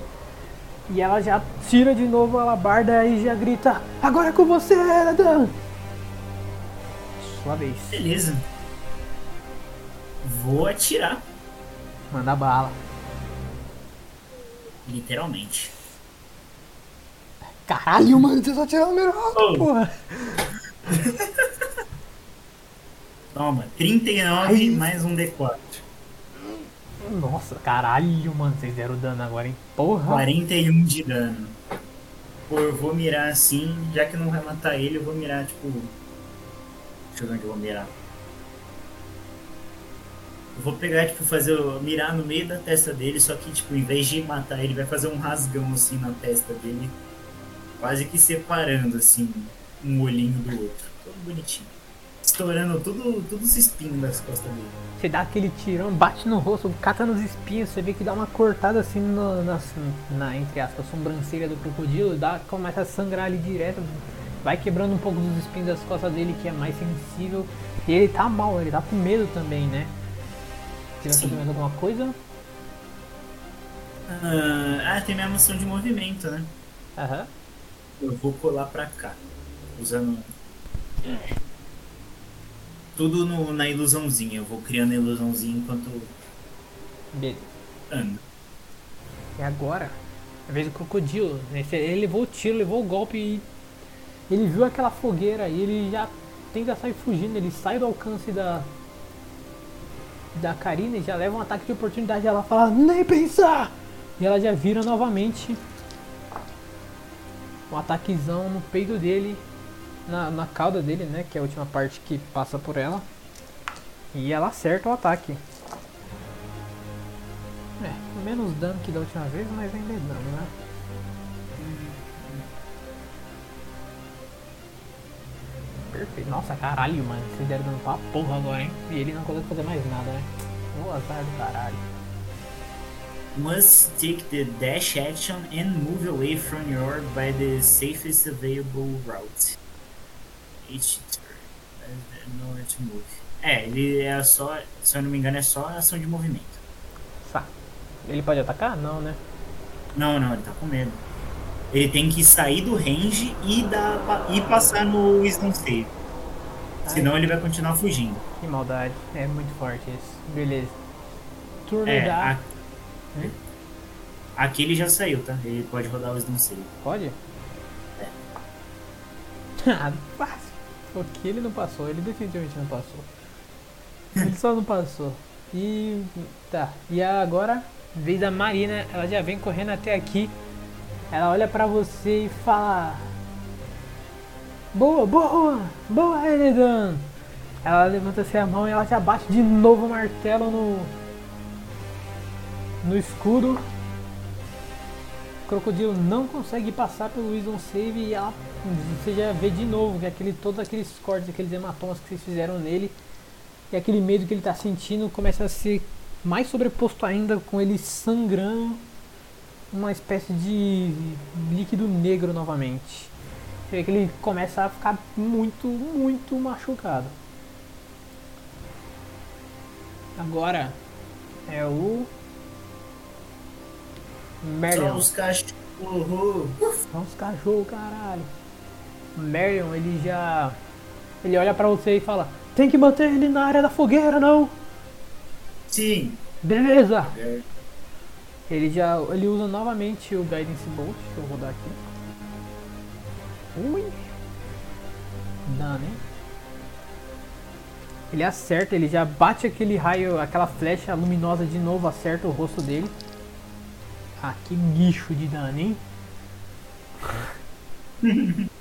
E ela já tira de novo a alabarda e já grita: Agora é com você, Eradan! Sua vez. Beleza. Vou atirar, Manda bala. literalmente. Caralho, mano, você só tirou o meu Oh. porra. Toma, 39 Ai. mais um D4. Nossa, caralho, mano, vocês deram dano agora, hein? Porra. 41 de dano. Pô, eu vou mirar assim, já que não vai matar ele, eu vou mirar, tipo. Deixa eu ver onde eu vou mirar. Eu vou pegar, tipo, fazer. mirar no meio da testa dele, só que, tipo, em vez de matar ele, vai fazer um rasgão assim na testa dele. Quase que separando, assim, um olhinho do outro. Todo bonitinho. Estourando tudo, tudo os espinhos das costas dele. Você dá aquele tirão, bate no rosto, cata nos espinhos, você vê que dá uma cortada assim no- na, na, entre aspas, sobrancelha do crocodilo, dá, começa a sangrar ali direto, vai quebrando um pouco dos espinhos das costas dele, que é mais sensível. E ele tá mal, ele tá com medo também, né? Você vai fazer mais alguma coisa? Ah, ah, tem minha moção de movimento, né? Aham. Eu vou colar pra cá. Usando. Tudo no- na ilusãozinha. Eu vou criando a ilusãozinha enquanto Beleza. ando. E agora, a vez do crocodilo, né? Ele ele levou o tiro, levou o golpe e ele viu aquela fogueira e ele já tenta sair fugindo, ele sai do alcance da da Karina e já leva um ataque de oportunidade. Ela fala, nem pensar! E ela já vira novamente um ataquezão no peito dele, na, na cauda dele, né? Que é a última parte que passa por ela. E ela acerta o ataque. É, menos dano que da última vez, mas ainda é dano, né? perfeito. Nossa, caralho, mano. Vocês deram dano pra porra agora, hein? E ele não consegue fazer mais nada, né? Ô, azar do caralho. Must take the dash action and move away from your by the safest available route. Move. É, ele é só, se eu não me engano, é só ação de movimento. Tá. Ele pode atacar? Não, né? Não, não, ele tá com medo. Ele tem que sair do range e, dar, e passar no Wisdom Save. Senão ele vai continuar fugindo. Que maldade. É muito forte isso. Beleza. Turno É, da. a- aqui ele já saiu, tá? Ele pode rodar o Wisdom Save. Pode? Ah, fácil. Porque ele não passou, ele definitivamente não passou. Ele só não passou. E. Tá. E agora, vez da Marina, ela já vem correndo até aqui. Ela olha pra você e fala. Boa, boa! Boa, Eredan! Ela levanta assim a mão e ela já bate de novo o martelo no. No escudo. O crocodilo não consegue passar pelo Wisdom Save e ela, você já vê de novo que aquele, todos aqueles cortes, aqueles hematomas que vocês fizeram nele e aquele medo que ele está sentindo começa a ser mais sobreposto ainda com ele sangrando uma espécie de líquido negro novamente. Você vê que ele começa a ficar muito, muito machucado. Agora é o Só Merlion. os cachorros. São os cachorros, caralho. Marion, ele já. Ele olha pra você e fala: Tem que manter ele na área da fogueira, não? Sim. Beleza! É, Ele já. Ele usa novamente o Guidance Bolt. Deixa eu rodar aqui. Ui! Dano, hein? Ele acerta, ele já bate aquele raio, aquela flecha luminosa de novo, acerta o rosto dele. Ah, que lixo de dano, hein?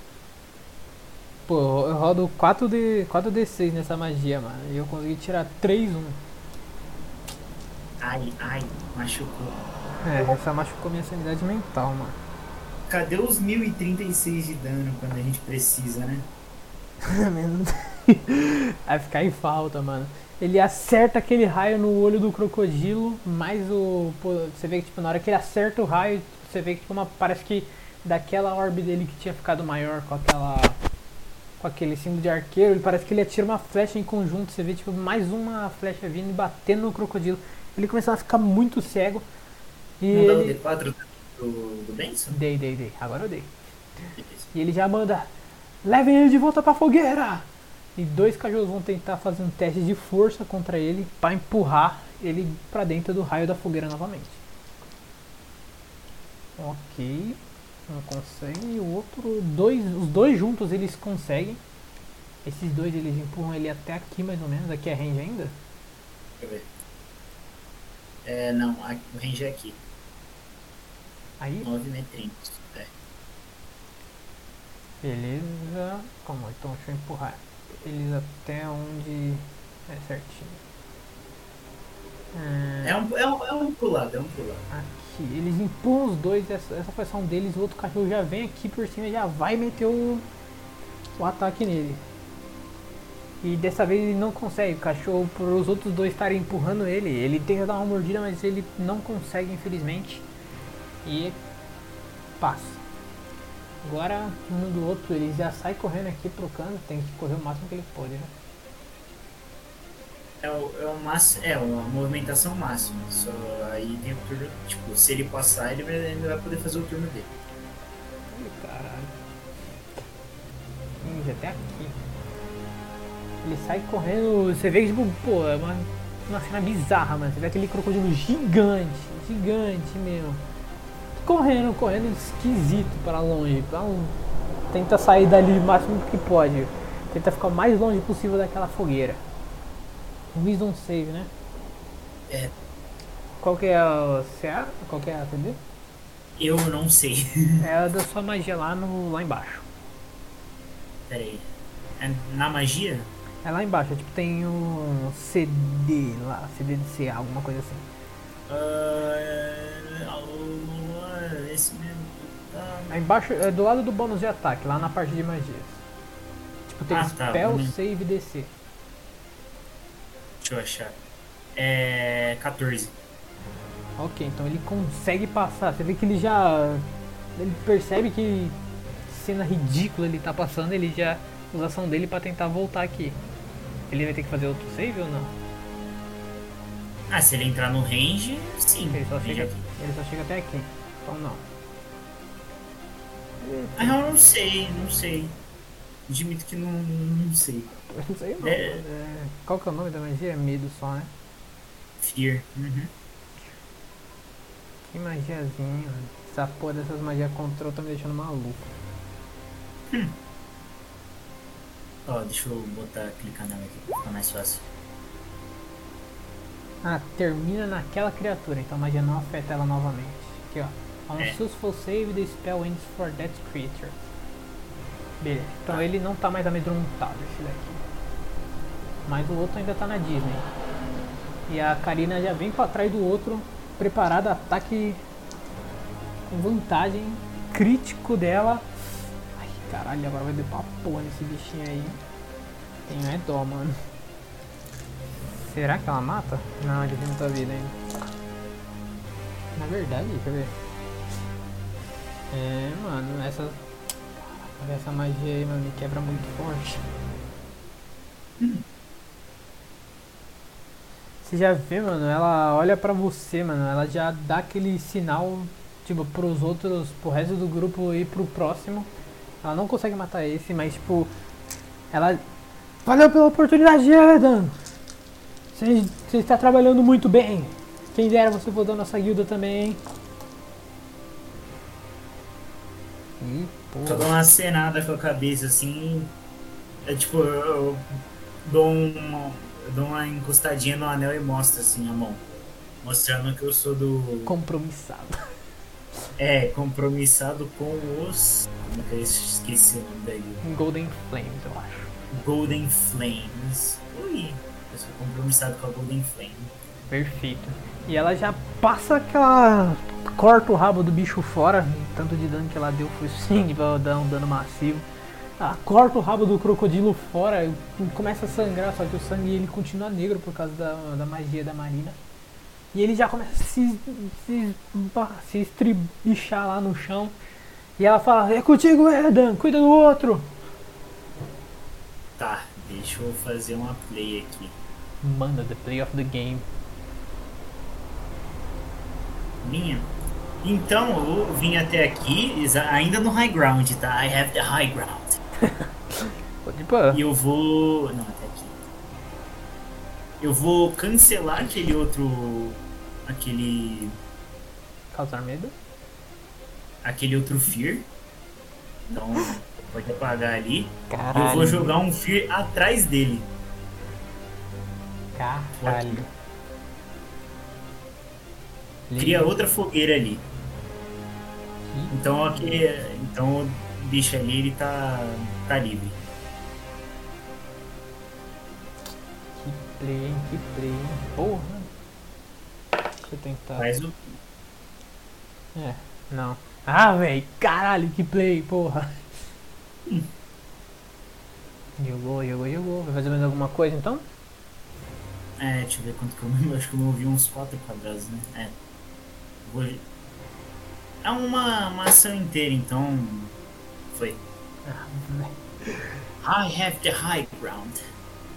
Pô, eu rodo 4D, 4D6 nessa magia, mano. E eu consegui tirar 3-1. Ai, ai, machucou. É, essa machucou minha sanidade mental, mano. Cadê os 1036 de dano quando a gente precisa, né? Vai ficar em falta, mano. Ele acerta aquele raio no olho do crocodilo, mas o. pô, você vê que tipo, na hora que ele acerta o raio, você vê que tipo, uma, parece que daquela orbe dele que tinha ficado maior com aquela. Com aquele símbolo de arqueiro, ele parece que ele atira uma flecha em conjunto. Você vê tipo mais uma flecha vindo e batendo no crocodilo. Ele começou a ficar muito cego. E Não dá o ele. D4 do, do Benson? Dei, dei, dei. Agora eu dei. E ele já manda: levem ele de volta pra fogueira! E dois cachorros vão tentar fazer um teste de força contra ele pra empurrar ele pra dentro do raio da fogueira novamente. Ok. Um consegue e o outro. Dois, os dois juntos eles conseguem. Esses dois eles empurram ele até aqui mais ou menos. Aqui é range ainda? Deixa eu ver. É, não, a- o range é aqui. Aí 9 metrinhos. É. Beleza. Calma, então deixa eu empurrar eles até onde é certinho. É, É um, é, um, é um pulado, é um pulado. aqui. Eles empurram os dois, essa, essa foi um deles, o outro cachorro já vem aqui por cima já vai meter o, o ataque nele. E dessa vez ele não consegue, o cachorro, por os outros dois estarem empurrando ele, ele tenta dar uma mordida, mas ele não consegue, infelizmente. E passa. Agora, um do outro, ele já sai correndo aqui pro canto, tem que correr o máximo que ele pode, né? É o, é o é uma movimentação máxima. Só aí tem o turno, tipo, se ele passar, ele ele vai poder fazer o turno dele. Ih, caralho. Já até aqui. Ele sai correndo, você vê que tipo, pô, é uma, uma cena bizarra, mano. Você vê aquele crocodilo gigante, gigante mesmo. Correndo, correndo esquisito para longe. Pra um- Tenta sair dali o máximo que pode. Tenta ficar o mais longe possível daquela fogueira. Wisdom save, né? É. Qual que é a CA? Qual que é a CD? Eu não sei. É a da sua magia lá, no, lá embaixo. Pera aí. É na magia? É lá embaixo, tipo, tem um CD lá, CD de CA, alguma coisa assim. Ah, esse mesmo. Ah, Lá embaixo, é do lado do bônus de ataque, lá na parte de magias. Tipo, escutei Ah, tá, Spell uhum. Save DC. Deixa eu achar. É. 14. Ok, então ele consegue passar. Você vê que ele já. Ele percebe que cena ridícula ele tá passando, ele já usa a ação dele pra tentar voltar aqui. Ele vai ter que fazer outro save ou não? Ah, se ele entrar no range, sim. Ele só chega, aqui. ele só chega até aqui. Então não. Ah, eu não sei, não sei. Admito que não, não sei. Não sei não. É. É, qual que é o nome da magia? É medo só, né? Fear. Uhum. Que magiazinha. Essa porra dessas magias control tá me deixando maluco. Ó, deixa eu botar, clicar nela aqui pra ficar mais fácil. Ah, termina naquela criatura, então a magia não afeta ela novamente. Aqui ó. On É. successful save, the spell ends for that creature. Beleza, então ele não tá mais amedrontado, esse daqui. Mas o outro ainda tá na Disney. E a Karina já vem pra trás do outro, preparada, ataque com vantagem, crítico dela. Ai, caralho, agora vai dar pra porra nesse bichinho aí. Tenho é dó, mano. Será que ela mata? Não, ele tem muita vida ainda. Na verdade, eu ver. É, mano, essa. Essa magia aí, mano, me quebra muito forte. Você já vê, mano, ela olha pra você, mano, ela já dá aquele sinal, tipo, pros outros, pro resto do grupo e pro próximo. Ela não consegue matar esse, mas, tipo, ela. Valeu pela oportunidade, Edan! Você, você está trabalhando muito bem. Quem dera você for da nossa guilda também, hein? Ih, Só dou uma cenada com a cabeça assim. É tipo, eu, eu dou uma. Dou uma encostadinha no anel e mostro assim a mão. Mostrando que eu sou do. Compromissado. É, compromissado com os. Como é que eu esqueci o nome da guilda? Golden Flames, eu acho. Golden Flames. Ui, eu sou compromissado com a Golden Flame. Perfeito. E ela já passa aquela. Corta o rabo do bicho fora. Tanto de dano que ela deu foi sim pra dar um dano massivo. Ela corta o rabo do crocodilo fora. e Começa a sangrar, só que o sangue ele continua negro por causa da, da magia da Marina. E ele já começa a se, se, se estribichar lá no chão. E ela fala: É contigo, Edan, cuida do outro. Tá, deixa eu fazer uma play aqui. Manda the play of the game. Minha. Então, eu vim até aqui, ainda no high ground, tá? I have the high ground. Pode. E eu vou. Não, até aqui. Eu vou cancelar aquele outro. Aquele. Causar medo. Aquele outro Fear. Então, pode apagar ali. Caralho. eu vou jogar um Fear atrás dele. Caralho. Cria outra fogueira ali. Então, aquele, então o bicho ali ele tá, tá livre. Que play, hein? Que play, hein? Porra. Deixa eu tentar. Faz o. É, não. Ah, velho, caralho, que play, porra. Jogou, jogou, jogou. Vai fazer mais alguma coisa então? É, deixa eu ver quanto que eu movi. Acho que eu movi uns 4 quadrados, né? É. Vou... É uma, uma ação inteira, então. Foi. Velho. I have the high ground.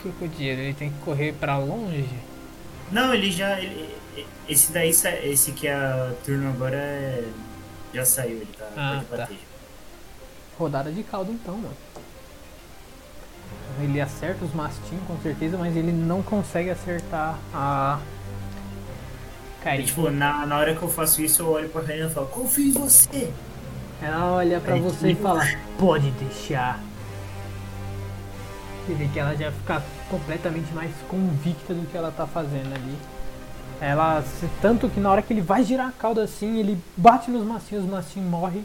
O que eu digo? Ele tem que correr pra longe? Não, ele já. Ele, esse daí, esse que é a turno agora é, já saiu, ele tá. Ah, tá. bater. Rodada de caldo então, mano. Ele acerta os mastim com certeza, mas ele não consegue acertar a. Kairi. tipo, na, na hora que eu faço isso, eu olho pra Karina e falo, confio em você. Ela olha pra Aí, você e fala, pode deixar. Você vê que ela já fica completamente mais convicta do que ela tá fazendo ali. Ela, tanto que na hora que ele vai girar a cauda assim, ele bate nos massinhos, os massinhos morrem.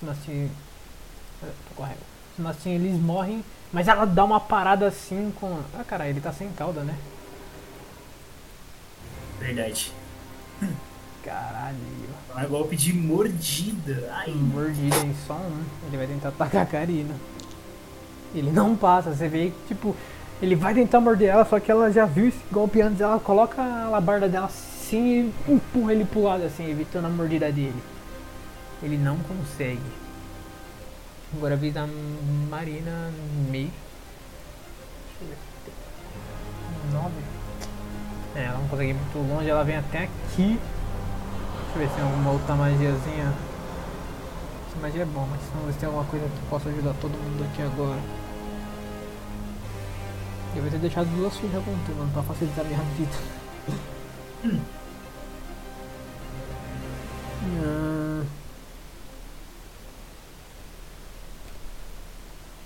Os massinhos. eh, Tô correndo. Os massinhos eles morrem, mas ela dá uma parada assim com. Ah, cara, ele tá sem cauda, né? Verdade. Caralho. É um golpe de mordida. Ai, Mordida em só um. Ele vai tentar atacar a Karina. Ele não passa, você vê que, tipo, ele vai tentar morder ela, só que ela já viu esse golpe antes, ela coloca a alabarda dela assim e empurra ele pro lado, assim, evitando a mordida dele. Ele não consegue. Agora a vez da Marina May. Deixa eu ver. 9. É, ela não consegue ir muito longe, ela vem até aqui. Deixa eu ver se tem alguma outra magiazinha. Essa magia é bom, mas vamos ver se tem alguma coisa que possa ajudar todo mundo aqui agora. Eu vou ter deixado duas fichas com tu, mano, pra facilitar a minha vida. Ah.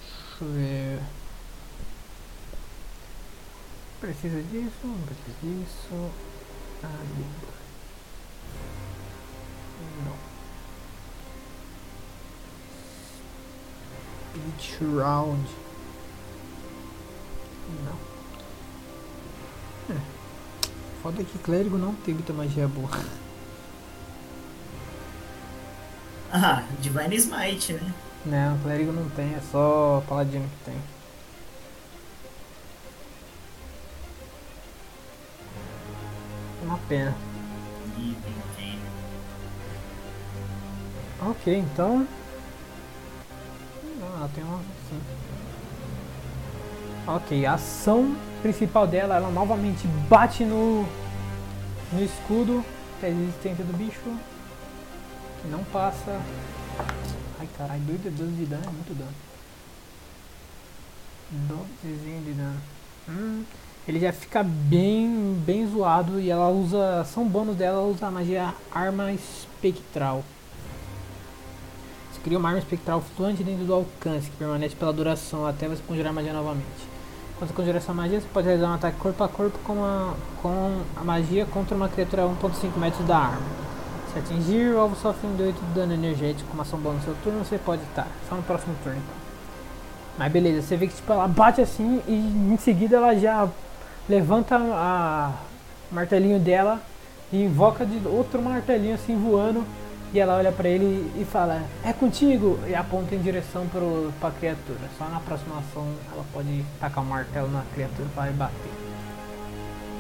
Deixa eu ver. Precisa disso, não precisa disso. Ah, não. Speech round. Não. É. Foda que clérigo não tem muita magia boa. Ah, Divine Smite, né? Não, clérigo não tem, é só paladino que tem. Uma pena. Ih, tem, tem. Ok, então. Ah, tem uma. Sim. Ok, a ação principal dela, ela novamente bate no. no escudo, que é do bicho. Que não passa. Ai caralho, 2 de 12 de dano é muito dano. 12 de dano. Hum, ele já fica bem, bem zoado e ela usa. São bônus dela, ela usa a magia arma espectral. Cria uma arma espectral flutuante dentro do alcance, que permanece pela duração até você conjurar magia novamente. Quando você conjurar essa magia, você pode realizar um ataque corpo a corpo com a, com a magia contra uma criatura a 1.5 metros da arma. Se atingir, o alvo sofre um de 8 de dano energético uma ação bônus no seu turno, você pode estar. Só no próximo turno então. Mas beleza, você vê que tipo, ela bate assim e em seguida ela já levanta a martelinho dela e invoca de outro martelinho assim voando. E ela olha pra ele e fala, é contigo! E aponta em direção pro, pra criatura. Só na próxima ação ela pode tacar um martelo na criatura para bater.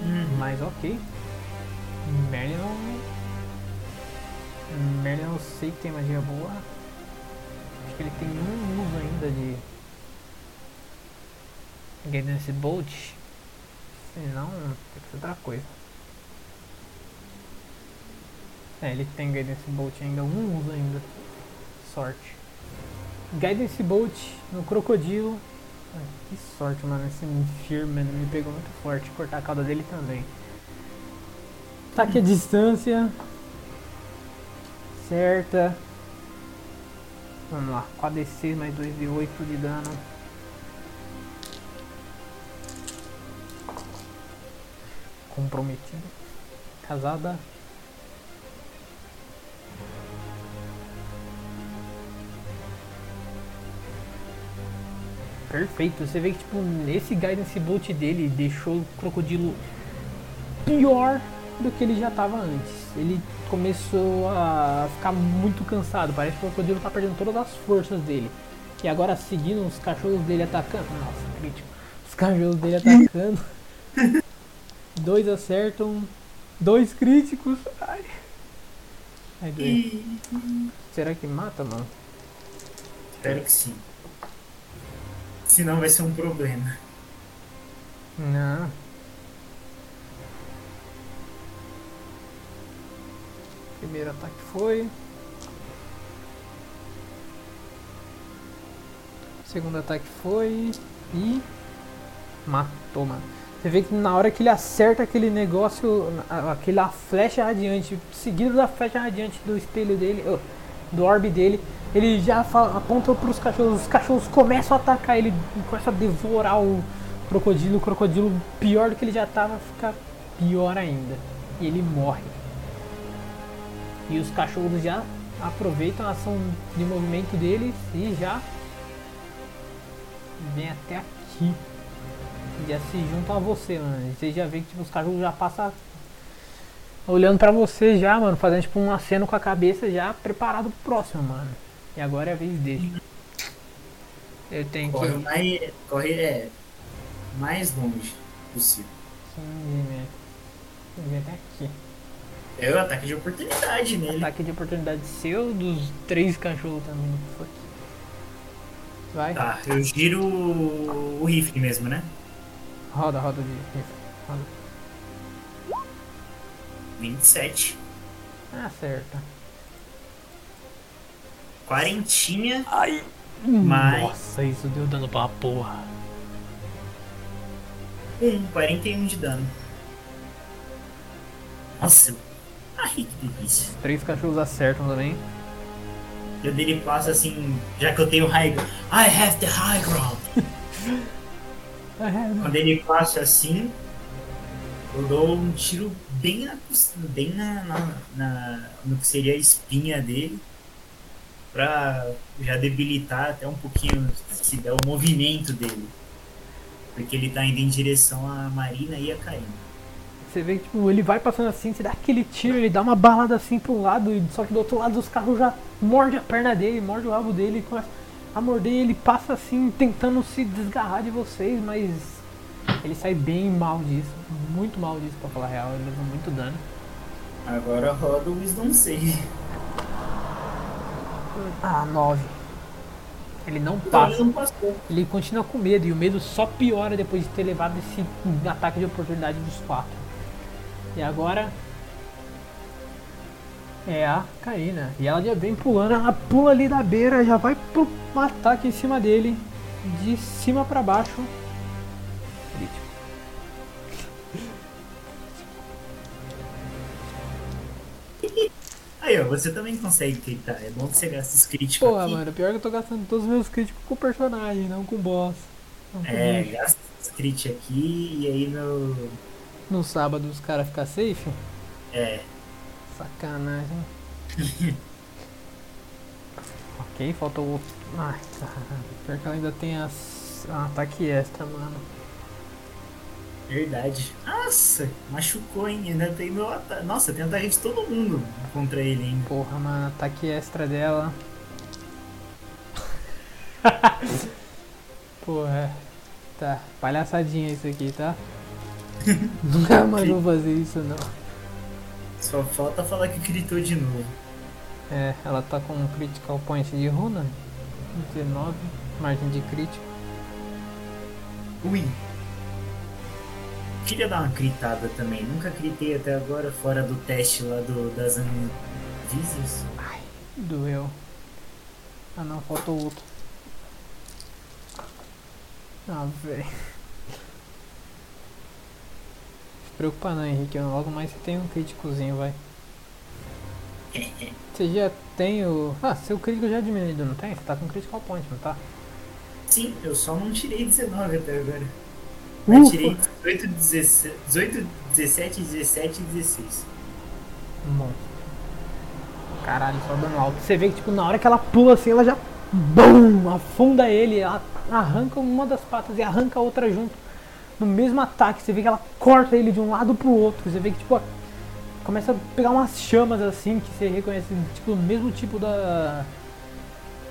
Uhum. Mas ok. Merlin não. Merlin eu sei que tem magia boa. Acho que ele tem um uso ainda de. Guidance Bolt. Se não, tem que ser outra coisa. É, ele tem Guidance Bolt ainda, um uso ainda. Sorte. Guidance Bolt no crocodilo. Ai, que sorte, mano. Esse Fearman me pegou muito forte. Cortar a cauda dele também. Ataque à distância. Certa. Vamos lá. 4d6 mais 2d8 de dano. Comprometido. Casada. Perfeito. Você vê que tipo, nesse Guidance Bolt dele deixou o crocodilo pior do que ele já estava antes. Ele começou a ficar muito cansado. Parece que o crocodilo tá perdendo todas as forças dele. E agora seguindo os cachorros dele atacando. Nossa, crítico. Os cachorros dele atacando. dois acertam. Dois críticos. Ai. Ai. Será que mata, mano? Espero que sim. Senão vai ser um problema. Não. Primeiro ataque foi. Segundo ataque foi. E. Matou, mano. Você vê que na hora que ele acerta aquele negócio, aquela flecha radiante, seguido da flecha radiante do espelho dele, oh, do orbe dele, ele já fala, aponta para os cachorros. Os cachorros começam a atacar ele, começa a devorar o crocodilo. O crocodilo, pior do que ele já estava, fica pior ainda. E ele morre. E os cachorros já aproveitam a ação de movimento deles e já vem até aqui. Já se juntam a você, mano. Você já vê que tipo, os cachorros já passam olhando pra você já, mano, fazendo tipo um aceno com a cabeça já preparado pro próximo, mano. E agora é a vez dele. Eu tenho Corre que. mais. Corre é. Mais longe possível. 15 metros. Vou ver até aqui. É o ataque de oportunidade nele. Ataque de oportunidade seu, dos três cachorros também. Fuck. Vai. Tá, eu giro o rifle mesmo, né? Roda, roda de rifle. Roda. 27. Acerta. Quarentinha. Ai! Mas- Nossa, isso deu dano pra porra. 1, 41 de dano. Nossa. Ai, que delícia. Três cachorros acertam também. E o dele passa assim, já que eu tenho high ground. I have the high ground. Quando ele passa assim, eu dou um tiro bem na, bem na, na, na- no que seria a espinha dele. Pra já debilitar até um pouquinho, se der o movimento dele. Porque ele tá indo em direção à Marina e a Karina. Você vê que tipo, ele vai passando assim, você dá aquele tiro, ele dá uma balada assim pro lado, só que do outro lado os carros já mordem a perna dele, morde o rabo dele, começa a morder ele passa assim, tentando se desgarrar de vocês, mas ele sai bem mal disso, muito mal disso pra falar a real, ele leva muito dano. Agora roda o Wisdom Save. Ah, 9. Ele não passa. ele não passou. Ele continua com medo e o medo só piora depois de ter levado esse ataque de oportunidade dos quatro. E agora é a Karina. E ela já vem pulando, ela pula ali da beira, já vai pro ataque em cima dele, de cima pra baixo. Aí, ó, você também consegue clicar. É bom que você gasta os críticos Porra, aqui. mano, pior que eu tô gastando todos os meus críticos com o personagem, não com o boss. Não com É, bicho. gasta os crit aqui e aí meu. No sábado os caras ficam safe? É. Sacanagem. ok, falta o. Ai, caralho. Pior que ela ainda tem as. Ah, ataque extra, mano. Verdade. Nossa, machucou, hein? Ainda tem meu ataque. Nossa, tem ataque de todo mundo contra ele ainda. Porra, mano, ataque extra dela. Porra. Tá, palhaçadinha isso aqui, tá? Nunca mais vou fazer isso não. Só falta falar que gritou de novo. É, ela tá com um critical point de runa. 19, margem de crítico. Ui. Queria dar uma gritada também. Nunca gritei até agora, fora do teste lá do, das Anvisias. Ai, doeu. Ah não, faltou outro. Ah, velho. Se preocupa não, Henrique. Logo mais você tem um críticozinho, vai. Você já tem o. Ah, seu crítico já é diminuído, não tem? Você tá com critical point, não tá? Sim, eu só não tirei 19 até agora. Ufa. tirei 18, 17, 18, 17, 17 e 16. Bom. Caralho, só dando alto. Você vê que, tipo, na hora que ela pula assim, ela já. BUM! Afunda ele, ela arranca uma das patas e arranca a outra junto. No mesmo ataque, você vê que ela corta ele de um lado pro outro. Você vê que, tipo, começa a pegar umas chamas assim, que você reconhece, tipo, o mesmo tipo da.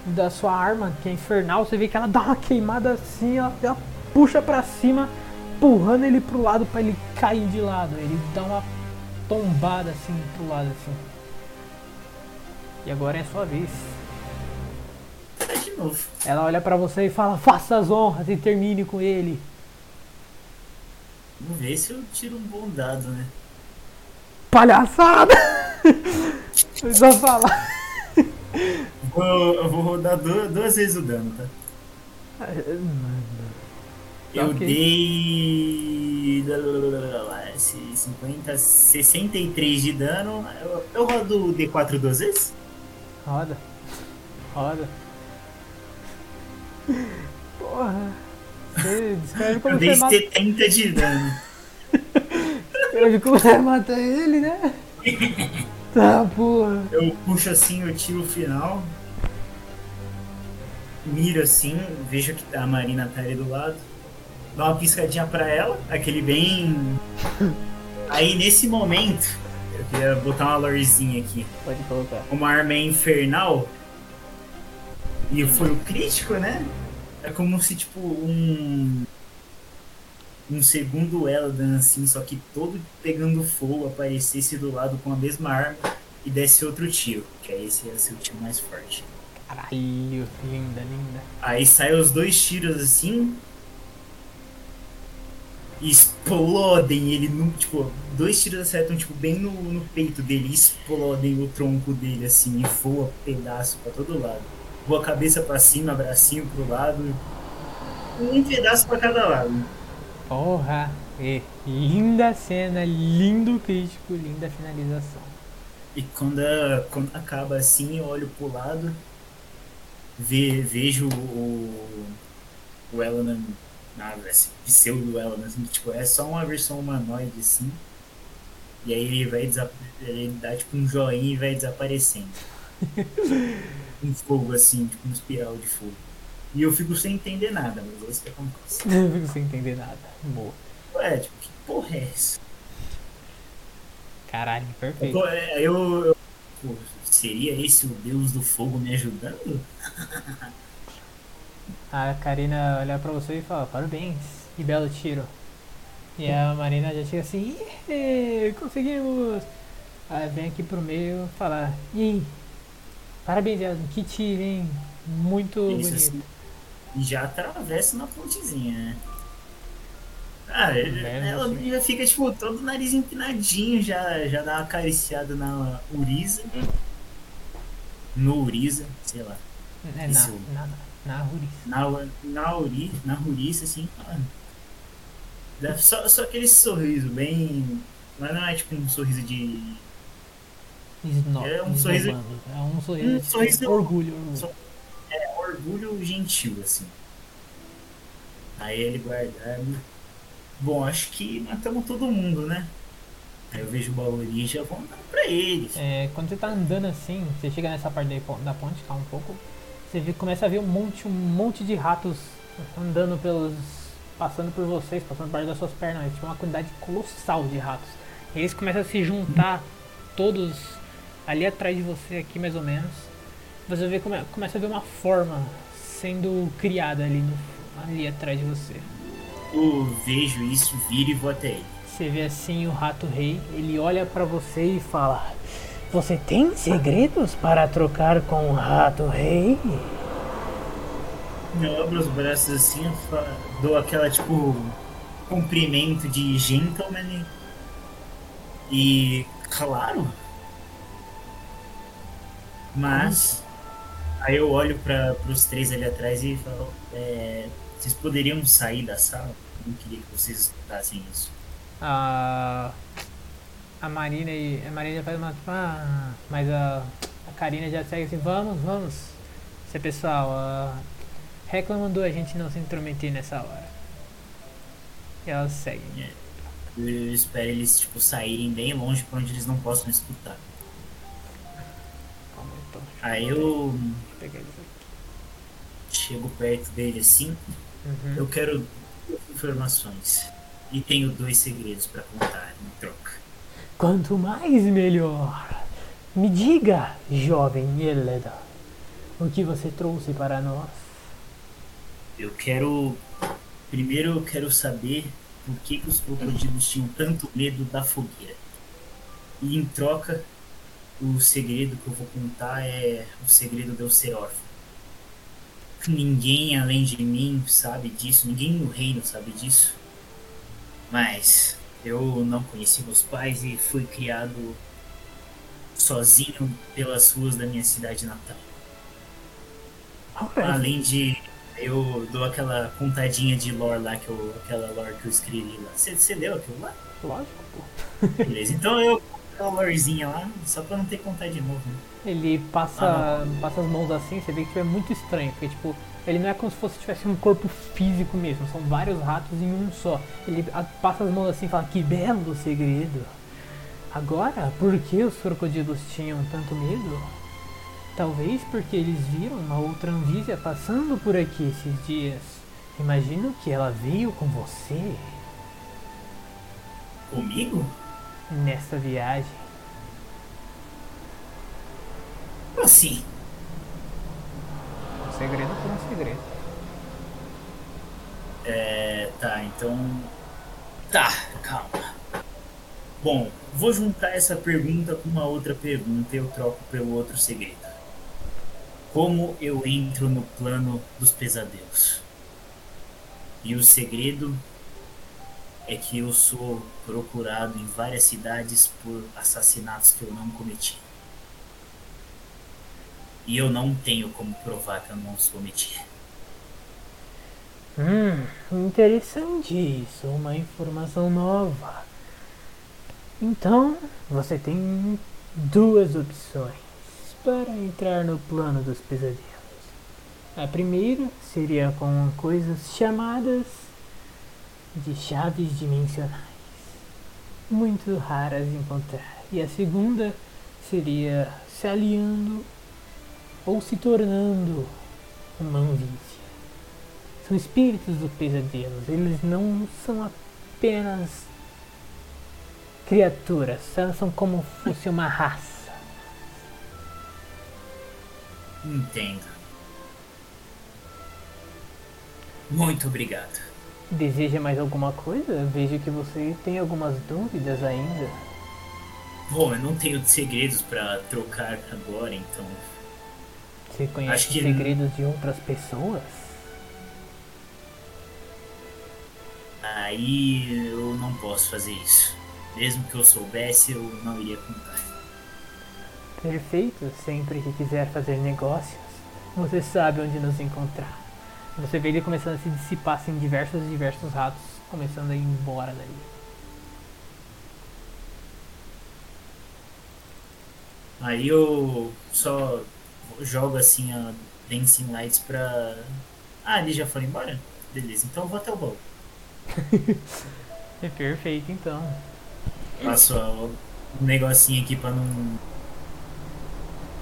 Da sua arma, que é infernal. Você vê que ela dá uma queimada assim, ela, ela puxa pra cima, empurrando ele pro lado pra ele cair de lado. Ele dá uma tombada assim pro lado assim. E agora é a sua vez. De novo. Ela olha pra você e fala: "Faça as honras e termine com ele". Vamos ver se eu tiro um bom dado, né? Palhaçada! Só falar. Vou, eu vou rodar du- duas vezes o dano, tá? Eu Ok. dei. esse 50, 63 de dano. Eu, eu rodo o D4 duas vezes? Roda. Roda. Porra. Você descreve como Eu dei você mata. 70 de dano. Descreve como você mata ele, né? Tá, porra. Eu puxo assim, eu tiro o final. Miro assim, vejo que a Marina tá ali do lado. Dá uma piscadinha pra ela, aquele bem. Aí nesse momento, eu queria botar uma lorezinha aqui. Pode colocar. Uma arma infernal. E foi o crítico, né? É como se, tipo, um. Um segundo Eladan, assim, só que todo pegando fogo aparecesse do lado com a mesma arma e desse outro tiro. Que aí esse ia ser o tiro mais forte. Caralho, linda, linda. Aí sai os dois tiros assim. Explodem ele no. Tipo, dois tiros acertam tipo, bem no, no peito dele. Explodem o tronco dele assim. E voa pedaço pra todo lado. Voa a cabeça pra cima, bracinho pro lado. Um pedaço pra cada lado. Porra! E linda cena, lindo crítico, linda finalização. E quando, quando acaba assim, eu olho pro lado, ve, vejo o, o Elanan, ah, esse pseudo Elanan, assim, tipo, é só uma versão humanoide assim. E aí ele vai ele dá tipo um joinha e vai desaparecendo. um fogo assim, tipo um espiral de fogo. E eu fico sem entender nada, mas é isso que acontece. Não fico sem entender nada. Boa. Ué, tipo, que porra é essa? Caralho, Eu, perfeito. tô- é, eu- eu- pô, seria esse o deus do fogo me ajudando? A Karina olha pra você e fala, parabéns, que belo tiro. E a Marina já chega assim, "Ih, conseguimos! Aí vem aqui pro meio falar, e aí? Parabéns, Elton, que tiro, hein? Muito Isso, bonito. assim, e já atravessa na pontezinha, né? Ah, Velho, ela assim. já fica, tipo, todo o nariz empinadinho, já, já dá uma acariciada na Uriza. No Uriza, sei lá. É, na, na, na Ruris. Na, na, Uri, na Uriza, assim. ah, só, só aquele sorriso bem. Mas não é tipo um sorriso de. É um sorriso-. É um sorriso. Um de sorriso- Orgulho, orgulho. Só- É orgulho gentil, assim. Aí ele guarda. é, Bom, acho que matamos todo mundo, né? Aí eu vejo o Bauri e já vou andando pra eles. É, quando você tá andando assim, você chega nessa parte da ponte, calma um pouco, você vê- começa a ver um monte, um monte de ratos andando pelos. passando por vocês, passando perto das suas pernas. Tipo, uma quantidade colossal de ratos. E eles começam a se juntar todos ali atrás de você, aqui mais ou menos. Você vê, come, começa a ver uma forma sendo criada ali, no, ali atrás de você. Eu vejo isso, viro e vou até ele. Você vê assim o rato rei, ele olha pra você e fala: Você tem segredos para trocar com o rato rei? Eu abro os braços assim, dou aquela tipo cumprimento de gentleman e claro. Mas aí eu olho para os três ali atrás e falo, é, vocês poderiam sair da sala? Eu não queria que vocês escutassem isso. A, a Marina e a Marina faz uma. Ah, mas a, a Karina já segue assim: Vamos, vamos. Você pessoal, a Recla mandou a gente não se intrometer nessa hora. E elas seguem. Eu espero eles tipo saírem bem longe para onde eles não possam escutar. Calma, então, Aí eu deixa eu chego perto dele assim, Uhum. Eu quero informações. E tenho dois segredos pra contar em troca. Quanto mais melhor. Me diga, jovem Eleda, o que você trouxe para nós? Eu quero. Primeiro eu quero saber por que, que os crocodilos tinham tanto medo da fogueira. E em troca, o segredo que eu vou contar é o segredo de eu ser órfão. Ninguém além de mim sabe disso, ninguém no reino sabe disso. Mas eu não conheci meus pais e fui criado sozinho pelas ruas da minha cidade natal. Além de eu dou aquela contadinha de lore lá, que eu, aquela lore que eu escrevi lá. Você leu aquilo lá? Lógico, pô. Beleza, então eu aquela lorezinha lá, só pra não ter que contar de novo, né? Ele passa, passa as mãos assim, você vê que tipo, é muito estranho, porque tipo, ele não é como se fosse tivesse um corpo físico mesmo, são vários ratos em um só. Ele passa as mãos assim e fala, que belo segredo. Agora, por que os crocodilos tinham tanto medo? Talvez porque eles viram uma outra Anvísia passando por aqui esses dias. Imagino que ela veio com você Comigo? nessa viagem. Assim? Segredo por um segredo. É, tá, então. Tá, calma. Bom, vou juntar essa pergunta com uma outra pergunta e eu troco pelo outro segredo. Como eu entro no plano dos pesadelos? E o segredo é que eu sou procurado em várias cidades por assassinatos que eu não cometi. E eu não tenho como provar que eu não os cometi. Hum, interessante isso, uma informação nova. Então, você tem duas opções para entrar no plano dos pesadelos. A primeira seria com coisas chamadas de chaves dimensionais, muito raras de encontrar. E a segunda seria se aliando ou se tornando uma anvísia. São espíritos dos pesadelos, eles não são apenas criaturas, elas são como fosse uma raça. Entendo. Muito obrigado. Deseja mais alguma coisa? Vejo que você tem algumas dúvidas ainda. Bom, eu não tenho segredos para trocar agora, então. Você conhece que... segredos de outras pessoas? Aí eu não posso fazer isso. Mesmo que eu soubesse, eu não iria contar. Perfeito. Sempre que quiser fazer negócios, você sabe onde nos encontrar. Você vê ele começando a se dissipar assim, diversos e diversos ratos começando a ir embora dali. Aí eu só jogo assim a Dancing Lights pra. Ah, ele já foi embora? Beleza, então eu vou até o baú. é perfeito então. Passo um negocinho aqui pra não.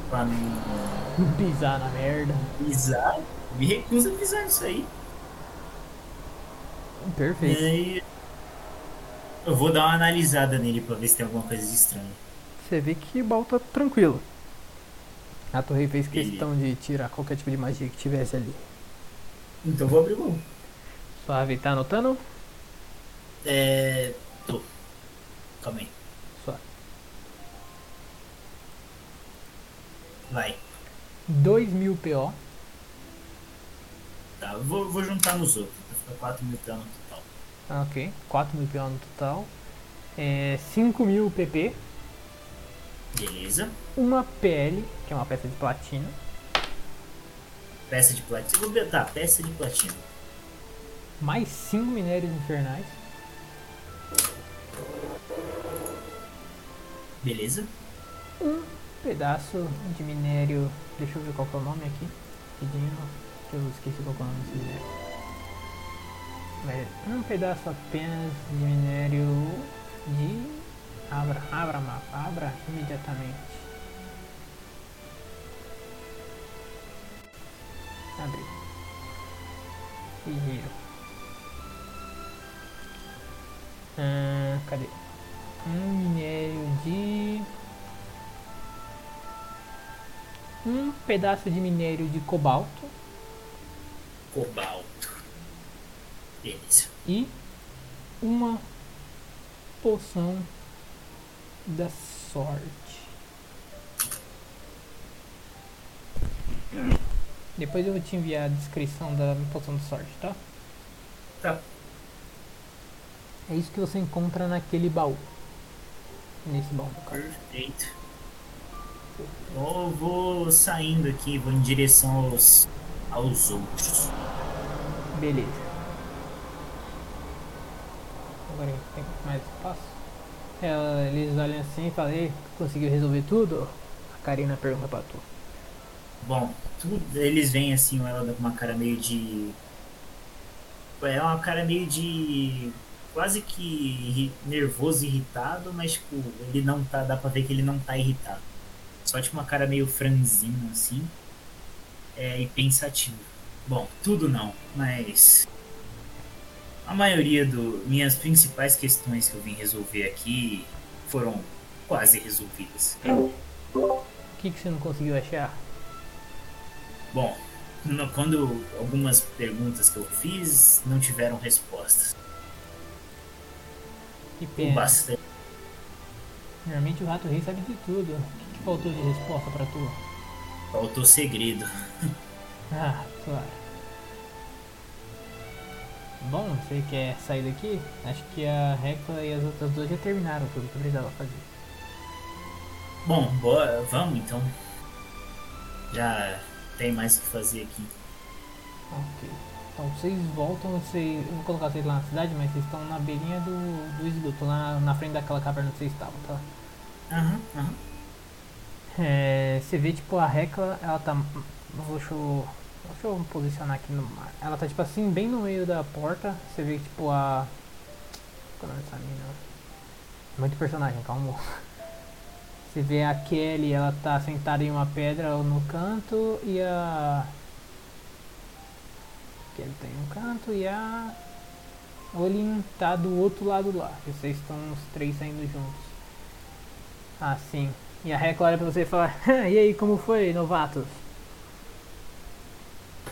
pra não. Pisar na merda. Pisar? Me recuso a pisar nisso aí. Perfeito. E aí, eu vou dar uma analisada nele pra ver se tem alguma coisa de estranho. Você vê que o baú tá tranquilo. A torre fez questão de tirar qualquer tipo de magia que tivesse ali. Então vou abrir o baú. Suave, tá anotando? É. tô. Calma aí. Suave. Vai. 2 mil PO. Tá, vou, vou juntar nos outros. Vai ficar 4 mil PO no total. Ah, ok. 4 mil PO no total. É, 5 mil PP. Beleza. Uma PL, que é uma peça de platina. Peça de platina. Tá, peça de platina. Mais 5 minérios infernais. Beleza. Um pedaço de minério. Deixa eu ver qual é o nome aqui. Rapidinho. Que eu esqueci qual é o nome desse minério. Um pedaço apenas de minério de Abra, abra mapa, abra imediatamente. Abriu. E giro. Ah, cadê? Um minério de. Um pedaço de minério de cobalto. Cobalto. Beleza. E uma poção da sorte. Depois eu vou te enviar a descrição da poção de sorte, tá? Tá. É isso que você encontra naquele baú. Nesse baú, no Perfeito. Eu vou saindo aqui, vou em direção aos, aos outros. Beleza. Agora tem mais espaço? Ela, eles olham assim e falam, conseguiu resolver tudo? A Karina pergunta pra tu. Bom, tudo, eles vêm assim, ela com uma cara meio de. É uma cara meio de. quase que nervoso, irritado, mas tipo, ele não tá. dá pra ver que ele não tá irritado. Só tipo uma cara meio franzina assim. É, e pensativo. Bom, tudo não, mas a maioria das minhas principais questões que eu vim resolver aqui foram quase resolvidas. O que, que você não conseguiu achar? Bom, no- quando algumas perguntas que eu fiz não tiveram respostas. Que O pena. bastante. Normalmente o rato rei sabe de tudo. O que, que faltou de resposta pra tu? Faltou segredo. Ah, claro. Bom, você quer sair daqui? Acho que a Hecla e as outras duas já terminaram tudo que precisava fazer. Bom, boa, vamos então. Já tem mais o que fazer aqui. Ok. Então vocês voltam, vocês. Eu vou colocar vocês lá na cidade, mas vocês estão na beirinha do, do esgoto, lá na frente daquela caverna que vocês estavam, tá? Aham, aham. É, você vê tipo a Hecla, ela tá. Deixa eu, deixa eu posicionar aqui no mar. Ela tá tipo assim, bem no meio da porta. Você vê tipo a. Qual é dessa mina? Muito personagem, calma. Você vê a Kelly, ela tá sentada em uma pedra no canto e a. Kelly tá em um canto e a. Olin tá do outro lado lá. Vocês estão os três saindo juntos. Ah, sim. E a Hecla olha pra você e fala: E aí, como foi, novatos?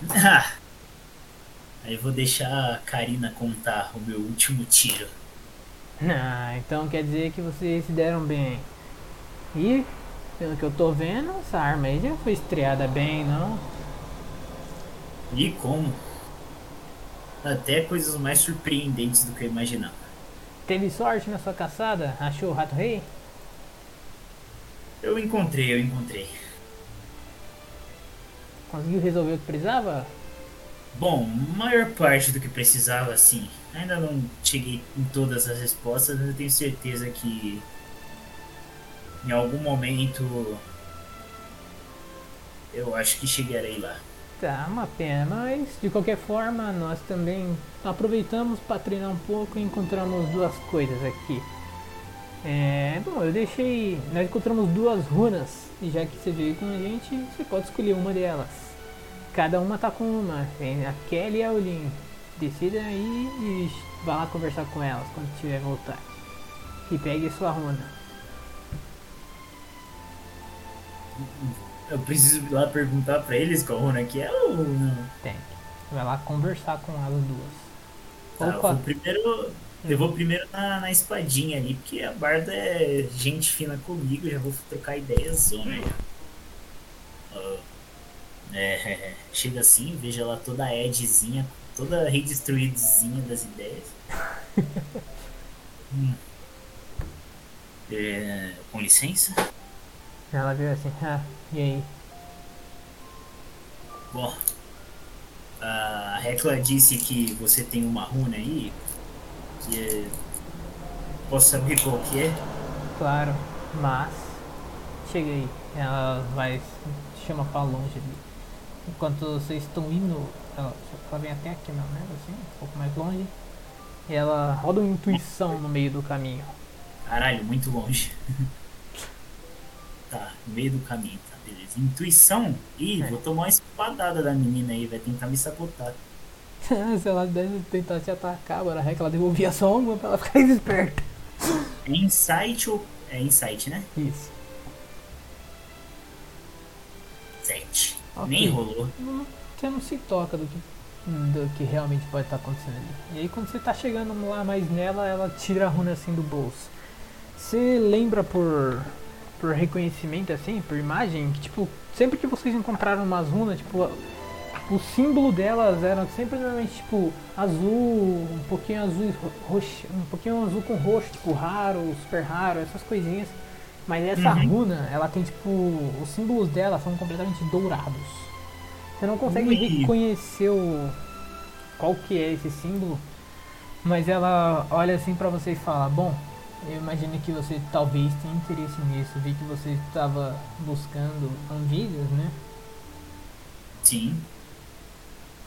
Ah, Aí eu vou deixar a Karina contar o meu último tiro. Ah, então quer dizer que vocês se deram bem. E, pelo que eu tô vendo, essa arma aí já foi estreada bem, não? E como? Até coisas mais surpreendentes do que eu imaginava. Teve sorte na sua caçada? Achou o rato rei? Eu encontrei, eu encontrei. Conseguiu resolver o que precisava? Bom, maior parte do que precisava, sim. Ainda não cheguei em todas as respostas, mas eu tenho certeza que em algum momento eu acho que chegarei lá. Tá, uma pena, mas de qualquer forma nós também aproveitamos para treinar um pouco e encontramos duas coisas aqui. É, bom, eu deixei. Nós encontramos duas runas e já que você veio com a gente, você pode escolher uma delas. Cada uma tá com uma. Tem a Kelly e a Olin. Decida aí e vá lá conversar com elas quando tiver vontade. E pegue sua runa. Eu preciso ir lá perguntar pra eles qual runa que é ou não? Tem. Vai lá conversar com as duas. Tá, eu vou primeiro. Eu vou primeiro na, na espadinha ali, porque a Barda é gente fina comigo, já vou trocar ideias zona já. Ó, é, chega assim, veja ela toda Edzinha, toda redistruídazinha das ideias. Hum. É, com licença? Ela viu assim, ah, e aí? Bom, a Hecla disse que você tem uma runa aí, que é... Posso saber qual que é? Claro, mas chega aí, ela vai te chama pra longe ali. Enquanto vocês estão indo, ela, ela vem até aqui, não, né? Assim, um pouco mais longe. E ela roda uma intuição no meio do caminho. Caralho, muito longe. tá, no meio do caminho, tá, beleza. Intuição? Ih, É. vou tomar uma espadada da menina aí, vai tentar me sabotar. Se ela deve tentar te atacar, agora é que ela devolvia só uma pra ela ficar esperta. É insight ou. É insight, né? Isso. Sete. Ok. Nem rolou. não- você não se toca do que, do que realmente pode estar acontecendo ali. E aí quando você tá chegando lá mais nela, ela tira a runa assim do bolso. Você lembra por, por reconhecimento assim, por imagem, que tipo, sempre que vocês encontraram umas runas, tipo, o símbolo delas era sempre normalmente tipo azul, um pouquinho azul ro- roxo, um pouquinho azul com roxo, tipo raro, super raro, essas coisinhas. Mas essa Uhum. runa, ela tem tipo. Os símbolos dela são completamente dourados. Você não consegue Ui. reconhecer o. qual que é esse símbolo. Mas ela olha assim pra você e fala, bom, eu imagino que você talvez tenha interesse nisso. Vi que você estava buscando Anvídeos, né? Sim.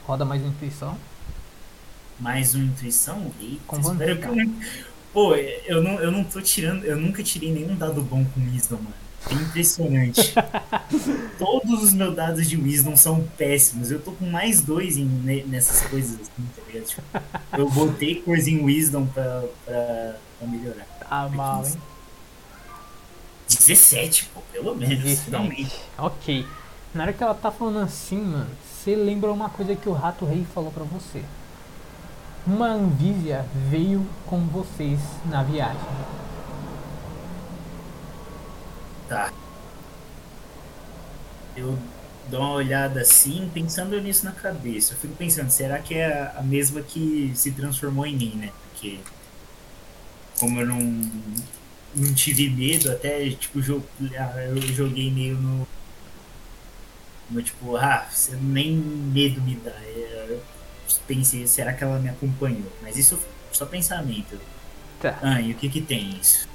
Roda mais uma intuição. Mais uma intuição? Eita, Com espero que. Pô, eu não, eu não tô tirando. Eu nunca tirei nenhum dado bom com Wisdom, mano. É impressionante. Todos os meus dados de Wisdom são péssimos. Eu tô com mais dois em, ne- nessas coisas assim, tá ligado? Tipo, eu botei coisa em Wisdom pra, pra, pra melhorar. Tá mal, hein? 17, pô, pelo menos, finalmente. Ok. Na hora que ela tá falando assim, mano, você lembra uma coisa que o Rato Rei falou pra você. Uma Anvisia veio com vocês na viagem. Tá. Eu dou uma olhada assim, pensando nisso na cabeça. Eu fico pensando, será que é a mesma que se transformou em mim, né? Porque como eu não, não tive medo, até tipo, eu joguei meio no. no tipo, ah, nem medo me dá. Eu pensei, será que ela me acompanhou? Mas isso é só pensamento. Tá. Ah, e o que que tem isso?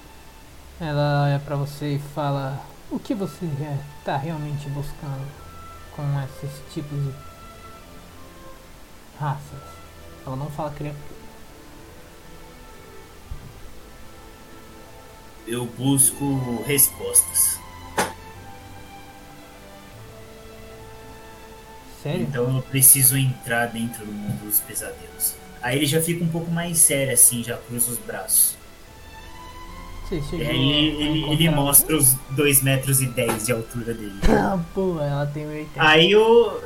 Ela olha pra você e fala: O que você está realmente buscando com esses tipos de raças? Ela não fala criatura. Eu busco respostas. Sério? Então eu preciso entrar dentro do mundo dos pesadelos. Aí ele já fica um pouco mais sério, assim, já cruza os braços. Você chegou É, ele, ele, ele mostra os 2 metros e 10 de altura dele. Ah, pô, ela tem 80. Aí eu.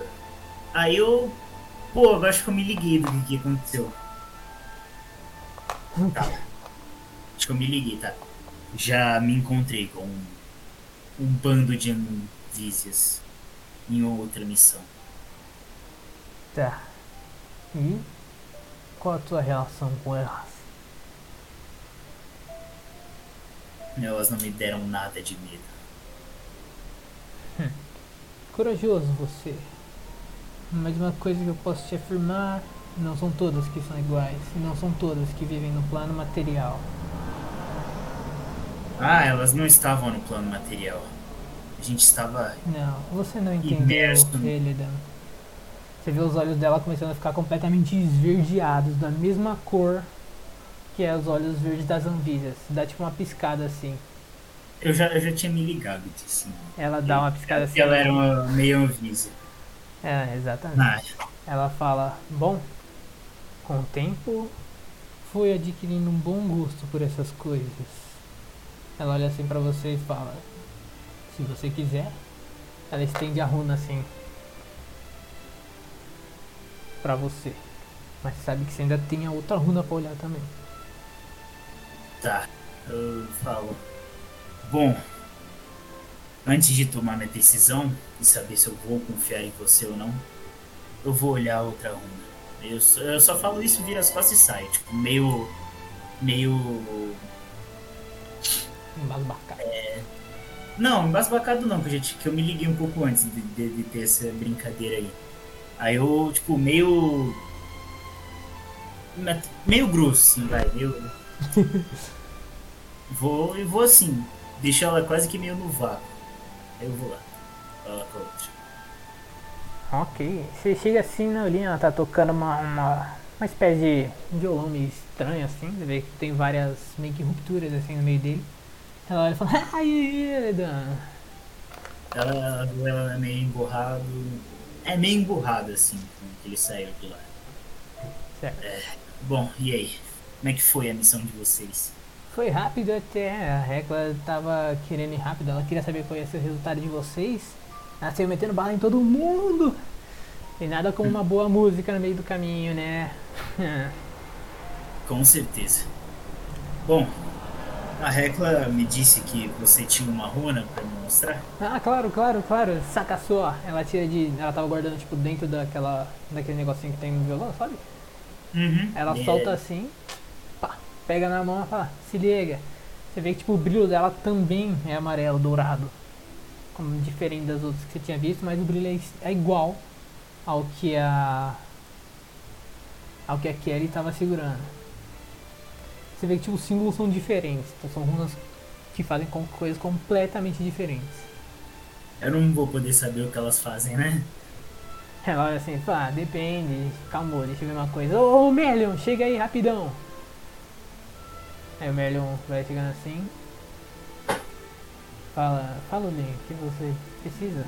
Aí eu. Pô, eu acho que eu me liguei do que, que aconteceu. Tá. Acho que eu me liguei, tá? Já me encontrei com um, um bando de anvísias em outra missão. Tá. E qual a tua relação com elas? Elas não me deram nada de medo. Corajoso você. Mas uma coisa que eu posso te afirmar, não são todas que são iguais, e não são todas que vivem no plano material. Ah, elas não estavam no plano material. A gente estava. Não, você não entendeu. Você vê os olhos dela começando a ficar completamente esverdeados, da mesma cor que é os olhos verdes das anvísias. Dá tipo uma piscada assim. Eu já, eu já tinha me ligado disso. né? Ela dá uma piscada assim. Que ela era uma meio anvísia. É, exatamente. Ah, Ela fala: Bom, com o tempo fui adquirindo um bom gosto por essas coisas. Ela olha assim pra você e fala: Se você quiser, ela estende a runa assim pra você. Mas sabe que você ainda tem a outra runa pra olhar também. Tá, eu falo. Bom, antes de tomar minha decisão e saber se eu vou confiar em você ou não, eu vou olhar a outra runa. Eu, eu só falo isso, vira as costas e sai. Tipo, meio. meio. Embasbacado. Não, embasbacado não, ti- que eu me liguei um pouco antes de, de- de ter essa brincadeira aí. Aí eu, tipo, meio. me- meio grosso, assim, vai. Meio. vou e vou assim. Deixo ela quase que meio no vácuo. Aí eu vou lá. Fala com a outra. Ok. Você chega assim na linha, ela tá tocando uma, uma, uma espécie de violão meio estranho assim. Você vê que tem várias meio que rupturas assim no meio dele. Ela olha e fala, ai, Elidan. Ela, ela, ela é meio emburrado. É meio emburrada, assim, quando ele saiu de lá. Certo. Bom, e aí? Como é que foi a missão de vocês? Foi rápido até, a Recla tava querendo ir rápido, ela queria saber qual ia ser o resultado de vocês. Ela saiu metendo bala em todo mundo. E nada como uma boa música no meio do caminho, né? Com certeza. Bom, a Recla me disse que você tinha uma runa pra me mostrar. ah, claro, claro, claro, saca só. Ela tira de. Ela tava guardando tipo dentro daquela. daquele negocinho que tem no violão, sabe? Uhum. Ela É, solta assim, pá, pega na mão e fala, se liga. Você vê que tipo, o brilho dela também é amarelo, dourado. Como diferente das outras que você tinha visto, mas o brilho é, é igual ao que a. ao que a Kelly estava segurando. Você vê que tipo, os símbolos são diferentes, então são runas que fazem com coisas completamente diferentes. Eu não vou poder saber o que elas fazem, né? Ela olha assim, pá, depende, calma, deixa eu ver uma coisa. Ô, ô Merlion, chega aí rapidão. Aí o Merlion vai chegando assim. Fala, fala o que você precisa?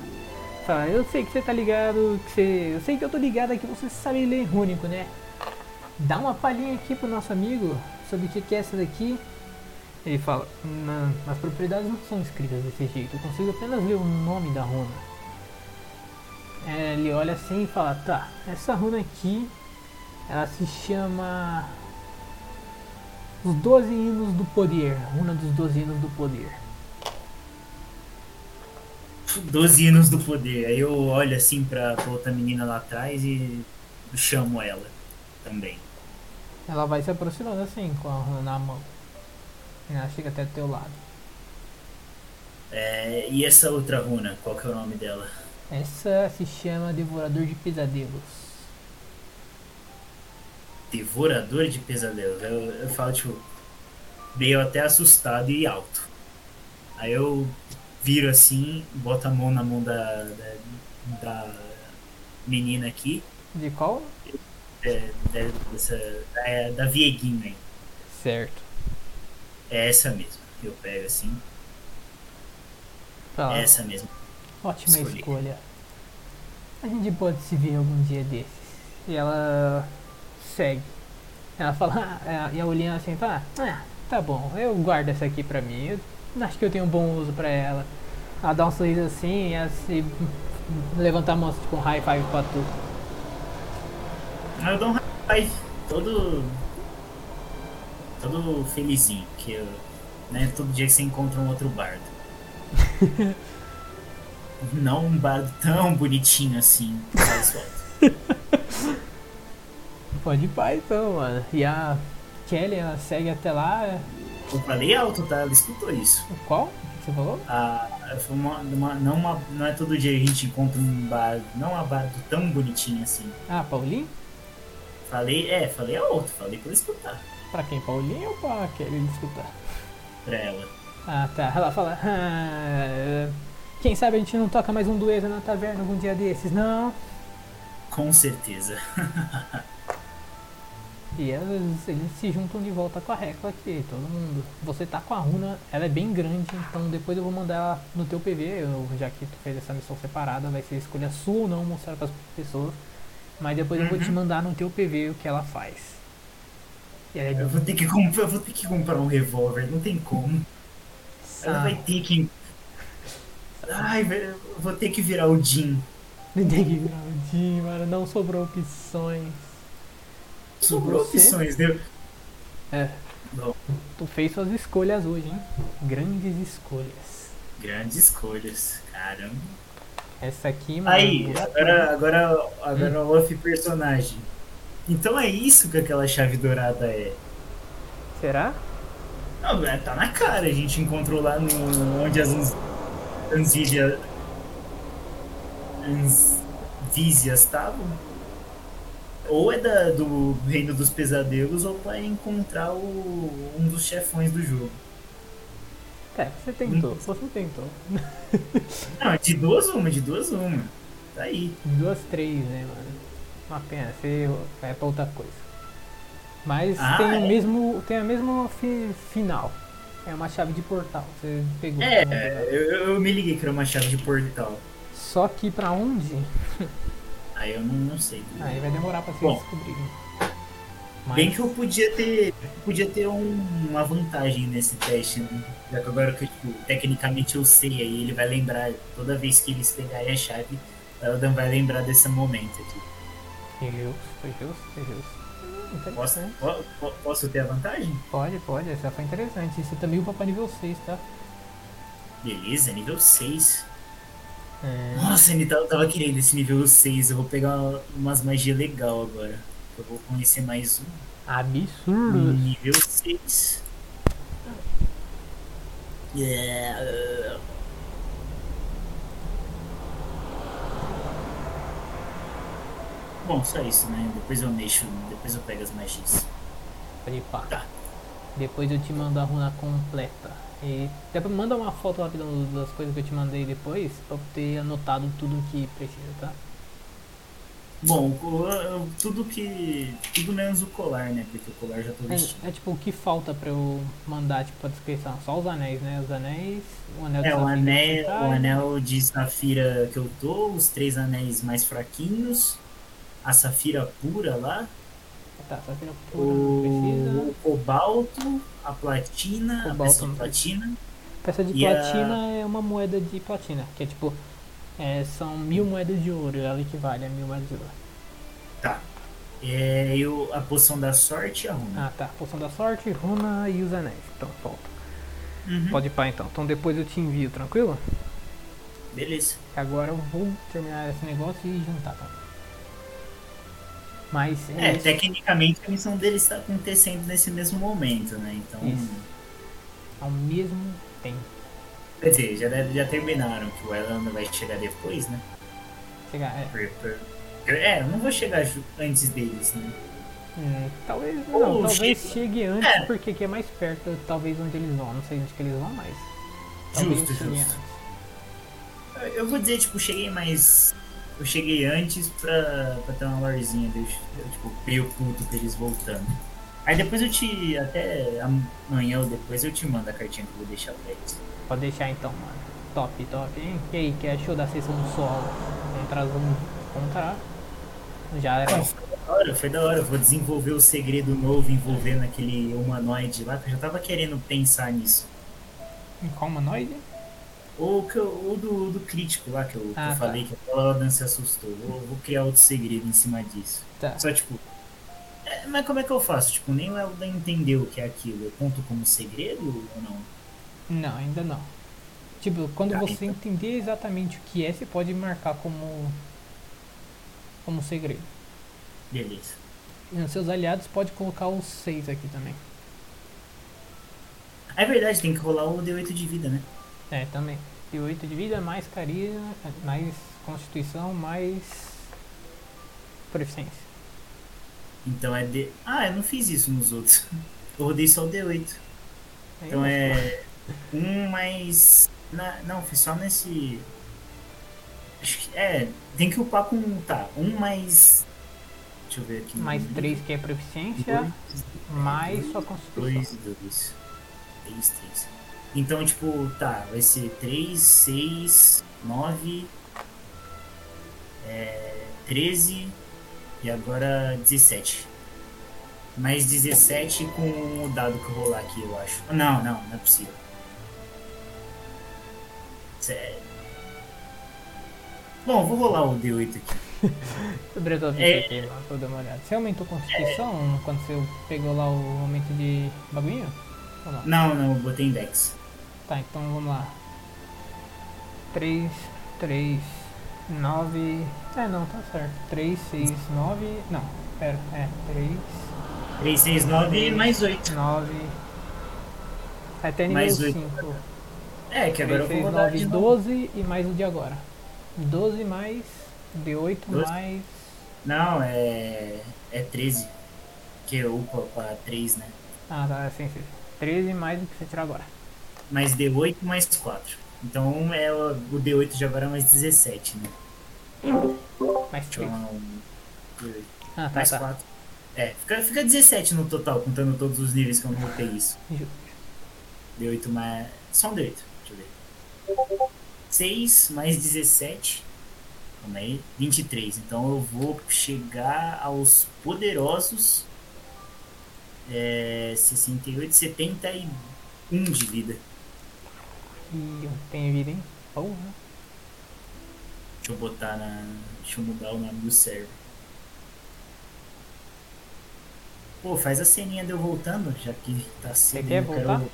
Fala, eu sei que você tá ligado, que você. Eu sei que eu tô ligado que você sabe ler rúnico, né? Dá uma palhinha aqui pro nosso amigo sobre o que que é essa daqui. Ele fala, "Na- as propriedades não são escritas desse jeito, eu consigo apenas ler o nome da runa. É, ele olha assim e fala, tá, essa runa aqui, ela se chama Os Doze Hinos do Poder, runa dos Doze Hinos do Poder. 12 anos do poder. Aí eu olho assim pra, pra outra menina lá atrás e chamo ela também. Ela vai se aproximando assim, com a runa na mão. Ela chega até teu lado. É, e essa outra runa, qual que é o nome dela? Essa se chama Devorador de Pesadelos. Devorador de pesadelos. Eu, eu falo, tipo, meio até assustado e alto. Aí eu viro assim, boto a mão na mão da, da, da menina aqui, De qual? É, da, dessa, da, da Vieguinha aí. Certo. É essa mesmo. que Eu pego assim, Fala, é essa mesmo. ótima escolhi. escolha. A gente pode se ver algum dia desses. E ela segue. Ela fala, ah, e a olhinha assim, tá, ah, tá bom, eu guardo essa aqui pra mim. Eu acho que eu tenho um bom uso pra ela. Ela dá um sorriso assim e ela se levanta a mão assim, tipo um high five pra tu. Aí eu dou um five, todo. todo felizinho, que eu, né, todo dia que você encontra um outro bardo. Não um bardo tão bonitinho assim. Pode ir pá então, mano. E a Kelly, ela segue até lá. Eu falei alto, tá? Ela escutou isso. Qual? Você falou? Ah, foi uma, uma- não, uma, não é todo dia que a gente encontra um bardo, não um bardo tão bonitinho assim. Ah, Paulinho? Falei, é, falei alto, falei pra ela escutar Pra quem? Paulinho ou pra Kelly escutar? pra ela. Ah, tá. Ela fala. "Ah, quem sabe a gente não toca mais um dueto na taverna algum dia desses, não? Com certeza. E elas, eles se juntam de volta com a Recla aqui, todo mundo. Você tá com a runa, ela é bem grande, então depois eu vou mandar ela no teu PV, eu- já que tu fez essa missão separada, vai ser escolha sua ou não mostrar pras pessoas. Mas depois eu vou te Uhum. mandar no teu PV o que ela faz. Ela é Eu vou ter que comprar, eu vou ter que comprar um revólver, não tem como. Ela vai ter que. Ai, velho, eu vou ter que virar o Jim. Tem que virar o Jim, mano, não sobrou opções. Sobrou Você? opções, né? É, Bom, tu fez suas escolhas hoje, hein? Grandes escolhas. grandes escolhas, caramba. Essa aqui, mano. Aí, agora, agora, agora off personagem. Então é isso que aquela chave dourada é. Será? Não, é, tá na cara, a gente encontrou lá no, onde as Anzília, Anvísias estavam. Ou é da, do Reino dos Pesadelos, ou vai encontrar o, um dos chefões do jogo. É, você tentou, você tentou. Não, é de duas uma, de duas uma. Tá aí. Duas, três, né, mano? Uma pena, você vai pra outra coisa. Mas Ah, tem, o é? mesmo, tem a mesma fi- final. É uma chave de portal. Você pegou. É, eu, eu- eu me liguei que era uma chave de portal. Só que pra onde? Aí eu não, não sei. Aí vai demorar pra vocês Bom. descobrirem. Mas, Bem que eu podia ter, podia ter um- uma vantagem nesse teste, né? Já que agora que eu, tipo, tecnicamente eu sei, aí ele vai lembrar, toda vez que eles pegarem a chave, o Eldan vai lembrar desse momento aqui. Justo, justo. Hum, Posso, po- posso ter a vantagem? Pode, pode, essa foi interessante. Isso também upa pra nível 6, tá? Beleza, nível 6. É, Nossa, ele tava, tava querendo esse nível 6. Eu vou pegar umas magias legal agora. Eu vou conhecer mais um. absurdo. Nível 6. Yeah. Bom, só isso, né? Depois eu mexo, depois eu pego as magias. Pode pá. Tá. Depois eu te mando a runa completa. E depois manda uma foto rapidão das coisas que eu te mandei depois pra eu ter anotado tudo que precisa, tá? Bom, tudo que. Tudo menos o colar, né? Porque o colar já tô vestindo. É, é tipo o que falta pra eu mandar tipo a descrição? Só os anéis, né? Os anéis, o anel de É, o anel, o anel de safira que eu tô, os três anéis mais fraquinhos, a safira pura lá, Tá, safira pura não precisa. o cobalto, a platina, a Cobalto peça não de platina. Peça de e a- platina é uma moeda de platina, que é tipo É, são mil moedas de ouro, ela equivale a mil moedas de ouro. Tá. É, eu, a poção da sorte e a runa. Ah tá, poção da sorte, runa e os anéis. Então, falta. Uhum. Pode ir pá então. Então depois eu te envio, tranquilo? Beleza. Agora eu vou terminar esse negócio e jantar, tá? Mas É, isso- tecnicamente a missão dele está acontecendo nesse mesmo momento, né? Então. Isso. ao mesmo tempo. Quer dizer, já, já terminaram, que o Elan vai chegar depois, né? Chegar, é. É, eu não vou chegar antes deles, né? Hum, talvez Ou não, talvez chega- chegue antes É. porque aqui é mais perto, talvez onde eles vão. Não sei onde que eles vão. Talvez Justo, justo. antes. Eu vou dizer, tipo, cheguei mais. Eu cheguei antes pra, pra ter uma lorzinha, eu, eu, tipo, meio puto pra eles voltando. Aí depois eu te. Até amanhã ou depois eu te mando a cartinha que eu vou deixar pra eles. Pode deixar então, mano. Top, top, hein? E aí, que achou da sessão do solo? Contra um contra. Já era. Foi da hora, foi da hora. Vou desenvolver o segredo novo envolvendo aquele humanoide lá, que eu já tava querendo pensar nisso. Em qual humanoide? Ou, que eu- ou do, do crítico lá que eu, que Ah, eu tá. falei que aquela Lodan se assustou. Vou, vou criar outro segredo em cima disso. Tá. Só tipo. é, mas como é que eu faço? Tipo, nem o Eldan entendeu o que é aquilo. Eu conto como segredo ou não? Não, ainda não. Tipo, quando Tá, você então. entender exatamente o que é, você pode marcar como. como segredo. Beleza. E nos seus aliados pode colocar os seis aqui também. Ah, É verdade, tem que rolar o D8 de vida, né? É, também. De 8 de vida, mais carisma, mais constituição, mais proficiência. Então é D. Ah, eu não fiz isso nos outros. Eu rodei só o D8. Aí Então é. Um mais. Na... Não, foi só nesse. Acho que. É, tem que upar com. Tá, um mais. Deixa eu ver aqui. Mais livro. 3 que é proficiência, Dois, mais sua constituição. 2 e 2. 3, 3. Então, tipo, tá, vai ser 3, 6, 9, é, 13 e agora 17. Mais 17 com o dado que eu rolar aqui, eu acho. Não, não, não é possível. Cé- Bom, vou rolar o D8 aqui. Sobre as É. aqui, lá, pra eu dar uma olhada. Você aumentou constituição quando você pegou lá o aumento de bagulho? Não? Não, eu botei index. Tá, então vamos lá. 3, 3, 9. É, não, tá certo. 3, 6, 9. Não, pera, é. 3, 3, 6, 9 mais 8. 9. Até nível Mais oito. 5. É, que agora 3, eu vou 6, rodar 9, de novo. 12 e mais o de agora. 12 mais. D8 Doze. mais. Não, é. É 13. Que eu upa pra 3, né? Ah, tá, sim, sim. 13 mais o que você tirar agora. Mais D8 mais 4. Então é o o D8 de agora é mais 17, né? Mais Deixa eu 3. rolar um D8. Ah, tá, Mais tá. 4. É, fica, fica 17 no total, contando todos os níveis que eu não botei isso. Justo. D8 mais. Só um D8. Deixa eu ver. 6 mais 17. Calma aí. 23. Então eu vou chegar aos poderosos. É, 68, 71 de vida. E eu tenho vida, hein? Porra. Deixa eu botar na. Deixa eu mudar o nome do server. Pô, faz a ceninha de eu voltando, já que tá cedo. quer eu quero- voltar?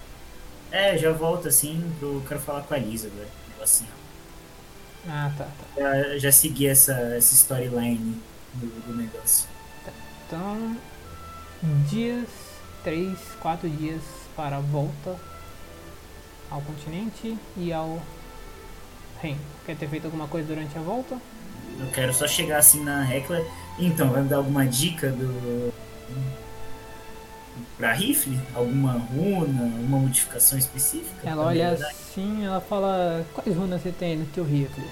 É, já volto assim, eu quero falar com a Lisa agora. Negocinho. Ah, tá, tá. Já, já segui essa, essa storyline do, do negócio. Então, dias, 3, 4 dias para a volta ao continente e ao reino. Quer ter feito alguma coisa durante a volta? Eu quero só chegar assim na Hecla. Então, vai me dar alguma dica do. Pra rifle? Alguma runa? Uma modificação específica? Ela olha melhorar? assim, ela fala, quais runas você tem no teu rifle?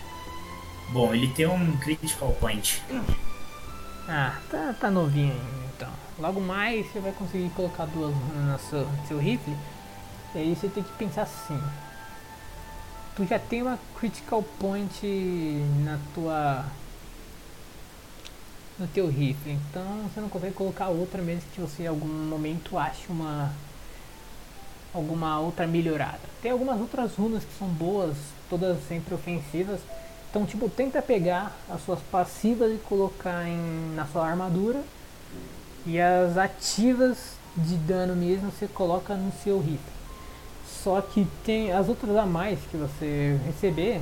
Bom, ele tem um critical point. Ah, tá, tá novinho ainda, então. Logo mais você vai conseguir colocar duas runas no seu, no seu rifle. E aí você tem que pensar assim. Tu já tem uma critical point na tua. No teu rifle, então você não consegue colocar outra mesmo que você em algum momento ache uma. alguma outra melhorada. Tem algumas outras runas que são boas, todas sempre ofensivas, Então, tipo, tenta pegar as suas passivas e colocar em, na sua armadura. E as ativas de dano mesmo você coloca no seu rifle. Só que tem as outras a mais que você receber,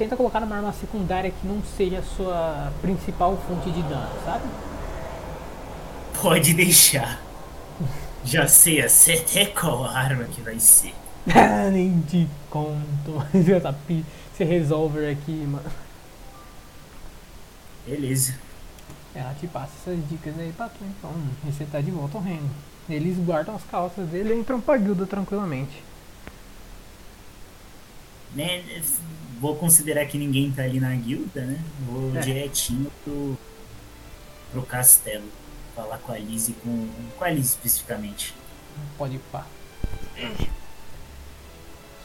tenta colocar numa arma secundária que não seja a sua principal fonte de dano, sabe? Pode deixar. Já sei até qual arma que vai ser. Nem te conto. Esse resolver aqui, mano. Beleza. Ela te passa essas dicas aí pra tu, então. E você tá de volta ao reino. Eles guardam as calças dele e entram pra guilda tranquilamente. Né, vou considerar que ninguém tá ali na guilda, né? Vou É. direitinho pro, pro castelo. Falar com a Liz e com. Com a Liz especificamente. Pode ir pá.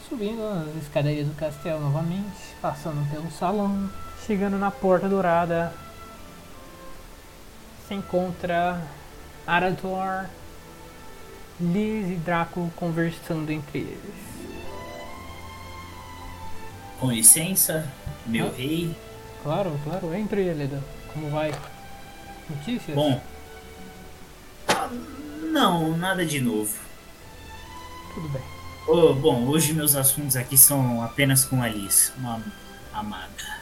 Subindo as escadarias do castelo novamente, passando pelo salão, chegando na porta dourada, se encontra Arator, Liz e Draco conversando entre eles. Com licença, meu Ah. rei. Claro, claro, entre Eleda. Como vai? Notícias? Bom. ah, Não, nada de novo. Tudo bem. Oh, bom, hoje meus assuntos aqui são apenas com a Liz, uma amada.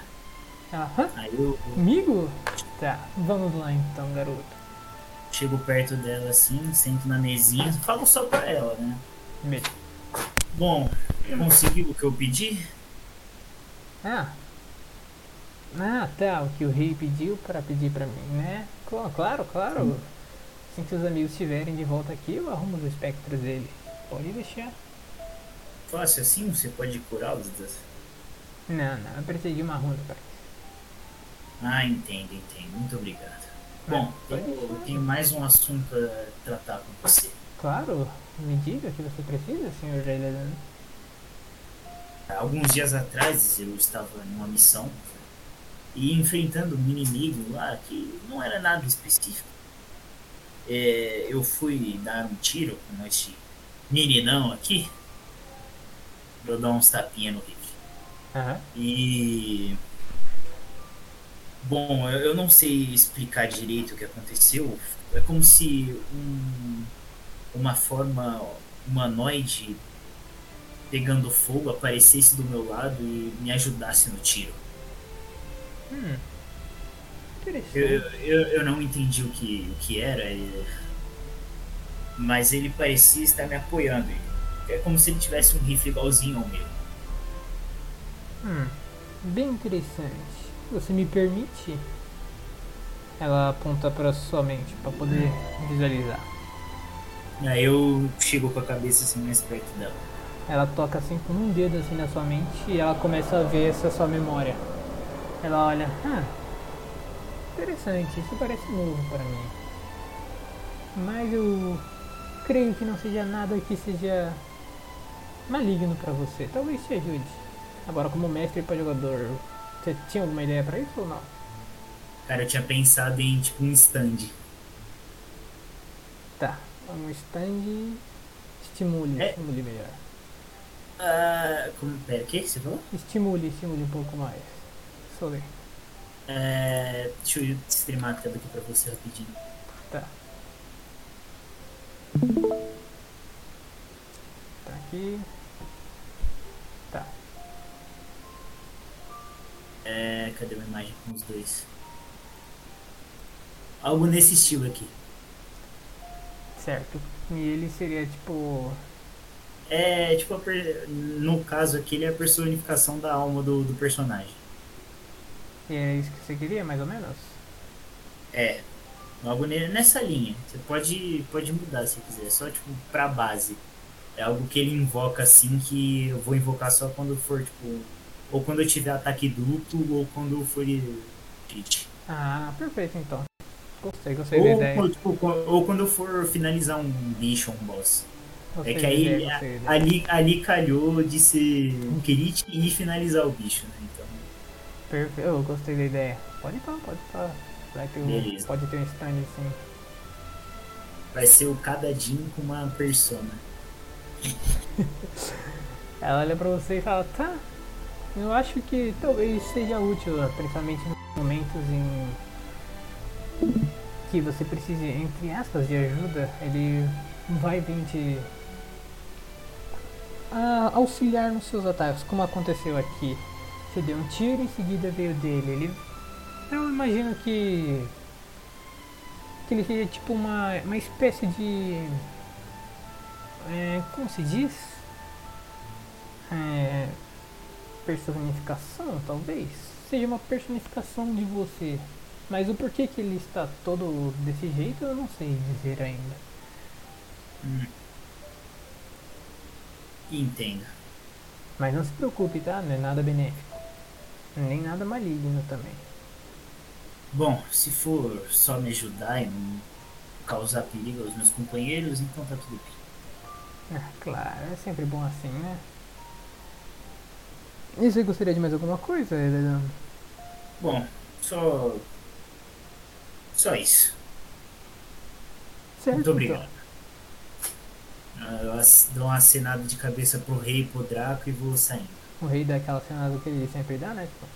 Aham, Aí eu amigo? Tá, vamos lá então, garoto. chego perto dela assim, sento na mesinha, falo só pra ela, né? Me- Bom, conseguiu o que eu pedi? Ah. Ah, tá, o que o rei pediu para pedir pra mim, né? Cla- Claro, claro. Assim que os amigos estiverem de volta aqui, eu arrumo os espectros dele. Pode deixar. Fácil assim, você pode curá-los das... Não, não, eu preciso de uma ronda pra isso. Ah, entendo, entendo. Muito obrigado. Bom, pode eu deixar. tenho mais um assunto a tratar com você. Claro, me diga o que você precisa, senhor Jailedan. Alguns dias atrás eu estava numa missão e enfrentando um inimigo lá que não era nada específico. É, eu fui dar um tiro com este meninão aqui. Eu dar uns tapinha no rifle. Aham. E. Bom, eu eu não sei explicar direito o que aconteceu. É como se um, uma forma humanoide pegando fogo aparecesse do meu lado e me ajudasse no tiro. Hum. Eu, Interessante. eu, eu não entendi o que, o que era, e- mas ele parecia estar me apoiando. É como se ele tivesse um rifle igualzinho ao meu. Hum. Bem interessante. Você me permite? Ela aponta pra sua mente pra poder visualizar. Aí eu chego com a cabeça assim mais perto dela. Ela toca assim com um dedo assim na sua mente e ela começa a ver essa sua memória. Ela olha, ah, interessante, isso parece novo para mim. Mas eu creio que não seja nada que seja maligno para você. Talvez te ajude. Agora como mestre para jogador, você tinha alguma ideia para isso ou não? Cara, eu tinha pensado em tipo um stand. Tá, um stand estimule, É. estimule melhor. Ah, como, pera, o que você falou? Estimule, estimule um pouco mais. Solei. É, deixa eu streamar a tela aqui pra você rapidinho. Tá. Tá aqui. Tá. É, cadê uma imagem com os dois? Algo nesse estilo aqui. Certo. E ele seria tipo. É, tipo, no caso aqui, ele é a personificação da alma do, do personagem. E é isso que você queria, mais ou menos? É, algo ne- nessa linha. Você pode, pode mudar se quiser, só tipo pra base. É algo que ele invoca assim que eu vou invocar só quando for, tipo, ou quando eu tiver ataque duplo ou quando for crit. Ah, perfeito então. Gostei, gostei da Ou, ideia. ou, tipo, ou quando eu for finalizar um bicho ou um boss. É que aí ideia. ali, ali calhou de ser um crit e finalizar o bicho, né? Então, Perfeito, eu gostei da ideia. Pode pá, pode pá. Vai ter um, pode ter um stand assim. vai ser o cadadinho com uma persona. Ela olha pra você e fala, tá. Eu acho que talvez seja útil, principalmente em momentos em que você precise, entre aspas, de ajuda. Ele vai vir te a auxiliar nos seus ataques, como aconteceu aqui. Você deu um tiro em seguida veio dele. Ele, eu imagino que que ele seja tipo uma, uma espécie de é, como se diz é, personificação talvez seja uma personificação de você mas o porquê que ele está todo desse jeito eu não sei dizer ainda Hum. Entendo. mas não se preocupe tá não é nada benéfico nem nada maligno também Bom, se for só me ajudar e não causar perigo aos meus companheiros, então tá tudo bem. Ah, claro, é sempre bom assim, né? E você gostaria de mais alguma coisa, Helena? Bom, só. Só isso. Certo, Muito então. obrigado. Ah, Eu ac- dou uma acenada de cabeça pro rei pro Draco e vou saindo. O rei dá aquela cenada que ele sempre dá, né? Tipo,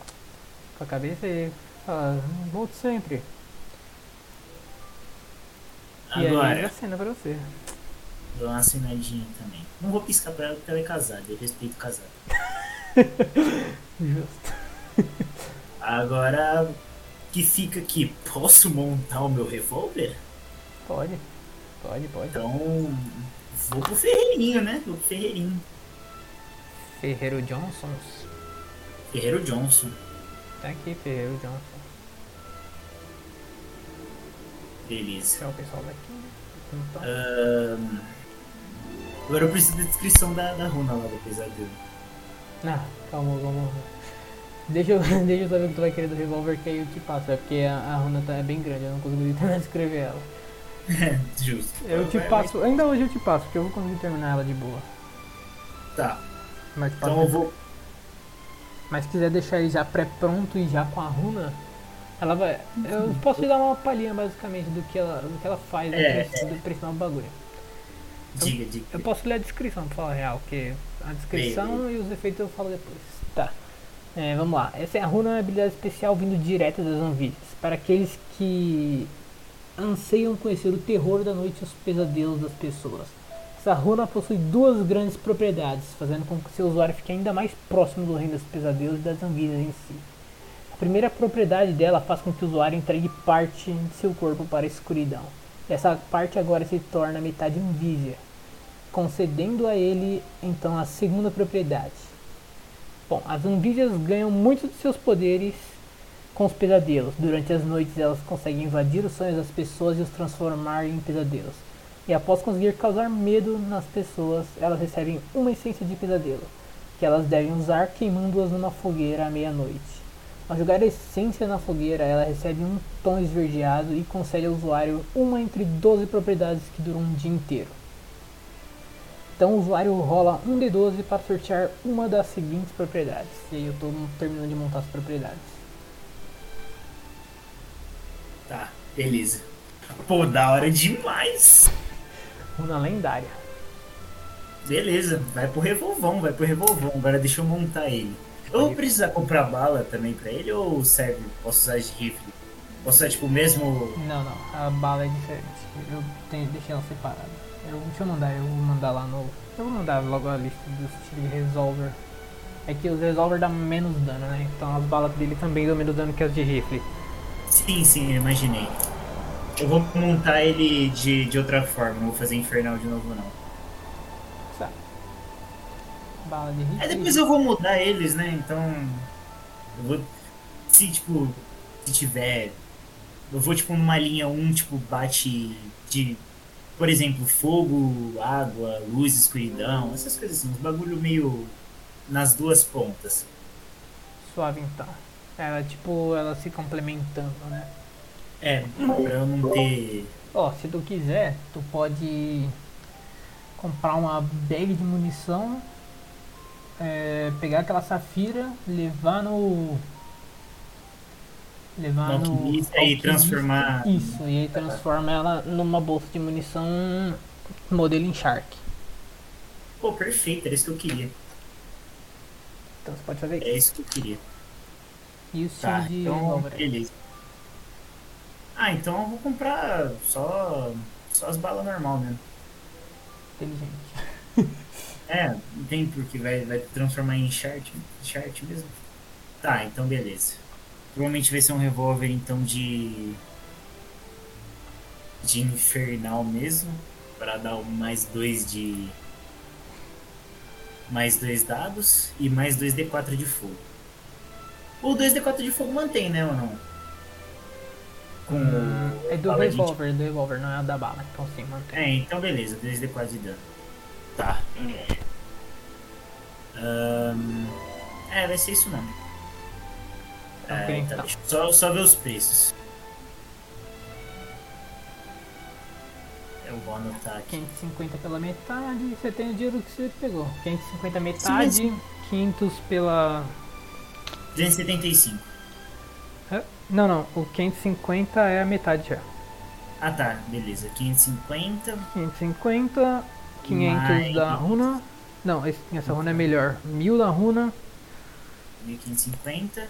com a cabeça e fala, volto sempre. E aí Agora, acena pra você. dou uma acenadinha também. Não vou piscar pra ela porque ela é casada, eu respeito casado. Justo. Agora, que fica aqui, posso montar o meu revólver? Pode. Pode, pode. Então, vou pro Ferreirinho, né? Vou pro Ferreirinho. Ferreiro Johnsons. Ferreiro Johnson. Tá aqui, Ferreiro Johnson. Beleza. É o pessoal daqui, né? Então, Ahn, Agora eu preciso da descrição da, da runa lá do pesadelo. Ah, calma, calma. Deixa eu, deixa eu saber o que tu vai querer do revólver que aí eu te passo. É porque a, a runa tá, é bem grande, eu não terminar de escrever ela. Justo. Eu te Vai- passo, ainda hoje eu te passo, porque eu vou conseguir terminar ela de boa. Tá, Mas, então eu vou. mas se quiser deixar ele já pré-pronto e já com a runa, ela vai. Eu posso te dar uma palhinha basicamente do que ela, do que ela faz É, do, do principal bagulho. Diga, diga. Eu posso ler a descrição pra falar a real, porque a descrição e os efeitos eu falo depois. Tá. É, vamos lá. Essa é a runa uma habilidade especial vindo direto das Anvides. Para aqueles que anseiam conhecer o terror da noite e os pesadelos das pessoas. Essa runa possui duas grandes propriedades, fazendo com que seu usuário fique ainda mais próximo do reino dos pesadelos e das Anvidas em si. A primeira propriedade dela faz com que o usuário entregue parte de seu corpo para a escuridão. Essa parte agora se torna metade invísia, concedendo a ele então a segunda propriedade. Bom, as Anvísias ganham muito de seus poderes com os pesadelos. Durante as noites elas conseguem invadir os sonhos das pessoas e os transformar em pesadelos. E após conseguir causar medo nas pessoas, elas recebem uma essência de pesadelo, que elas devem usar queimando-as numa fogueira à meia-noite. Ao jogar a essência na fogueira, ela recebe um tom esverdeado e concede ao usuário uma entre 12 propriedades que duram um dia inteiro. Então o usuário rola um D12 para sortear uma das seguintes propriedades. E aí eu estou terminando de montar as propriedades. Tá, beleza. Pô, da hora demais. Runa lendária. Beleza, vai pro revolvão, vai pro revolvão. Agora deixa eu montar ele. Eu vou precisar comprar bala também pra ele ou serve? Posso usar de rifle? Posso usar tipo o mesmo. Não, não, a bala é diferente. Eu tenho, deixei ela separada. Eu, deixa eu mandar, eu vou mandar lá no. Eu vou mandar logo a lista dos de resolver. É que os resolver dão menos dano, né? Então as balas dele também dão menos dano que as de rifle. Sim, sim, eu imaginei. Eu vou montar ele de, de outra forma, não vou fazer infernal de novo não. Sabe? Bala de rifle. Aí depois eu vou mudar eles, né? Então. Eu vou. Se tipo. Se tiver. Eu vou tipo numa linha 1, tipo, bate de. Por exemplo, fogo, água, luz, escuridão, essas coisas assim, uns bagulho meio nas duas pontas. Suave então. Ela tipo, ela se complementando, né? É, pra eu não ter. Ó, se tu quiser, tu pode comprar uma bag de munição, é, pegar aquela safira, levar no. Levar no. Alquimista e transformar. Isso, e aí transforma ela numa bolsa de munição modelo Shark. Pô, perfeito, era isso que eu queria. Então você pode fazer É isso. isso que eu queria. E o Tá, de então, beleza. Ah, então eu vou comprar só, só as balas normal mesmo. Inteligente. É, não tem porque vai, vai transformar em chart, chart mesmo. Tá, então beleza. Provavelmente vai ser um revólver então de. de infernal mesmo. Pra dar mais dois de. Mais dois dados e mais dois D4 de fogo. O 2D4 de fogo mantém, né ou não? Com Hum, o é do de- revólver, do revólver, não é da bala. Então sim, mantém. É, então beleza, 2D4 de dano. Tá. Ahn, é, vai ser isso mesmo. É, Ok, tá, então. só, só ver os preços. Eu vou anotar aqui. 550 pela metade, você tem o dinheiro que você pegou. 550 metade, 500 pela. 375. Hã? Não, não, o 550 é a metade já. Ah tá, beleza. 550. 550, 500 Mais- da runa. Não, essa runa é melhor. 1000 da runa. 1550.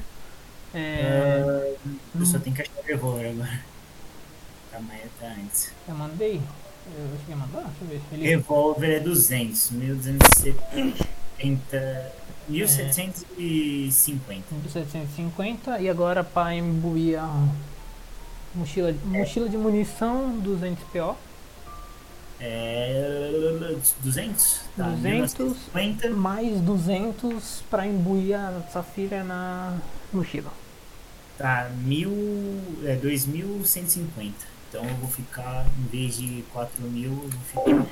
É, eu só tenho que achar o revólver agora. Tá, mas tá antes. eu mandei. Eu cheguei a mandar? Deixa eu ver. Ele... Revólver é 200, 1270, 1750. 1750 e agora para imbuir a mochila, mochila de munição 200 PO. É 200? Tá, 200. 1950. mais 200 para imbuir a safira na mochila. Tá, mil, é 2150. Então eu vou ficar, em vez de 4000, eu vou ficar.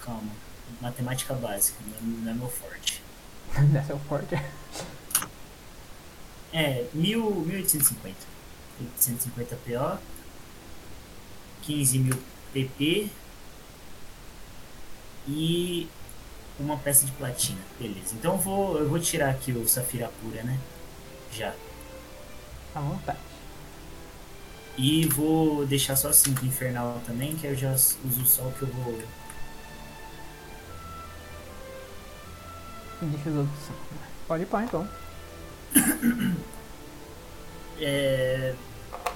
Calma, matemática básica, não é- não é meu forte. Dessa é o forte. É, mil, 1850. 850 PO. 15 mil PP. E uma peça de platina. Beleza. Então eu vou, eu vou tirar aqui o Safira Pura, né? Já. À vontade. E vou deixar só 5 infernal também, que eu já uso só o que eu vou. Deixa os outros. Pode ir pá então. É...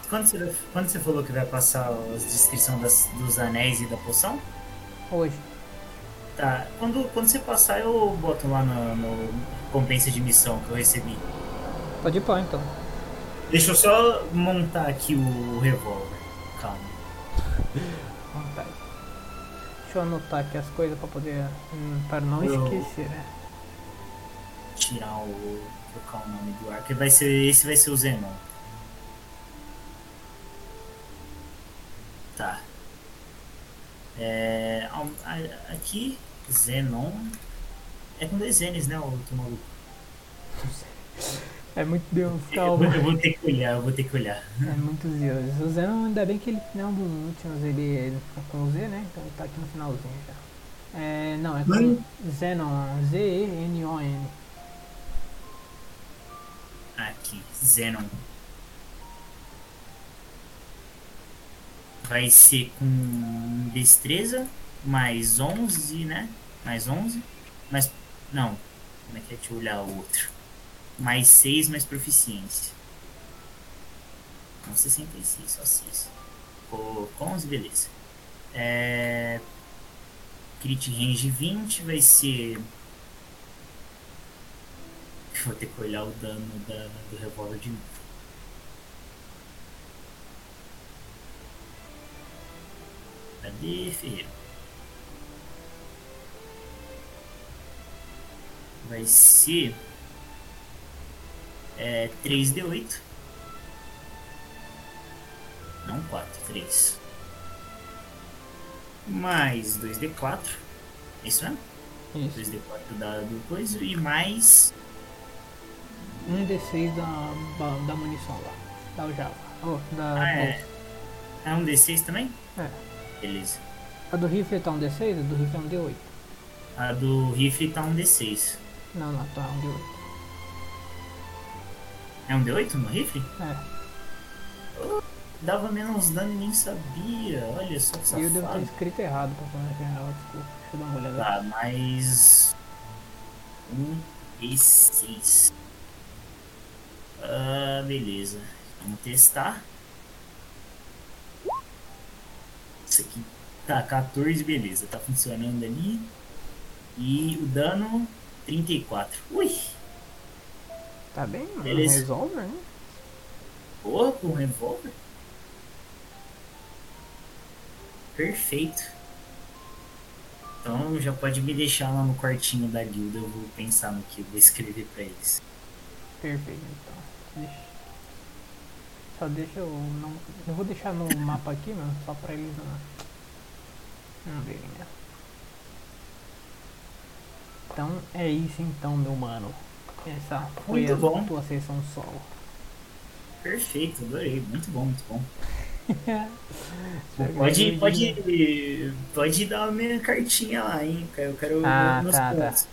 Quando, você, quando você falou que vai passar a descrição das, dos anéis e da poção? Hoje. Tá. Quando, quando você passar, eu boto lá no, no compensa de missão que eu recebi. Pode ir pá então. Deixa eu só montar aqui o revólver. Calma. Vontade. Deixa eu anotar aqui as coisas para poder. Hum, para não Eu- esquecer, né? Tirar o. trocar o nome do arco. Vai ser, esse vai ser o Zenon. Tá. É, aqui, Zenon. É com dois N's, né, o teu maluco? É muito Deus, Eu, calma. eu vou ter que olhar, eu vou ter que olhar. É muitos Zeus. O Zenon, ainda bem que ele não é um dos últimos, ele, tá com o Z, né? Então ele tá aqui no finalzinho já. É, não, é com Mano. Zenon, Z-E-N-O-N. Aqui, Zenon. Vai ser com destreza, mais 11, né? Mais 11. Mais. Não. Como é que é? Deixa eu olhar o outro. Mais 6, mais proficiência. Não 66, só 6. Ficou com 11, beleza. É. Crit range 20 vai ser. Vou ter que olhar o dano da, do revólver de novo. Cadê, Ferreiro? Vai ser. É, 3D8. Não 4, 3. Mais 2D4. É isso mesmo? Isso. 2D4 da, do coisa. E mais. Um D6 da, da, da munição lá. Da Java. Oh, da Ah, é. É um D6 também? É. Beleza. A do rifle tá um D6? A do rifle é um D8. A do rifle tá um D6. Não, não, tá um D8. É um D8 no rifle? É. Dava menos dano e nem sabia. Olha só que E eu devo ter safado. escrito errado pra falar general, desculpa. Deixa eu dar uma olhada. Tá, mas. Um e seis. Ah, beleza. Vamos testar. Isso aqui tá 14, beleza. Tá funcionando ali. E o dano 34. Ui! Tá bem, mano. Beleza. Resolve, né? Porra, com revólver? Perfeito. Então já pode me deixar lá no quartinho da guilda. Eu vou pensar no que eu vou escrever pra eles. Perfeito, então. Deixa... Só deixa eu. Não... Eu vou deixar no mapa aqui, mano, só pra eles não. Não verem, né? Então é isso então, meu mano. Essa foi Muito a bom. tua sessão solo. Perfeito, adorei. Muito bom, muito bom. Pode, pode, pode dar a minha cartinha lá, hein? Eu quero Ah, tá, tá. pontos.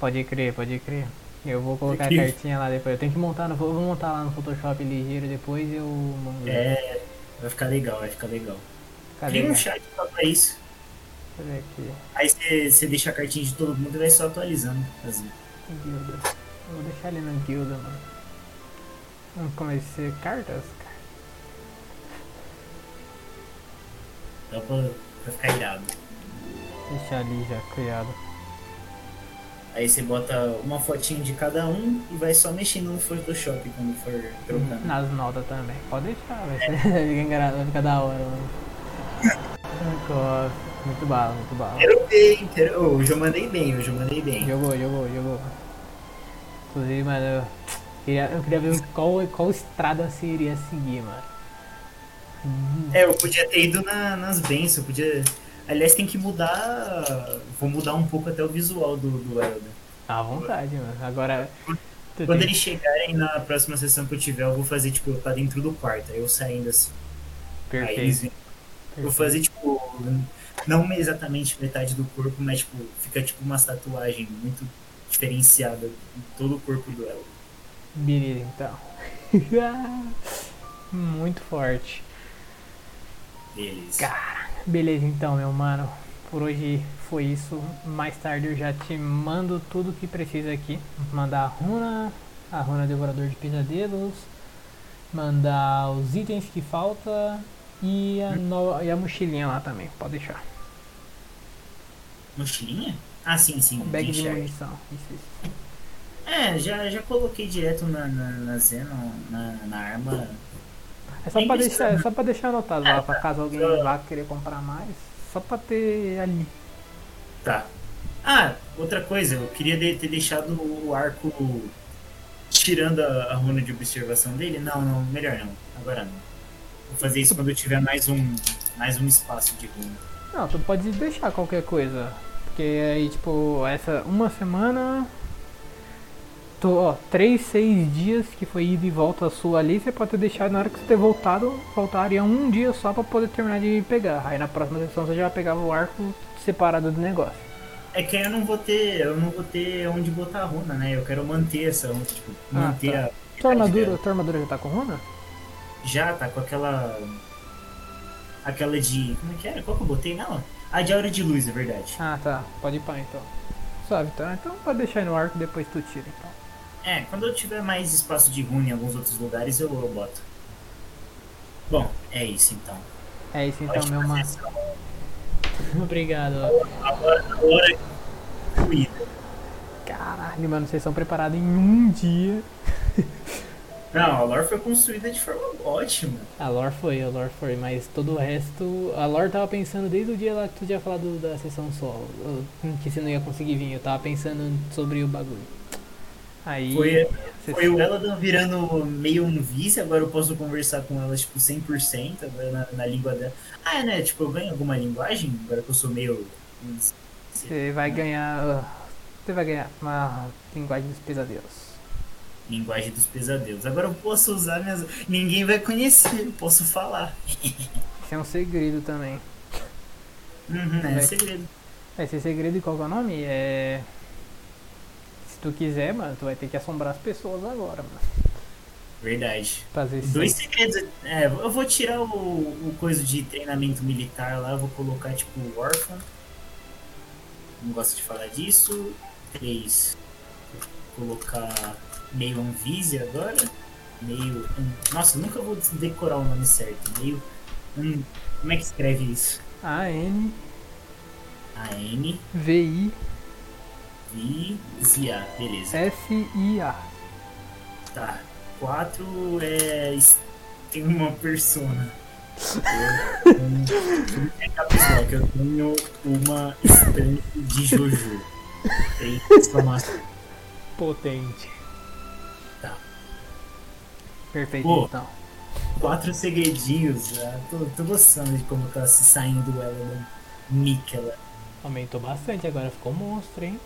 Pode crer, pode crer. Eu vou colocar a Incrível. cartinha lá depois. Eu tenho que montar no. Eu vou montar lá no Photoshop ligeiro depois eu mando. É, vai ficar legal, vai ficar legal. Cadê? Cria um Deixa chat só pra isso. ver aqui. Aí você deixa a cartinha de todo mundo e vai só atualizando. Assim. Guilda. Eu vou deixar ele na guilda, mano. Vamos começar cartas? Dá pra, pra ficar irado. Deixar ali já criado. Aí você bota uma fotinho de cada um e vai só mexendo no Photoshop quando for trocando. Nas notas também. Pode deixar, vai, vai ficar da hora, mano. Muito bala, muito bala. Quero hein? Quero... Oh, hoje eu mandei bem, hoje eu mandei bem. Jogou, jogou, jogou. Inclusive, mano, eu queria, eu queria ver qual, qual estrada você iria seguir, mano. É, eu podia ter ido na- nas bênçãos, eu podia. Aliás, tem que mudar. Vou mudar um pouco até o visual do, do Elder. À vontade, mano. Agora. Quando tem- eles chegarem na próxima sessão que eu tiver, eu vou fazer, tipo, eu tá dentro do quarto, aí eu saindo assim. Aí eles Perfeito. vou perfeito. fazer, tipo, não exatamente metade do corpo, mas, tipo, fica tipo uma tatuagem muito diferenciada em todo o corpo do Elder. Beleza, então. Muito forte. Beleza. Cara, beleza então, meu mano. Por hoje foi isso. Mais tarde eu já te mando tudo que precisa aqui. Mandar a runa, a runa devorador de pesadelos, mandar os itens que falta e a, no- e a mochilinha lá também. Pode deixar. Mochilinha? Ah, sim, sim. Bag de enxerga. munição. Isso, isso. É, já, já coloquei direto na, na, na Zena, na, na arma. É só precisa, deixar, é só pra deixar anotado lá, pra caso alguém Eu- vá querer comprar mais. Só pra ter ali. Tá. Ah, outra coisa, eu queria de- ter deixado o arco tirando a, a runa de observação dele. Não, não, melhor não. Agora não. Vou fazer isso quando eu tiver mais um, mais um espaço de runa. Não, tu pode deixar qualquer coisa. Porque aí, tipo, essa uma semana. Tu, ó, três, seis dias que foi ida e volta sua ali, você pode ter deixado na hora que você ter voltado, faltaria um dia só pra poder terminar de pegar. Aí na próxima sessão você já pegava o arco separado do negócio. É que aí eu não vou ter, eu não vou ter onde botar a runa, né? Eu quero manter essa tipo, Ah, manter tá. a. Tua armadura, tua armadura já tá com runa? Já tá com aquela. Aquela de. Como é que era? Qual que eu botei nela? A de aura de luz, é verdade. Ah tá, pode ir pá então. Suave, então. Então pode deixar aí no arco depois tu tira então. É, quando eu tiver mais espaço de runa em alguns outros lugares, eu, eu boto. Bom, é isso então. É isso então, Ótima meu mano. sessão. Obrigado. Agora, agora fluida. Caralho, mano, vocês são preparados em um dia. Não, a lore foi construída de forma ótima. A lore foi, a lore foi, mas todo o resto. A lore tava pensando desde o dia lá que tu tinha falado da sessão solo, que você não ia conseguir vir, eu tava pensando sobre o bagulho. Aí. Foi, foi o Eladan virando meio um vice, agora eu posso conversar com ela, tipo, 100% agora na, na língua dela. Ah, é, né? Tipo, eu ganho alguma linguagem, agora que eu sou meio... Você vai ganhar. Você vai ganhar uma linguagem dos pesadelos. Linguagem dos pesadelos. Agora eu posso usar minhas... Ninguém vai conhecer, eu posso falar. Isso é um segredo também. Uhum, é Vai. segredo. Esse segredo, qual que é o nome? É. Tu quiser, mano, tu vai ter que assombrar as pessoas agora, mano. Verdade. Fazer isso. Dois segredos. É, eu vou tirar o, o coisa de treinamento militar lá, vou colocar tipo órfão. Não gosto de falar disso. três. Vou colocar meio Anvise agora. Meio. Nossa, eu nunca vou decorar o nome certo. Meio. Hum, como é que escreve isso? A-N. A-N. V-I. V-Z-A. Beleza. S-I-A. Tá. Quatro é. Tem uma persona. Eu, eu, eu tenho uma estante de Jojo. Tem exclamação. Potente. Tá. Perfeito, Pô. então. Quatro segredinhos. Já. Tô, tô gostando de como tá se saindo ela do Mikela. Aumentou bastante, agora ficou monstro, hein?